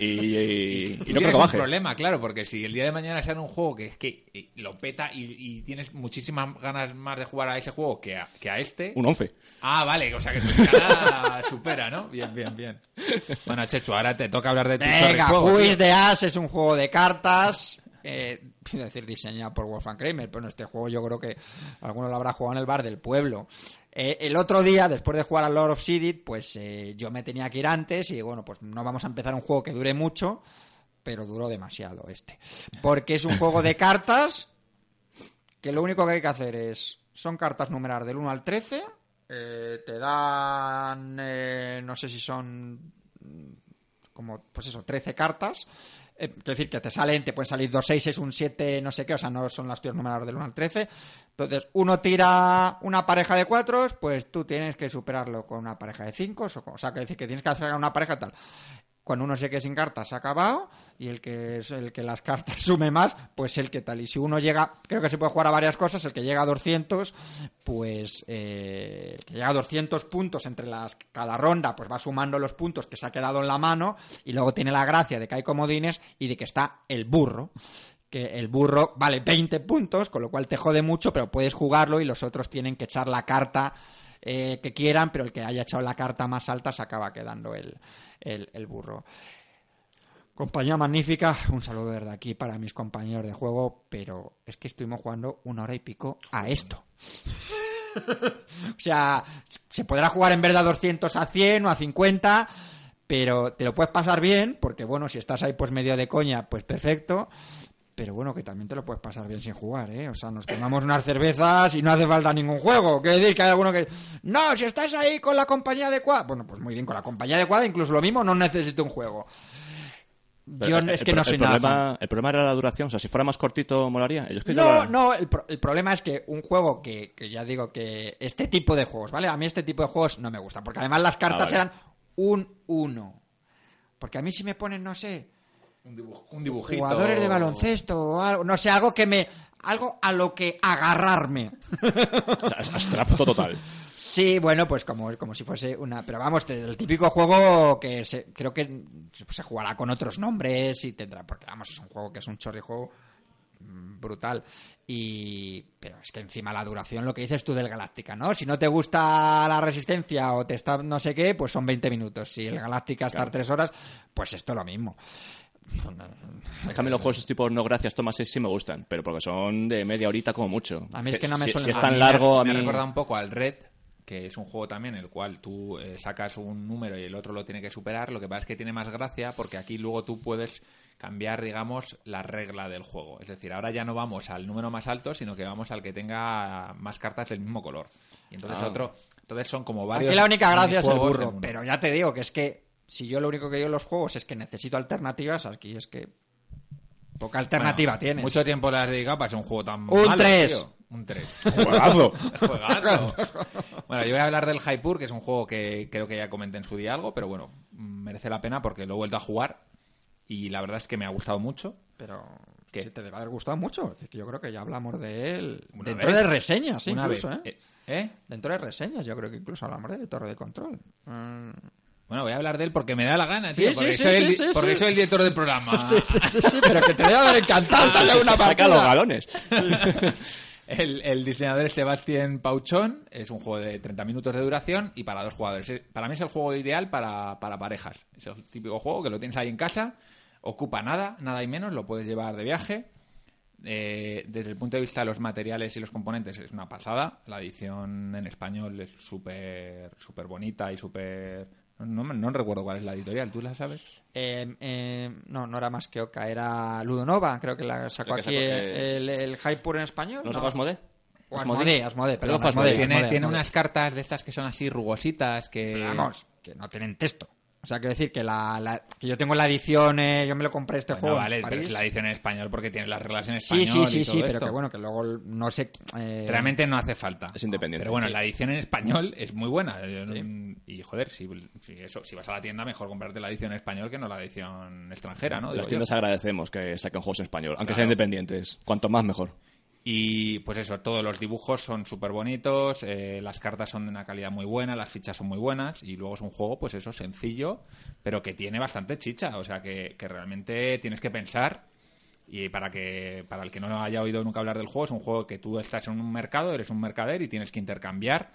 Y, no creo que baje. un problema, claro, porque si el día de mañana sale un juego que es que eh, lo peta y, tienes muchísimas ganas más de jugar a ese juego que a, que a este. Un 11. Ah, vale, o sea que su escala supera, ¿no? Bien, bien, bien. Bueno, Chechu, ahora te toca hablar de tu Venga, Juiz de As es un juego de cartas. Eh, decir diseñado por Wolfgang Kramer, pero este juego yo creo que alguno lo habrá jugado en el bar del pueblo. Eh, el otro día, después de jugar al Lord of Seeded, pues eh, yo me tenía que ir antes y bueno, pues no vamos a empezar un juego que dure mucho, pero duró demasiado este. Porque es un juego de cartas que lo único que hay que hacer es, son cartas numeradas del 1 al 13, eh, te dan, no sé si son como, pues eso, 13 cartas. Es decir, que te salen, te pueden salir dos 6, un 7, no sé qué, o sea, no son las tuyas numeradas del 1 al 13. Entonces, uno tira una pareja de cuatro, pues tú tienes que superarlo con una pareja de cinco, o sea, que decir que tienes que hacer una pareja tal. Cuando uno se quede sin cartas, ha acabado, y el que es el que las cartas sume más, pues el que tal. Y si uno llega, creo que se puede jugar a varias cosas, el que llega a 200, pues eh, el que llega a 200 puntos entre las cada ronda, pues va sumando los puntos que se ha quedado en la mano, y luego tiene la gracia de que hay comodines y de que está el burro que el burro vale 20 puntos, con lo cual te jode mucho, pero puedes jugarlo y los otros tienen que echar la carta eh, que quieran, pero el que haya echado la carta más alta se acaba quedando el, el, burro. Compañía magnífica, un saludo desde aquí para mis compañeros de juego, pero es que estuvimos jugando una hora y pico a esto. o sea, se podrá jugar en verdad 200 a 100 o a 50, pero te lo puedes pasar bien, porque bueno, si estás ahí pues medio de coña, pues perfecto pero bueno, que también te lo puedes pasar bien sin jugar, ¿eh? O sea, nos tomamos unas cervezas y no hace falta ningún juego. Quiere decir que hay alguno que... No, si estás ahí con la compañía adecuada... Bueno, pues muy bien, con la compañía adecuada, incluso lo mismo, no necesito un juego. Yo es que no soy nada. El problema era la duración. O sea, si fuera más cortito, molaría. no, no, el, problema es que un juego que, ya digo que este tipo de juegos, ¿vale? A mí este tipo de juegos no me gusta, porque además las cartas ah, eran un uno. Porque a mí si me ponen, no sé, un, dibujito. Jugadores de baloncesto o algo, no sé, algo que me. Algo a lo que agarrarme. abstracto total. Sí, bueno, pues como, como si fuese una. Pero vamos, el típico juego que se, creo que se jugará con otros nombres y tendrá. Porque vamos, es un juego que es un chorri juego mm, brutal. Y. Pero es que encima la duración, lo que dices tú del Galáctica, ¿no? Si no te gusta la resistencia o te está no sé qué, pues son 20 minutos. Si el Galáctica está 3 horas, pues esto es lo mismo. Déjame los juegos tipo no gracias, Tomás, sí me gustan, pero porque son de media horita como mucho. A mí es que no me si, suelen- si es a tan mí largo, me, a me mí... recuerda un poco al Red, que es un juego también en el cual tú eh, sacas un número y el otro lo tiene que superar. Lo que pasa es que tiene más gracia porque aquí luego tú puedes cambiar, digamos, la regla del juego. Es decir, ahora ya no vamos al número más alto, sino que vamos al que tenga más cartas del mismo color. Y entonces Ah. otro, entonces son como varios. Aquí la única gracia es el burro. Pero ya te digo que es que si yo lo único que digo en los juegos es que necesito alternativas, aquí es que poca alternativa Bueno, tienes. Mucho tiempo le has dedicado para ser un juego tan Un malo, tres. tío. Un 3. ¡Juegazo! Juegazo. bueno, yo voy a hablar del Hypur, que es un juego que creo que ya comenté en su día algo, pero bueno, merece la pena porque lo he vuelto a jugar y la verdad es que me ha gustado mucho. Pero ¿Qué? si te debe haber gustado mucho. que Yo creo que ya hablamos de él. Una Dentro vez. de reseñas, Una incluso, vez. ¿eh? ¿Eh? Dentro de reseñas, yo creo que incluso hablamos de él, Torre de Control. Mm. Bueno, voy a hablar de él porque me da la gana, Sí, tío. sí, porque sí, soy, sí, el, porque soy director del programa. Sí, sí, sí, sí, pero que te debe haber encantado darle una Saca los galones. El, el diseñador es Sebastián Pauchón, es un juego de 30 minutos de duración y para dos jugadores. Para mí es el juego ideal para, para parejas. Es el típico juego que lo tienes ahí en casa, ocupa nada, nada y menos, lo puedes llevar de viaje. Eh, desde el punto de vista de los materiales y los componentes es una pasada. La edición en español es súper súper bonita y súper... No, me- no recuerdo cuál es la editorial, ¿tú la sabes? Eh, eh, no, no era más que Oca, era Ludonova, creo que la sacó que aquí sacó, eh, el, el Hypur en español. ¿No sacó Asmodee? O Asmodee, Asmodee, perdón, tiene Asmodee, tiene Asmodee. unas cartas de estas que son así rugositas que... Pero vamos, que no tienen texto. O sea, quiero decir que, la, la- que yo tengo la edición, eh, yo me lo compré este Bueno, juego vale, en pero París. es la edición en español porque tiene las reglas en Sí, español. sí, sí, y sí, todo pero esto. que bueno, que luego no sé... eh, Realmente no hace falta. Es independiente. Pero bueno, Sí. la edición en español es muy buena. No- Y joder, si, si eso, si vas a la tienda, mejor comprarte la edición en español que no la edición extranjera, ¿no? Las tiendas agradecemos que saquen juegos en español, aunque Claro. sean independientes. Cuanto más, mejor. Y pues eso, todos los dibujos son súper bonitos, eh, las cartas son de una calidad muy buena, las fichas son muy buenas y luego es un juego, pues eso, sencillo, pero que tiene bastante chicha, o sea que, que realmente tienes que pensar y para que para el que no haya oído nunca hablar del juego, es un juego que tú estás en un mercado, eres un mercader y tienes que intercambiar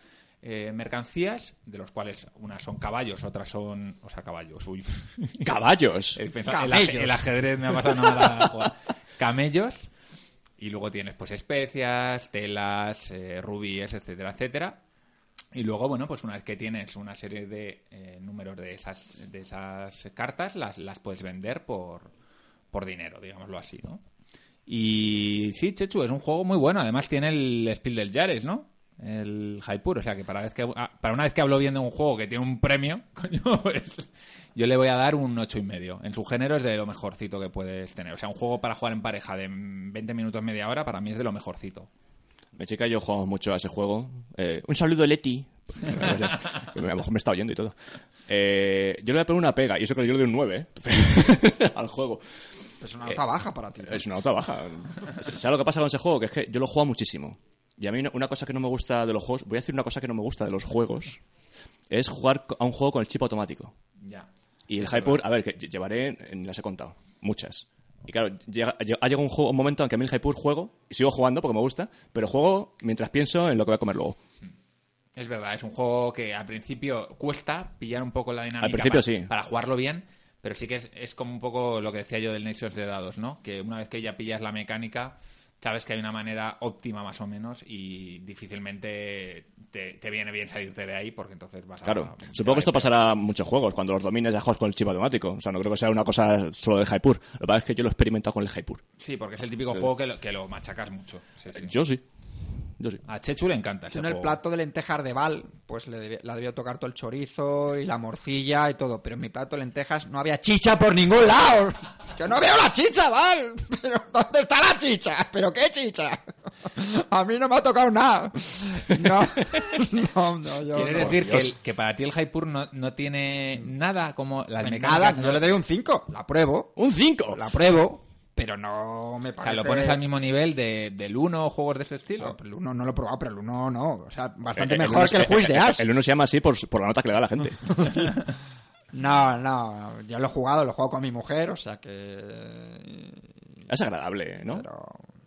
eh, mercancías, de los cuales unas son caballos, otras son... O sea, caballos, uy. ¡Caballos! El, ajedrez me ha pasado nada. Camellos. Y luego tienes pues especias, telas, eh, rubíes, etcétera, etcétera. Y luego, bueno, pues una vez que tienes una serie de eh, números de esas, de esas cartas, las, las puedes vender por, por dinero, digámoslo así, ¿no? Y sí, Chechu, es un juego muy bueno. Además tiene el Spiel del Jares, ¿no? El Hypur. O sea que para, vez que ah, para una vez que hablo bien de un juego que tiene un premio, coño, pues, yo le voy a dar un ocho y medio. En su género es de lo mejorcito que puedes tener. O sea, un juego para jugar en pareja de 20 minutos, media hora, para mí es de lo mejorcito. Mi chica y yo jugamos mucho a ese juego. Eh, un saludo, Leti. a lo mejor me está oyendo y todo. Eh, yo le voy a poner una pega, y eso que yo le doy un 9 ¿eh? al juego. Es una nota baja para ti. Es una nota baja. ¿Sabes lo que pasa con ese juego? Que es que yo lo juego muchísimo. Y a mí una- cosa que no me gusta de los juegos, voy a decir una cosa que no me gusta de los juegos, es jugar a un juego con el chip automático. Ya. Y el Hypur, a ver, que lle- llevaré, las he contado, muchas. Y claro, llega- lle- ha llegado un, juego, un momento en que a mí el Hypur juego, y sigo jugando porque me gusta, pero juego mientras pienso en lo que voy a comer luego. Es verdad, es un juego que al principio cuesta pillar un poco la dinámica Al principio para, sí. para jugarlo bien, pero sí que es, es como un poco lo que decía yo del Nations de dados, ¿no? Que una vez que ya pillas la mecánica, sabes que hay una manera óptima más o menos y difícilmente te, te viene bien salirte de ahí porque entonces vas a... Claro, te va supongo a que esto pasará en muchos juegos, cuando los domines ya juegas con el chip automático. O sea, no creo que sea una cosa solo del Hypur. Lo que pasa es que yo lo he experimentado con el Hypur. Sí, porque es el típico juego que lo, que lo machacas mucho. Sí, sí. Yo sí. Yo sí. A Chechu le encanta ese en el plato de lentejas de Val, pues le debía, la debió tocar todo el chorizo y la morcilla y todo. Pero en mi plato de lentejas no había chicha por ningún lado. Yo no veo la chicha, Val. Pero ¿dónde está la chicha? ¿Pero qué chicha? A mí no me ha tocado nada. No, no, no yo Quiere no. decir que, Dios. el- que para ti el Hypur no, no tiene nada como las Pues mecánicas... Nada, no- yo le doy un 5. La pruebo. ¡Un 5! La pruebo. Pero no me O parece... sea, lo pones al mismo nivel de, del 1 o juegos de ese estilo. No, el 1 no lo he probado, pero el 1 no. O sea, bastante Eh, el mejor uno que el Juiz de As. El uno se llama así por, por la nota que le da a la gente. No, no, yo lo he jugado, lo he jugado con mi mujer, o sea que... Es agradable, ¿no? Pero...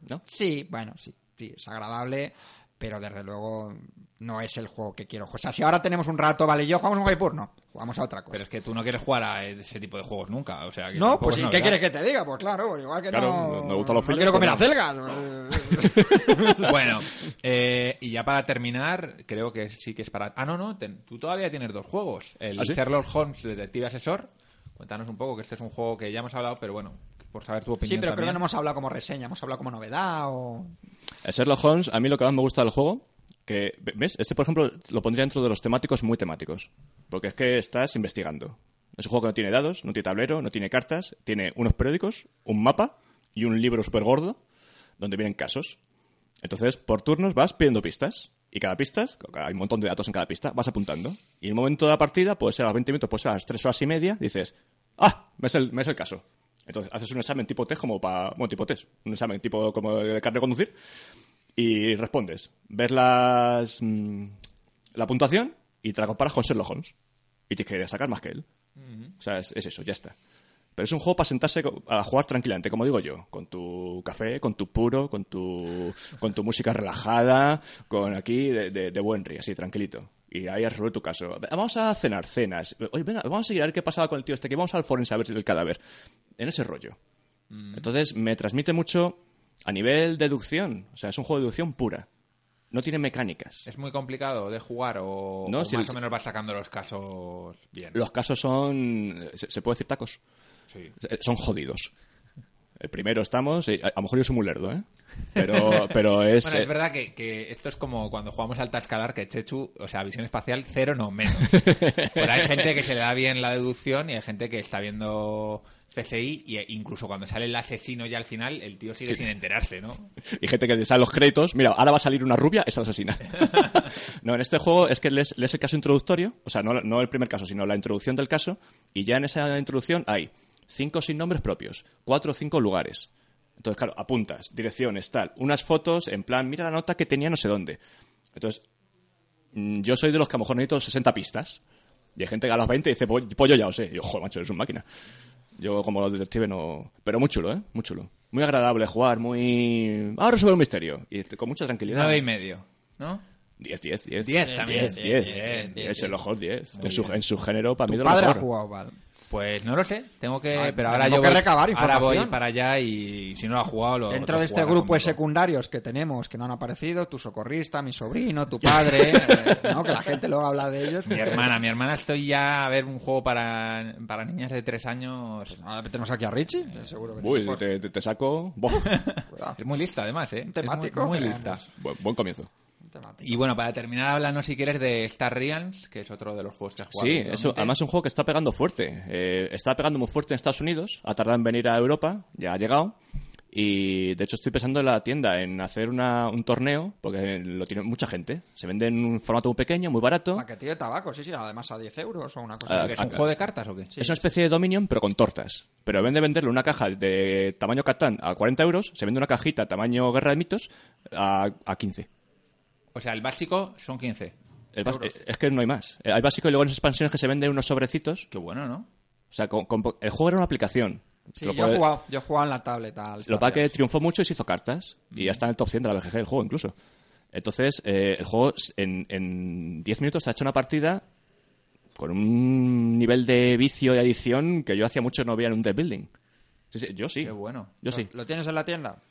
¿No? Sí, bueno, sí, sí, es agradable, pero desde luego no es el juego que quiero jugar. O sea, si ahora tenemos un rato, vale, yo jugamos un Waipur, no, jugamos a otra cosa. Pero es que tú no quieres jugar a ese tipo de juegos nunca, o sea, que No, pues es ¿y ¿qué novedad. quieres que te diga? Pues claro, igual que Claro, no... no- no gustan los no quiero comer pues acelgas. Bueno, eh, y ya para terminar, creo que sí que es para... Ah, no, no, ten- tú todavía tienes dos juegos. El ¿Ah, sí? Sherlock Holmes Detective Asesor. Cuéntanos un poco, que este es un juego que ya hemos hablado, pero bueno, por saber tu opinión Sí, pero creo que no hemos hablado como reseña, hemos hablado como novedad o... El Sherlock Holmes, a mí lo que más me gusta del juego, que, ¿ves? Este, por ejemplo, lo pondría dentro de los temáticos muy temáticos. Porque es que estás investigando. Es un juego que no tiene dados, no tiene tablero, no tiene cartas, tiene unos periódicos, un mapa y un libro súper gordo donde vienen casos. Entonces, por turnos vas pidiendo pistas. Y cada pista, hay un montón de datos en cada pista, vas apuntando. Y en un momento de la partida, puede ser a los 20 minutos, puede ser a las 3 horas y media, dices, ¡ah! Me es el, me es el caso. Entonces, haces un examen tipo test como para... Bueno, tipo test. Un examen tipo como de carne de conducir y respondes. Ves las, mm, la puntuación y te la comparas con Sherlock Holmes. Y tienes que sacar más que él. O sea, es, es eso, ya está. Pero es un juego para sentarse a jugar tranquilamente, como digo yo, con tu café, con tu puro, con tu, con tu música relajada, con aquí de, de, de buen río, así, tranquilito. Y ahí a resolver tu caso. Vamos a cenar, cenas. Oye, venga, vamos a seguir a ver qué pasaba con el tío este, que vamos al forense a ver el cadáver. En ese rollo. Entonces, me transmite mucho a nivel deducción. O sea, es un juego de deducción pura. No tiene mecánicas. ¿Es muy complicado de jugar o, No, o si más el- o menos vas sacando los casos bien? Los casos son. ¿Se, puede decir tacos? Sí. Son jodidos. El primero estamos. eh, A, a lo mejor yo soy muy lerdo, ¿eh? Pero, pero es. Bueno, es eh, verdad que, que esto es como cuando jugamos alta escalar, que Chechu, o sea, visión espacial, cero no menos. Pero hay gente que se le da bien la deducción y hay gente que está viendo CSI y incluso cuando sale el asesino ya al final, el tío sigue sin enterarse, ¿no? Y gente que te sale los créditos. Mira, ahora va a salir una rubia, esa la asesina. no, en este juego es que lees, lees el caso introductorio. O sea, no, no el primer caso, sino la introducción del caso. Y ya en esa introducción hay cinco sin nombres propios, cuatro o cinco lugares. Entonces, claro, apuntas, direcciones, tal. Unas fotos en plan, mira la nota que tenía no sé dónde. Entonces, mm, yo soy de los que a lo mejor necesito 60 pistas. Y hay gente que a las 20 dice, pues, pues yo ya lo sé. Y yo, joder, macho, eres una máquina. Yo como detective no... Pero muy chulo, ¿eh? Muy chulo. Muy agradable jugar, muy... Ahora resolver un misterio. Y con mucha tranquilidad. Nueve y medio, ¿no? 10, 10, 10. Diez también. 10, 10. Diez, diez, Es el ojo 10. Muy En su, género, para mí, de lo padre ha mejor. jugado, Val. Pues no lo sé, tengo que... Ay, pero ahora tengo yo que voy, recabar ahora voy información. para allá y si no lo ha jugado lo Dentro lo de este grupo de secundarios que tenemos que no han aparecido, tu socorrista, mi sobrino, tu padre, eh, ¿no? que la gente luego habla de ellos. Mi hermana, mi hermana estoy ya a ver un juego para, para niñas de tres años. Ahora tenemos aquí a Richie, eh, seguro que Uy, te, te- te saco... Es muy lista además, ¿eh? Es muy- temático, Muy, lista. buen, buen comienzo. Y bueno, para terminar, háblanos si quieres de Star Realms, que es otro de los juegos que has jugado. Sí, eso, además es un juego que está pegando fuerte. Eh, está pegando muy fuerte en Estados Unidos, ha tardado en venir a Europa, ya ha llegado. Y de hecho estoy pensando en la tienda en hacer una- un torneo, porque lo tiene mucha gente. Se vende en un formato muy pequeño, muy barato. Paquetillo de tabaco, sí, sí, además a 10 euros o una Ah, cosa. ¿Que ¿Es un acá. juego de cartas o qué? Es una especie de Dominion, pero con tortas. Pero en vez de venderle una caja de tamaño Catán a 40 euros, se vende una cajita tamaño Guerra de Mitos a, a 15. O sea, el básico son 15. El bas- es que no hay más. Eh, Hay básico y luego en las expansiones que se venden unos sobrecitos. Qué bueno, ¿no? O sea, con- con po- el juego era una aplicación. Sí, Lo yo, he puede- jugado, yo he jugado en la tablet al Lo Star que pasa es que Realms. triunfó mucho y se hizo cartas. Y ya está en el top 100 de la BGG el juego, incluso. Entonces, eh, el juego s- en, en 10 minutos se ha hecho una partida con un nivel de vicio y adición que yo hacía mucho no veía en un deck building. Sí, sí, yo sí. Qué bueno. Yo sí. ¿Lo tienes en la tienda?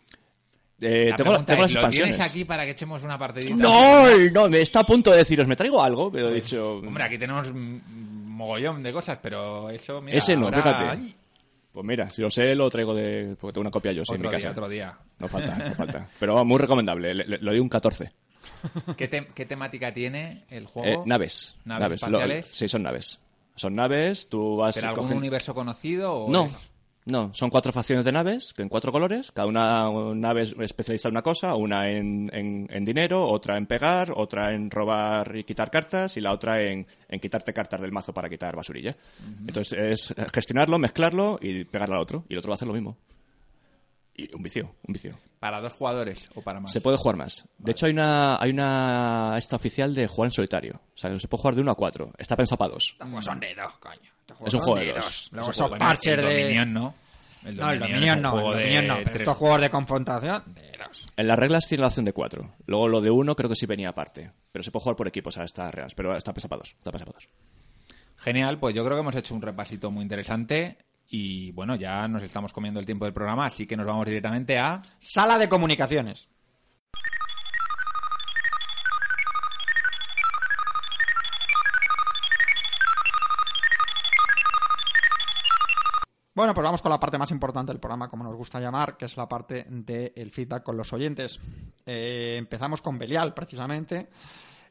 Eh, tengo, tengo es, las ¿lo tienes aquí para que echemos una partidita? No, no, me está a punto de deciros, me traigo algo, pero he dicho. Hombre, aquí tenemos un mogollón de cosas, pero eso, mira, Ese no, ahora- fíjate. Pues mira, si lo sé, lo traigo de. Porque tengo una copia yo, sí, en mi casa. día, otro día. No falta, no falta. Pero muy recomendable, le, le- le doy un 14. ¿Qué, te- qué temática tiene el Eh, juego? naves. ¿Naves Lo- espaciales? sí, son naves. Son naves, tú vas. ¿Será algún cogen- universo conocido o No, es- no, son cuatro facciones de naves, que en cuatro colores. Cada una nave es especialista en una cosa, una en, en- en dinero, otra en pegar, otra en robar y quitar cartas, y la otra en, en quitarte cartas del mazo para quitar basurilla. Entonces es gestionarlo, mezclarlo y pegarle al otro. Y el otro va a hacer lo mismo. Y un vicio, un vicio. para dos jugadores o para más? Se puede jugar más. De hecho, hay una, hay una esta oficial de jugar en solitario. O sea, que se puede jugar de uno a cuatro. Está pensado para dos. Juegos son de dos, coño. Es un juego de dos. Luego Es un son juego de- parches el de... Dominion no. No, el Dominion no, el de Dominion no. Pero tres- estos juegos de confrontación, de dos. En las reglas tiene la opción de cuatro. Luego lo de uno creo que sí venía aparte. Pero se puede jugar por equipos a estas reglas. Pero está pensado para dos. Está pensado para dos. Genial, pues yo creo que hemos hecho un repasito muy interesante. Y bueno, ya nos estamos comiendo el tiempo del programa, así que nos vamos directamente a. Sala de comunicaciones. Bueno, pues vamos con la parte más importante del programa, como nos gusta llamar, que es la parte del feedback con los oyentes. Eh, empezamos con Belial, precisamente,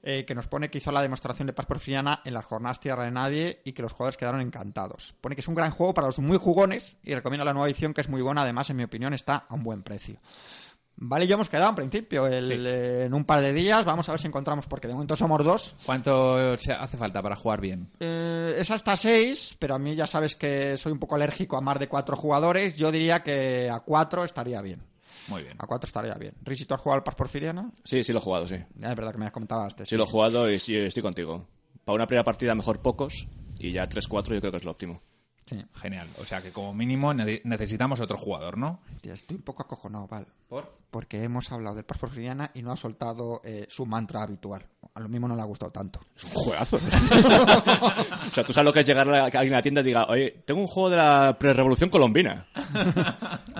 eh, que nos pone que hizo la demostración de paz porfiriana en las jornadas Tierra de Nadie y que los jugadores quedaron encantados. Pone que es un gran juego para los muy jugones y recomienda la nueva edición, que es muy buena, además, en mi opinión, está a un buen precio. Vale, ya hemos quedado en principio. Eh, en un par de días vamos a ver si encontramos, porque de momento somos dos. ¿Cuánto hace falta para jugar bien? Eh, es hasta seis, pero a mí ya sabes que soy un poco alérgico a más de cuatro jugadores. Yo diría que a cuatro estaría bien. Muy bien. A cuatro estaría bien. Risi, ¿tú has jugado al Paz Porfiriana? Sí, sí lo he jugado, sí. Ya, es verdad que me has comentado antes. Sí, lo he jugado y sí, estoy contigo. Para una primera partida mejor pocos y ya tres, cuatro yo creo que es lo óptimo. Sí. Genial. O sea que como mínimo necesitamos otro jugador, ¿no? estoy un poco acojonado, Val. ¿Por? Porque hemos hablado del Paz Porfiriana y no ha soltado eh, su mantra habitual. A lo mismo no le ha gustado tanto. Es un juegazo. o sea, tú sabes lo que es llegar a alguien a la tienda y diga, oye, tengo un juego de la pre-revolución colombina.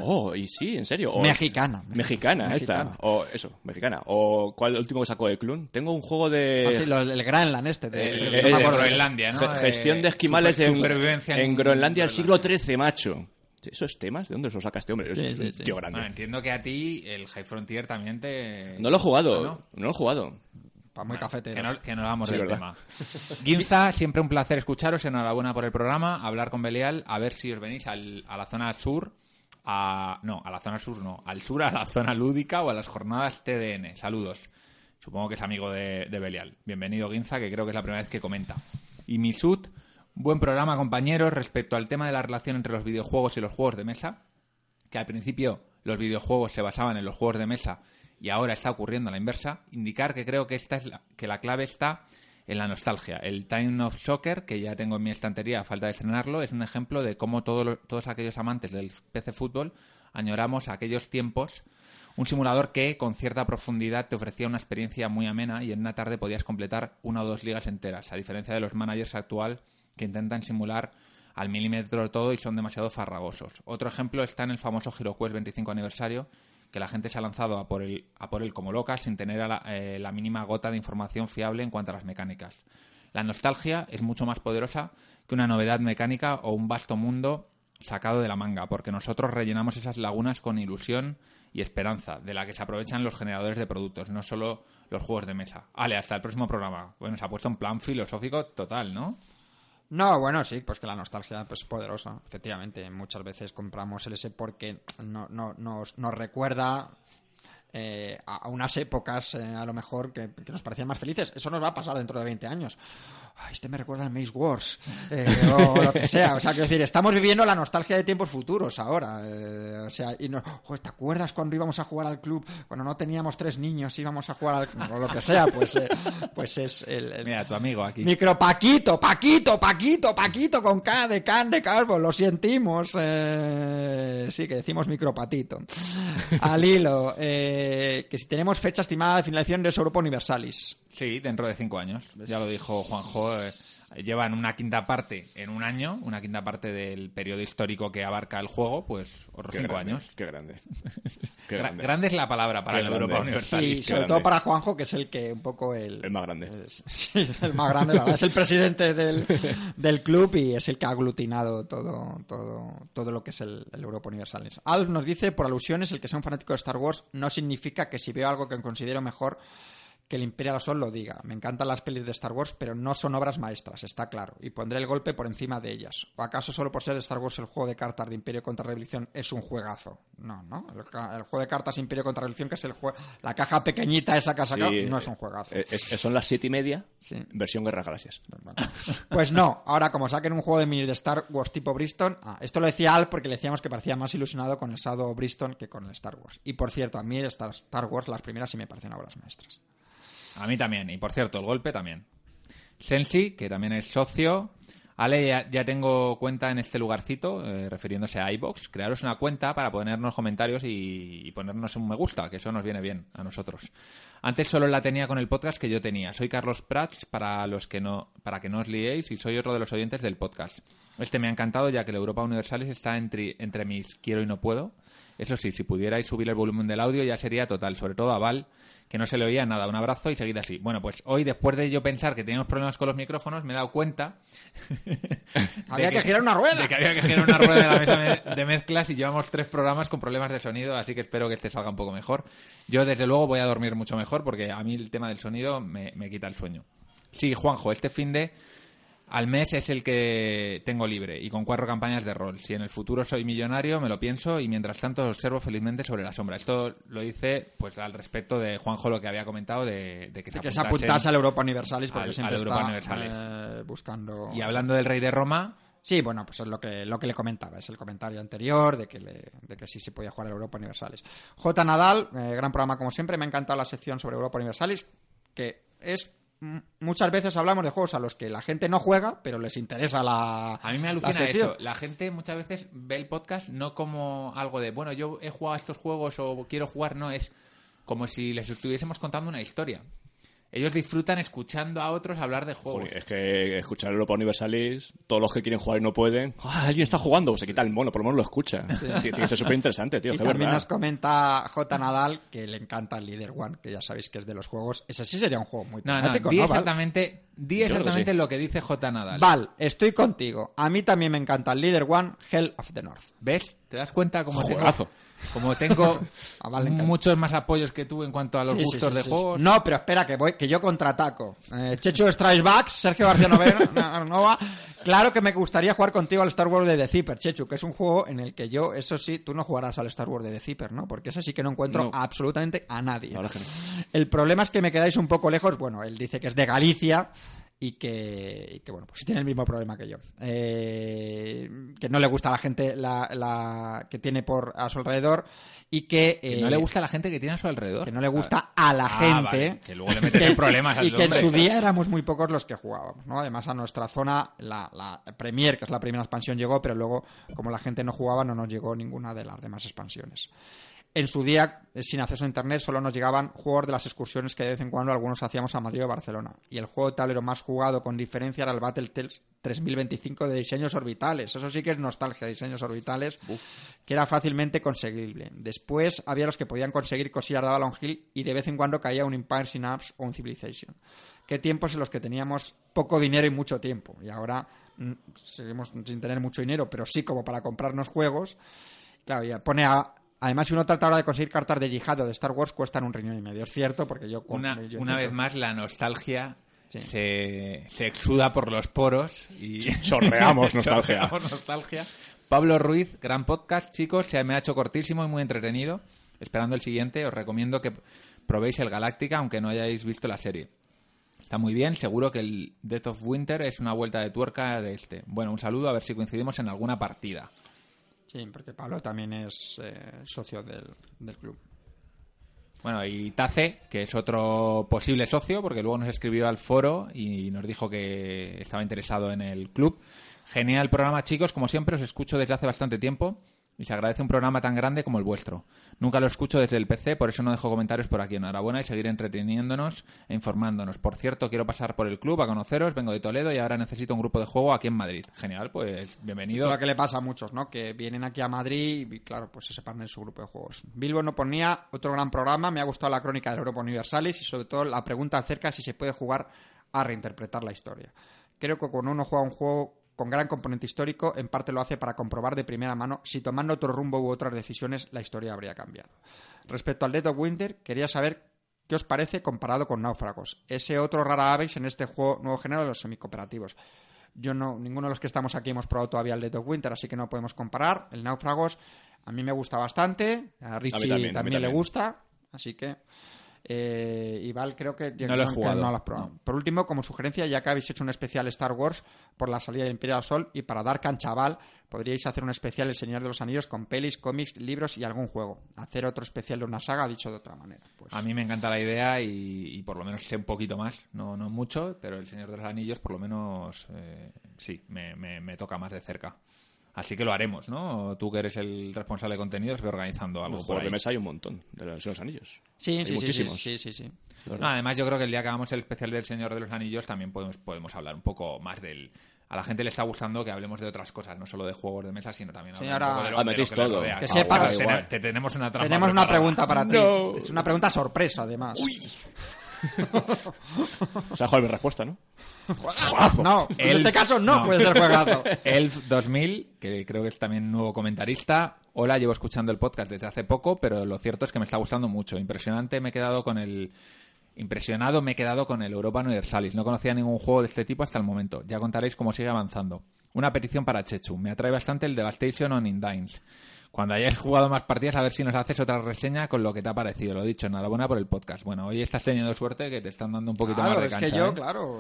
oh, y sí, en serio. mexicana, mexicana. esta. O eso, mexicana. O ¿cuál el último que sacó de Clun? Tengo un juego de... Ah, sí, el Granland este. De, el, Groenlandia, ¿no? Gestión de esquimales en, en, Groenlandia del siglo XIII, macho. ¿Esos temas? ¿De dónde los saca este hombre? Es tío grande. entiendo que a ti el High Frontier también te... No lo he jugado, no, lo he jugado. Para muy cafete. Que no, que no vamos del tema. Ginza, siempre un placer escucharos. Enhorabuena por el programa. Hablar con Belial. A ver si os venís al, a la zona sur. A, no, a la zona sur no. Al sur, a la zona lúdica o a las jornadas TDN. Saludos. Supongo que es amigo de, de Belial. Bienvenido, Ginza, que creo que es la primera vez que comenta. Y Misut, Buen programa, compañeros, respecto al tema de la relación entre los videojuegos y los juegos de mesa, que al principio los videojuegos se basaban en los juegos de mesa y ahora está ocurriendo a la inversa, indicar que creo que esta es la, que la clave está en la nostalgia. El Time of Soccer, que ya tengo en mi estantería a falta de estrenarlo, es un ejemplo de cómo todos aquellos amantes del PC fútbol añoramos aquellos tiempos. Un simulador que, con cierta profundidad, te ofrecía una experiencia muy amena y en una tarde podías completar una o dos ligas enteras, a diferencia de los managers actual que intentan simular al milímetro todo y son demasiado farragosos. Otro ejemplo está en el famoso HeroQuest 25 aniversario, que la gente se ha lanzado a por él, a por él como loca sin tener eh, la, mínima gota de información fiable en cuanto a las mecánicas. La nostalgia es mucho más poderosa que una novedad mecánica o un vasto mundo sacado de la manga, porque nosotros rellenamos esas lagunas con ilusión y esperanza, de la que se aprovechan los generadores de productos, no solo los juegos de mesa. Ale, hasta el próximo programa. Bueno, se ha puesto un plan filosófico total, ¿no? No, bueno, sí, pues que la nostalgia pues, es poderosa, efectivamente. Muchas veces compramos el S porque no, no, nos, nos recuerda eh, a, unas épocas, eh, a lo mejor, que, nos parecían más felices. Eso nos va a pasar dentro de 20 años. este me recuerda al Maze Wars, eh, o lo que sea. O sea, quiero decir, estamos viviendo la nostalgia de tiempos futuros ahora. o sea, y no, ¿te acuerdas cuando íbamos a jugar al club? Cuando no teníamos tres niños, íbamos a jugar al o lo que sea, pues, pues es el, Mira, tu amigo aquí. Micro Paquito, Paquito, Paquito, Paquito, con K de can de calvo, lo sentimos. sí, que decimos micropatito. Al hilo, eh que si tenemos fecha estimada de finalización de Europa Universalis. Sí, dentro de cinco años. Ya lo dijo Juanjo. Eh, llevan una quinta parte en un año, una quinta parte del periodo histórico que abarca el juego, pues otros cinco años. Qué grande. Qué grande. es la palabra para el Europa Universalis. Sí, sobre todo para Juanjo, que es el que un poco el... El más grande. sí, es el más grande, Es el presidente del, del, club y es el que ha aglutinado todo, todo, todo lo que es el, el Europa Universalis. Alf nos dice, por alusiones, el que sea un fanático de Star Wars no significa que si veo algo que considero mejor que el Imperial Assault lo diga. Me encantan las pelis de Star Wars, pero no son obras maestras, está claro, y pondré el golpe por encima de ellas. ¿O acaso solo por ser de Star Wars el juego de cartas de Imperio contra Revolución es un juegazo? No, ¿no? El, juego de cartas Imperio contra Revolución, que es el juego, la caja pequeñita esa que ha sacado, no es un juegazo. Eh, son las siete y media, versión Guerra Galaxias. Pues no, ahora como saquen un juego de mini de Star Wars tipo Bristol, ah, esto lo decía Al porque le decíamos que parecía más ilusionado con el Shadow Bristol que con el Star Wars. Y por cierto, a mí Star, Star Wars, las primeras sí me parecen obras maestras. A mí también. Y por cierto, el golpe también. Sensi, que también es socio. Ale, ya, tengo cuenta en este lugarcito, eh, refiriéndose a iBox. Crearos una cuenta para ponernos comentarios y, ponernos un me gusta, que eso nos viene bien a nosotros. Antes solo la tenía con el podcast que yo tenía. Soy Carlos Prats, para los que no, para que no os liéis, y soy otro de los oyentes del podcast. Este me ha encantado ya que la Europa Universalis está entre, entre mis quiero y no puedo. Eso sí, si pudierais subir el volumen del audio ya sería total, sobre todo a Val, que no se le oía nada. Un abrazo y seguid así. Bueno, pues hoy, después de yo pensar que teníamos problemas con los micrófonos, me he dado cuenta. había que, girar una rueda. De que había que girar una rueda de la mesa de mezclas y llevamos tres programas con problemas de sonido, así que espero que este salga un poco mejor. Yo, desde luego, voy a dormir mucho mejor porque a mí el tema del sonido me, me quita el sueño. Sí, Juanjo, este fin de al mes es el que tengo libre y con cuatro campañas de rol. Si en el futuro soy millonario, me lo pienso y mientras tanto observo felizmente sobre la sombra. Esto lo hice pues al respecto de Juanjo lo que había comentado de, que, se, que se apuntase al Europa Universalis porque siempre está eh, buscando... Y hablando del rey de Roma... Sí, bueno, pues es lo que, lo que le comentaba, es el comentario anterior de que, de que sí se podía jugar al Europa Universalis. J. Nadal, eh, gran programa como siempre, me ha encantado la sección sobre Europa Universalis, que es muchas veces hablamos de juegos a los que la gente no juega, pero les interesa la. A mí me alucina eso. La gente muchas veces ve el podcast no como algo de, bueno, yo he jugado a estos juegos o quiero jugar, no, es como si les estuviésemos contando una historia ellos disfrutan escuchando a otros hablar de juegos. es que escuchar Europa Universalis, todos los que quieren jugar y no pueden, ¡Ah, alguien está jugando, se quita el mono, por lo menos lo escucha. Tiene que ser súper interesante, tío. Y también nos comenta J. Nadal que le encanta el Leader One, que ya sabéis que es de los juegos. Ese sí sería un juego muy no, no, di exactamente, di exactamente lo que dice J. Nadal. Val, estoy contigo. A mí también me encanta el Leader One, Hell of the North. ¿Ves? ¿Te das cuenta cómo Juegazo. Como tengo muchos más apoyos que tú en cuanto a los gustos de juegos. No, pero espera, que voy, que yo contraataco. Eh, Checho Strike Backs, Sergio García Nova. Claro que me gustaría jugar contigo al Star Wars de The Zipper, Chechu, que es un juego en el que yo, eso sí, tú no jugarás al Star Wars de The Zipper, ¿no? Porque ese sí que no encuentro absolutamente a nadie. El problema es que me quedáis un poco lejos. Bueno, él dice que es de Galicia y que, bueno, pues tiene el mismo problema que yo. Eh, que no le gusta a la gente la, que tiene por a su alrededor y que, no le eh, gusta a la gente que tiene a su alrededor. Que no le gusta a la ah, gente. que luego le meten problemas Y que en su día éramos muy pocos los que jugábamos, ¿no? Además a nuestra zona la, la Premier, que es la primera expansión, llegó, pero luego como la gente no jugaba no nos llegó ninguna de las demás expansiones. En su día, eh, sin acceso a internet, solo nos llegaban juegos de las excursiones que de vez en cuando algunos hacíamos a Madrid o Barcelona. Y el juego de tablero más jugado con diferencia era el Battletales 3025 de diseños orbitales. Eso sí que es nostalgia, diseños orbitales, que era fácilmente conseguible. Después había los que podían conseguir cosillas de Avalon Hill y de vez en cuando caía un Empire Synapse o un Civilization. Qué tiempos en los que teníamos poco dinero y mucho tiempo. Y ahora mm, seguimos sin tener mucho dinero, pero sí como para comprarnos juegos. Claro, ya pone a Además, si uno trata ahora de conseguir cartas de Jihad o de Star Wars, cuestan un riñón y medio. Es cierto, porque yo... Una, una vez más, la nostalgia se, exuda por los poros y... Chorreamos nostalgia. nostalgia. Pablo Ruiz, gran podcast, chicos. Se me ha hecho cortísimo y muy entretenido. Esperando el siguiente, os recomiendo que probéis el Galáctica, aunque no hayáis visto la serie. Está muy bien, seguro que el Death of Winter es una vuelta de tuerca de este. Bueno, un saludo, a ver si coincidimos en alguna partida. Sí, porque Pablo también es eh, socio del, club. Bueno, y Tace, que es otro posible socio, porque luego nos escribió al foro y nos dijo que estaba interesado en el club. Genial programa, chicos. Como siempre, os escucho desde hace bastante tiempo y se agradece un programa tan grande como el vuestro. Nunca lo escucho desde el PC, por eso no dejo comentarios por aquí. Enhorabuena y seguir entreteniéndonos e informándonos. Por cierto, quiero pasar por el club a conoceros, vengo de Toledo y ahora necesito un grupo de juego aquí en Madrid. Genial, pues bienvenido. Es lo que le pasa a muchos, ¿no? Que vienen aquí a Madrid y, claro, pues se separan en su grupo de juegos. Bilbo no ponía otro gran programa, me ha gustado la crónica de Europa Universalis y sobre todo la pregunta acerca de si se puede jugar a reinterpretar la historia. Creo que cuando uno juega un juego con gran componente histórico, en parte lo hace para comprobar de primera mano si tomando otro rumbo u otras decisiones la historia habría cambiado. Respecto al Dead of Winter, quería saber qué os parece comparado con Náufragos, ese otro rara aves en este juego nuevo género de los semicooperativos. Yo no, ninguno de los que estamos aquí hemos probado todavía el Dead of Winter, así que no podemos comparar. El Náufragos a mí me gusta bastante, a Richie también, le gusta, así que Eh, y Val, creo que no lo he jugado. No lo has probado. Por último, como sugerencia, ya que habéis hecho un especial Star Wars por la salida de Imperial Sol y para dar cancha a Val, podríais hacer un especial El Señor de los Anillos con pelis, cómics, libros y algún juego. Hacer otro especial de una saga, dicho de otra manera. Pues... A mí me encanta la idea y, por lo menos sé un poquito más. No, no mucho, pero El Señor de los Anillos por lo menos eh, sí, me, me toca más de cerca. Así que lo haremos, ¿no? Tú que eres el responsable de contenidos, ve organizando algo. Por de mesa hay un montón de los Anillos. Sí, sí, muchísimos. sí, sí, sí. además, yo creo que el día que hagamos el especial del Señor de los Anillos también podemos, podemos hablar un poco más del... A la gente le está gustando que hablemos de otras cosas, no solo de juegos de mesa, sino también de, lo, de que todo. Que sepas. Te, tenemos una Tenemos una pregunta para ti. Es una pregunta sorpresa, además. Uy. o sea, mi respuesta, ¿no? no, en este caso no, puede ser juegazo. Elf 2000, que creo que es también nuevo comentarista. Hola, llevo escuchando el podcast desde hace poco, pero lo cierto es que me está gustando mucho. Impresionante, me he quedado con el... Impresionado me he quedado con el Europa Universalis. No conocía ningún juego de este tipo hasta el momento. Ya contaréis cómo sigue avanzando. Una petición para Chechu. Me atrae bastante el Devastation on Indines cuando hayas jugado más partidas, a ver si nos haces otra reseña con lo que te ha parecido. Lo dicho, enhorabuena por el podcast. Bueno, hoy estás teniendo suerte que te están dando un poquito más de es que yo, ¿eh? claro,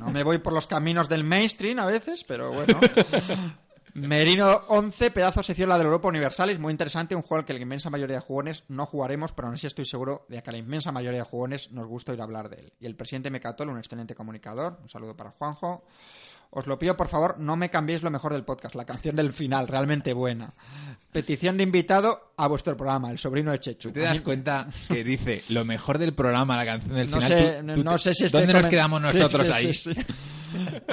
no me voy por los caminos del mainstream a veces, pero bueno. Merino 11, pedazo sección la del Europa Universalis, muy interesante, un juego al que la inmensa mayoría de jugones no jugaremos, pero aún así estoy seguro de que a la inmensa mayoría de jugones nos gusta ir a hablar de él. Y el presidente Mecatol, un excelente comunicador, un saludo para Juanjo. Os lo pido, por favor, no me cambiéis lo mejor del podcast, la canción del final, realmente buena. Petición de invitado a vuestro programa, el sobrino de Chechu. ¿Te das cuenta que dice lo mejor del programa, la canción del no final? Sé, no sé si ¿Dónde nos quedamos nosotros ahí?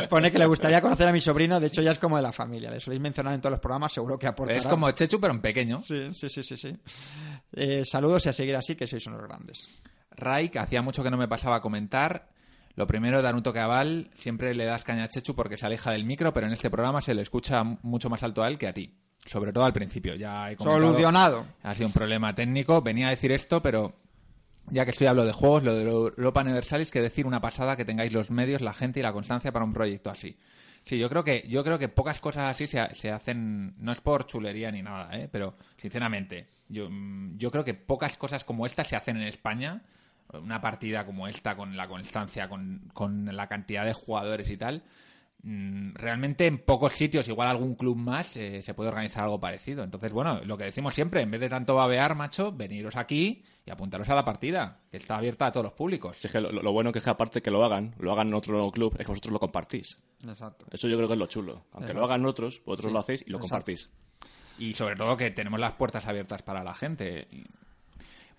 Pone que le gustaría conocer a mi sobrino, de hecho ya es como de la familia, le soléis mencionar en todos los programas, seguro que aporta. Es como Chechu, pero en pequeño. Sí, sí, sí, sí. sí. Eh, saludos y a seguir así, que sois unos grandes. Raik, hacía mucho que no me pasaba a comentar. Lo primero, dar un toque a Val. Siempre le das caña a Chechu porque se aleja del micro, pero en este programa se le escucha mucho más alto a él que a ti. Sobre todo al principio. Ya he Solucionado. Ha sido un problema técnico. Venía a decir esto, pero ya que estoy hablando de juegos, lo de Europa Universalis, que decir una pasada que tengáis los medios, la gente y la constancia para un proyecto así. Sí, yo creo que yo creo que pocas cosas así se, se hacen, no es por chulería ni nada, ¿eh? pero sinceramente, yo, yo creo que pocas cosas como esta se hacen en España una partida como esta, con la constancia, con, con la cantidad de jugadores y tal, mm, realmente en pocos sitios, igual algún club más, eh, se puede organizar algo parecido. Entonces, bueno, lo que decimos siempre, en vez de tanto babear, macho, veniros aquí y apuntaros a la partida, que está abierta a todos los públicos. es que lo, bueno que es que aparte que lo hagan, lo hagan en otro club, es que vosotros lo compartís. Exacto. Eso yo creo que es lo chulo. Aunque lo hagan otros, vosotros lo hacéis y lo compartís. Y sobre todo que tenemos las puertas abiertas para la gente.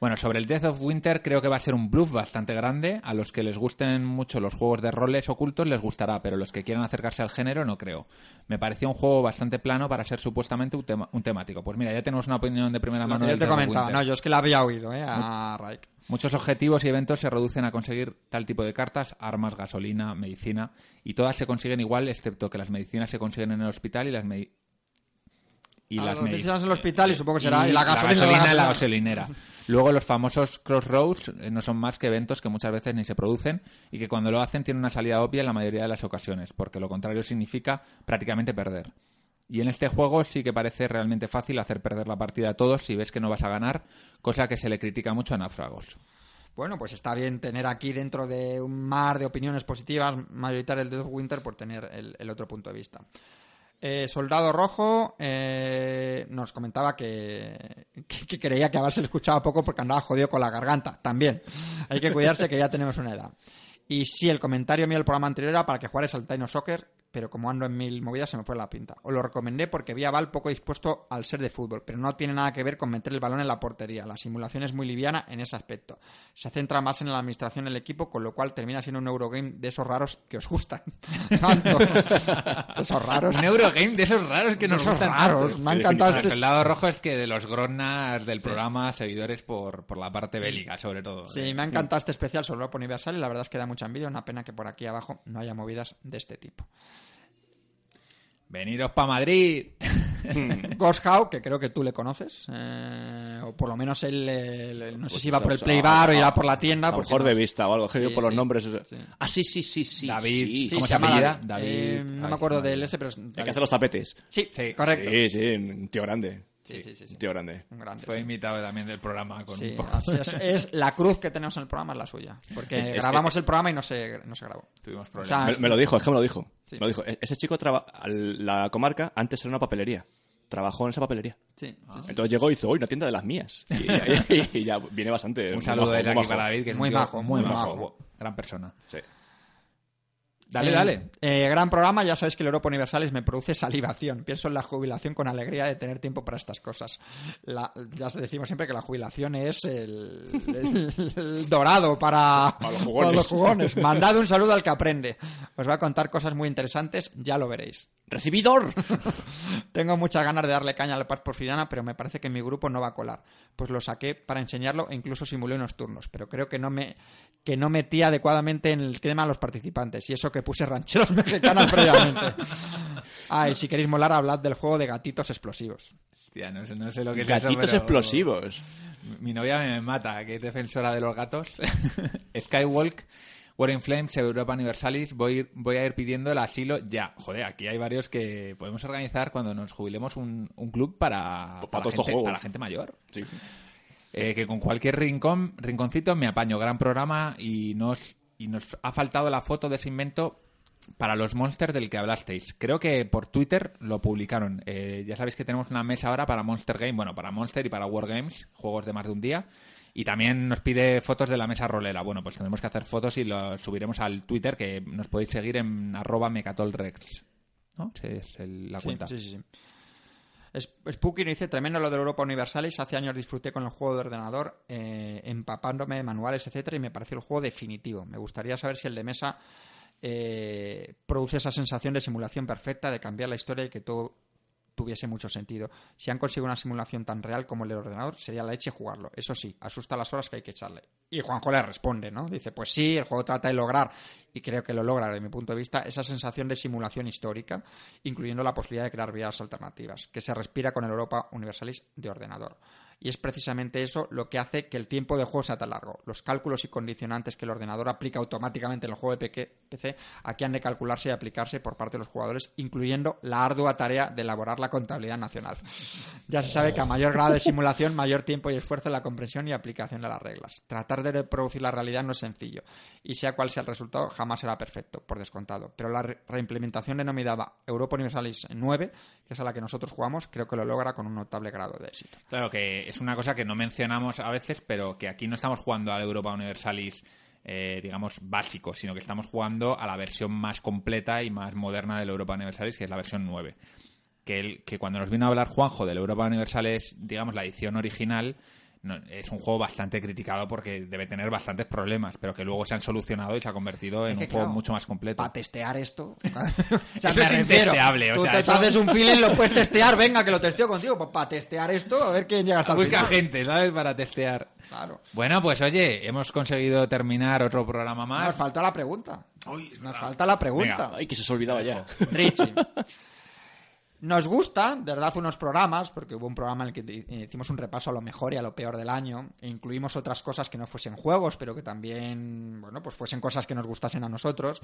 Bueno, sobre el Death of Winter creo que va a ser un bluff bastante grande. A los que les gusten mucho los juegos de roles ocultos les gustará, pero los que quieran acercarse al género no creo. Me pareció un juego bastante plano para ser supuestamente un, temático. Pues mira, ya tenemos una opinión de primera mano. Yo te comentaba, no, yo es que la había oído, ¿eh? A Raik. Muchos objetivos y eventos se reducen a conseguir tal tipo de cartas, armas, gasolina, medicina, y todas se consiguen igual, excepto que las medicinas se consiguen en el hospital y las, y las medicinas en el hospital y supongo que será y, la, gasolina, la gasolinera. Luego los famosos crossroads eh, no son más que eventos que muchas veces ni se producen y que cuando lo hacen tienen una salida obvia en la mayoría de las ocasiones, porque lo contrario significa prácticamente perder. Y en este juego sí que parece realmente fácil hacer perder la partida a todos si ves que no vas a ganar, cosa que se le critica mucho a Náufragos. Bueno, pues está bien tener aquí dentro de un mar de opiniones positivas mayoritarias del Death Winter por tener el otro punto de vista. Eh, Soldado Rojo eh, nos comentaba que, creía que a Val se le escuchaba poco porque andaba jodido con la garganta. También. Hay que cuidarse que ya tenemos una edad. Y sí, el comentario mío del programa anterior era para que jugares al Taino Soccer pero como ando en mil movidas se me fue la pinta. Os lo recomendé porque vi a Val poco dispuesto al ser de fútbol, pero no tiene nada que ver con meter el balón en la portería. La simulación es muy liviana en ese aspecto. Se centra más en la administración del equipo, con lo cual termina siendo un Eurogame de esos raros que os gustan. esos raros. Un Eurogame de esos raros que nos gustan. Raros. Me ha encantado. Este... El lado rojo es que de los gronas del programa, seguidores por, por la parte bélica, sobre todo. Sí, me ha encantado este especial sobre Europa Universal y la verdad es que da mucha envidia. Una pena que por aquí abajo no haya movidas de este tipo. Veniros para Madrid. Ghost que creo que tú le conoces, eh, o por lo menos él, no sé pues si iba por el Playbar o irá por la tienda. A lo mejor de vista o algo, que por los nombres. Ah, sí, sí, sí, sí. David, ¿cómo se llama? David. Eh, no me acuerdo del ese, pero. El que hace los tapetes. Sí, correcto. Sí, sí, un tío grande. Sí, sí, sí. tío grande. Un grande. Fue invitado también del programa. Con sí, es, la cruz que tenemos en el programa es la suya. Porque grabamos el programa y no se, no se grabó. Tuvimos problemas. me, lo dijo, es que me lo dijo. Me lo dijo. E-, ese chico, la comarca, antes era una papelería trabajó en esa papelería. Sí, Entonces llegó y hizo, hoy una tienda de las mías. Y, ya viene bastante. Un saludo desde aquí para David, que es muy bajo, muy, bajo. Gran persona. Sí. Dale, dale. Eh, gran programa, ya sabéis que el Europa Universalis me produce salivación. Pienso en la jubilación con alegría de tener tiempo para estas cosas. ya decimos siempre que la jubilación es el, dorado para, los jugones. Mandad un saludo al que aprende. Os va a contar cosas muy interesantes, ya lo veréis. ¡Recibidor! Tengo muchas ganas de darle caña al por porfiriana, pero me parece que mi grupo no va a colar. Pues lo saqué para enseñarlo e incluso simulé unos turnos, pero creo que no me que no metía adecuadamente en el tema a los participantes y eso que puse rancheros mexicanos previamente. Ah, y si queréis molar, hablad del juego de gatitos explosivos. Hostia, no sé, lo que es Gatitos explosivos. Mi novia me mata, que es defensora de los gatos. Skywalk War in Flames, Europa Universalis, voy, voy a ir pidiendo el asilo ya. Joder, aquí hay varios que podemos organizar cuando nos jubilemos un, club para, para, la gente, mayor. Sí. Eh, que con cualquier rincón, rinconcito me apaño. Gran programa y nos, y nos ha faltado la foto de ese invento para los monsters del que hablasteis. Creo que por Twitter lo publicaron. Eh, ya sabéis que tenemos una mesa ahora para Monster Game, bueno, para Monster y para Wargames, juegos de más de un día. Y también nos pide fotos de la mesa rolera. Bueno, pues tendremos que hacer fotos y lo subiremos al Twitter, que nos podéis seguir en arroba mecatolrex. ¿No? es la cuenta. Sí, sí, sí. Spooky nos dice, tremendo lo de Europa Universalis, hace años disfruté con el juego de ordenador, eh, empapándome de manuales, etcétera, y me pareció el juego definitivo. Me gustaría saber si el de mesa eh, produce esa sensación de simulación perfecta, de cambiar la historia y que todo tuviese mucho sentido. Si han conseguido una simulación tan real como el del ordenador, sería la leche jugarlo. Eso sí, asusta las horas que hay que echarle. Y Juanjo le responde, ¿no? Dice, pues sí, el juego trata de lograr, y creo que lo logra desde mi punto de vista, esa sensación de simulación histórica, incluyendo la posibilidad de crear vías alternativas, que se respira con el Europa Universalis de ordenador y es precisamente eso lo que hace que el tiempo de juego sea tan largo. Los cálculos y condicionantes que el ordenador aplica automáticamente en el juego de PC aquí han de calcularse y aplicarse por parte de los jugadores, incluyendo la ardua tarea de elaborar la contabilidad nacional. Ya se sabe que a mayor grado de simulación, mayor tiempo y esfuerzo en la comprensión y aplicación de las reglas. Tratar de reproducir la realidad no es sencillo, y sea cual sea el resultado, jamás será perfecto, por descontado. Pero la reimplementación denominada Europa Universalis 9, que es a la que nosotros jugamos, creo que lo logra con un notable grado de éxito. Claro que es una cosa que no mencionamos a veces, pero que aquí no estamos jugando al Europa Universalis, eh, digamos, básico, sino que estamos jugando a la versión más completa y más moderna del Europa Universalis, que es la versión 9. Que, que cuando nos vino a hablar Juanjo del Europa Universalis, digamos, la edición original, es un juego bastante criticado porque debe tener bastantes problemas, pero que luego se han solucionado y se ha convertido en un juego mucho más completo. Para testear esto. eso es intesteable. Tú te haces un feeling, lo puedes testear, venga, que lo testeo contigo. Pues para testear esto, a ver quién llega hasta el Busca gente, ¿sabes? Para testear. Claro. Bueno, pues oye, hemos conseguido terminar otro programa más. Nos falta la pregunta. Nos falta la pregunta. Ay, que se os olvidaba ya. Richie. Nos gusta, de verdad, unos programas, porque hubo un programa en el que hicimos un repaso a lo mejor y a lo peor del año, e incluimos otras cosas que no fuesen juegos, pero que también, bueno, pues fuesen cosas que nos gustasen a nosotros.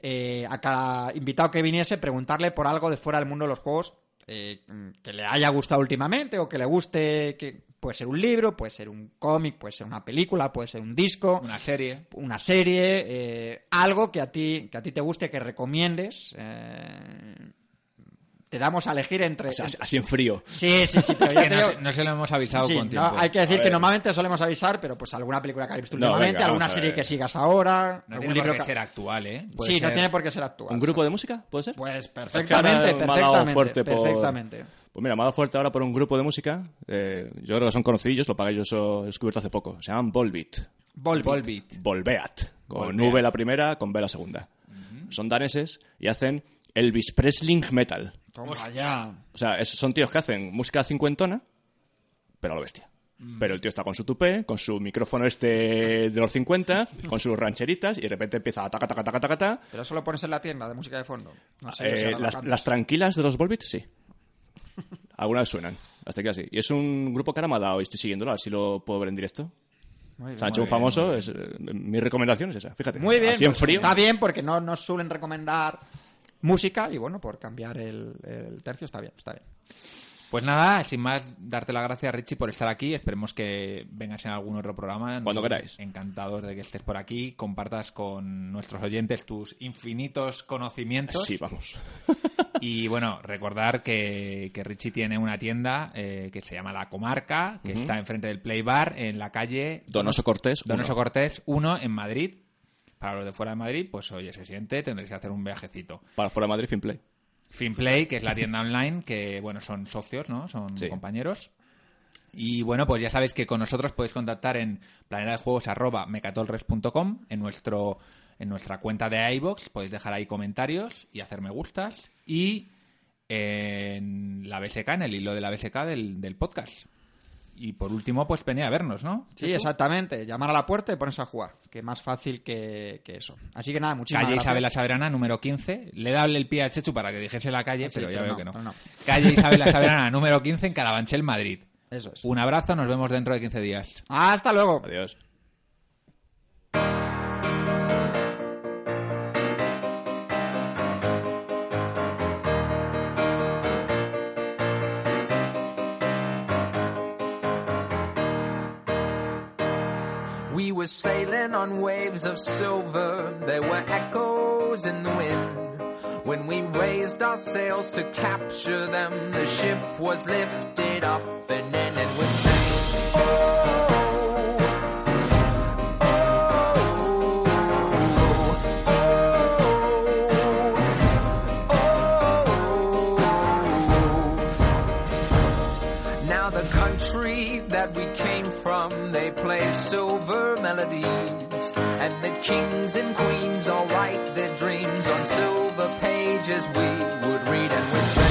Eh, a cada invitado que viniese, preguntarle por algo de fuera del mundo de los juegos eh, que le haya gustado últimamente o que le guste, que puede ser un libro, puede ser un cómic, puede ser una película, puede ser un disco, una serie, una serie, eh, algo que a ti que a ti te guste, que recomiendes. Eh, te damos a elegir entre... así en frío. Sí, sí, sí, pero no, se lo hemos avisado con tiempo. hay que decir que normalmente solemos avisar, pero pues alguna película que hayas visto últimamente, alguna serie que sigas ahora... No tiene por qué ser actual, ¿eh? sí, no tiene por qué ser actual. ¿Un grupo de música, puede ser? Pues perfectamente, perfectamente, perfectamente. Pues mira, me ha dado fuerte ahora por un grupo de música. Eh, yo creo que son conocidos, lo pagué yo he descubierto hace poco. Se llaman Volbeat. Volbeat. Volbeat. Con V la primera, con B la segunda. Son daneses y hacen Elvis Presley Metal. Toma ya. O sea, son tíos que hacen música cincuentona, pero a lo bestia. Mm. Pero el tío está con su tupé, con su micrófono este de los 50, con sus rancheritas y de repente empieza a taca, taca, taca, taca, taca. Pero eso lo pones en la tienda de música de fondo. Eh, las, tranquilas de los Volbeat, sí. Algunas suenan. Hasta que así. Y es un grupo que ahora me ha dado y estoy siguiéndolo, así lo puedo ver en directo. Se ha hecho un famoso. Es, eh, mi recomendación es esa, fíjate. Muy bien. Pues está bien porque no nos suelen recomendar música y bueno, por cambiar el, tercio está bien, está bien. Pues nada, sin más, darte las gracias, Richie, por estar aquí. Esperemos que vengas en algún otro programa. Cuando queráis. Encantados de que estés por aquí, compartas con nuestros oyentes tus infinitos conocimientos. Sí, vamos. Y bueno, recordar que, Richie tiene una tienda eh, que se llama La Comarca, que está enfrente del Play Bar, en la calle Donoso Cortés. Donoso Cortés 1 en Madrid. Para los de fuera de Madrid, pues oye, se siente, tendréis que hacer un viajecito. Para fuera de Madrid, Finplay. Finplay, que es la tienda online, que bueno, son socios, ¿no? Son compañeros. Y bueno, pues ya sabéis que con nosotros podéis contactar en planetadejuegos.mecatolres.com, en nuestro en nuestra cuenta de iBox podéis dejar ahí comentarios y hacer me gustas y en la BSK, en el hilo de la BSK del, del podcast. Y por último, pues venía a vernos, ¿no? Sí, exactamente. Llamar a la puerta y ponerse a jugar. Que más fácil que, eso. Así que nada, muchísimas calle gracias. Isabel Saberana, número 15. Le he dado el pie a Chechu para que dijese la calle, pero ya veo que no. Calle Isabel Saberana, número 15, en Carabanchel, Madrid. Eso es. Un abrazo, nos vemos dentro de 15 días. Hasta luego. Adiós. Were sailing on waves of silver, there were echoes in the wind. When we raised our sails to capture them, the ship was lifted up and then it was saying, play silver melodies. And the kings and queens all write their dreams on silver pages we would read and we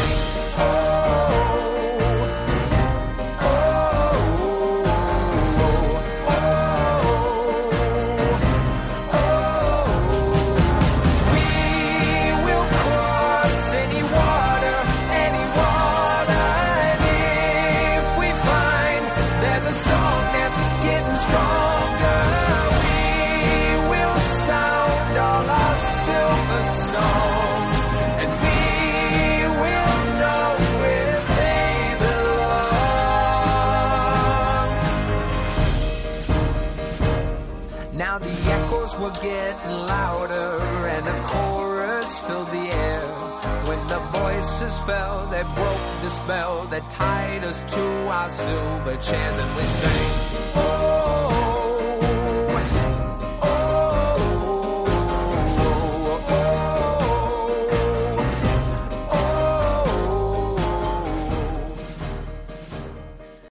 kisses fell that broke the spell that tied us to our silver chairs and we sang. oh.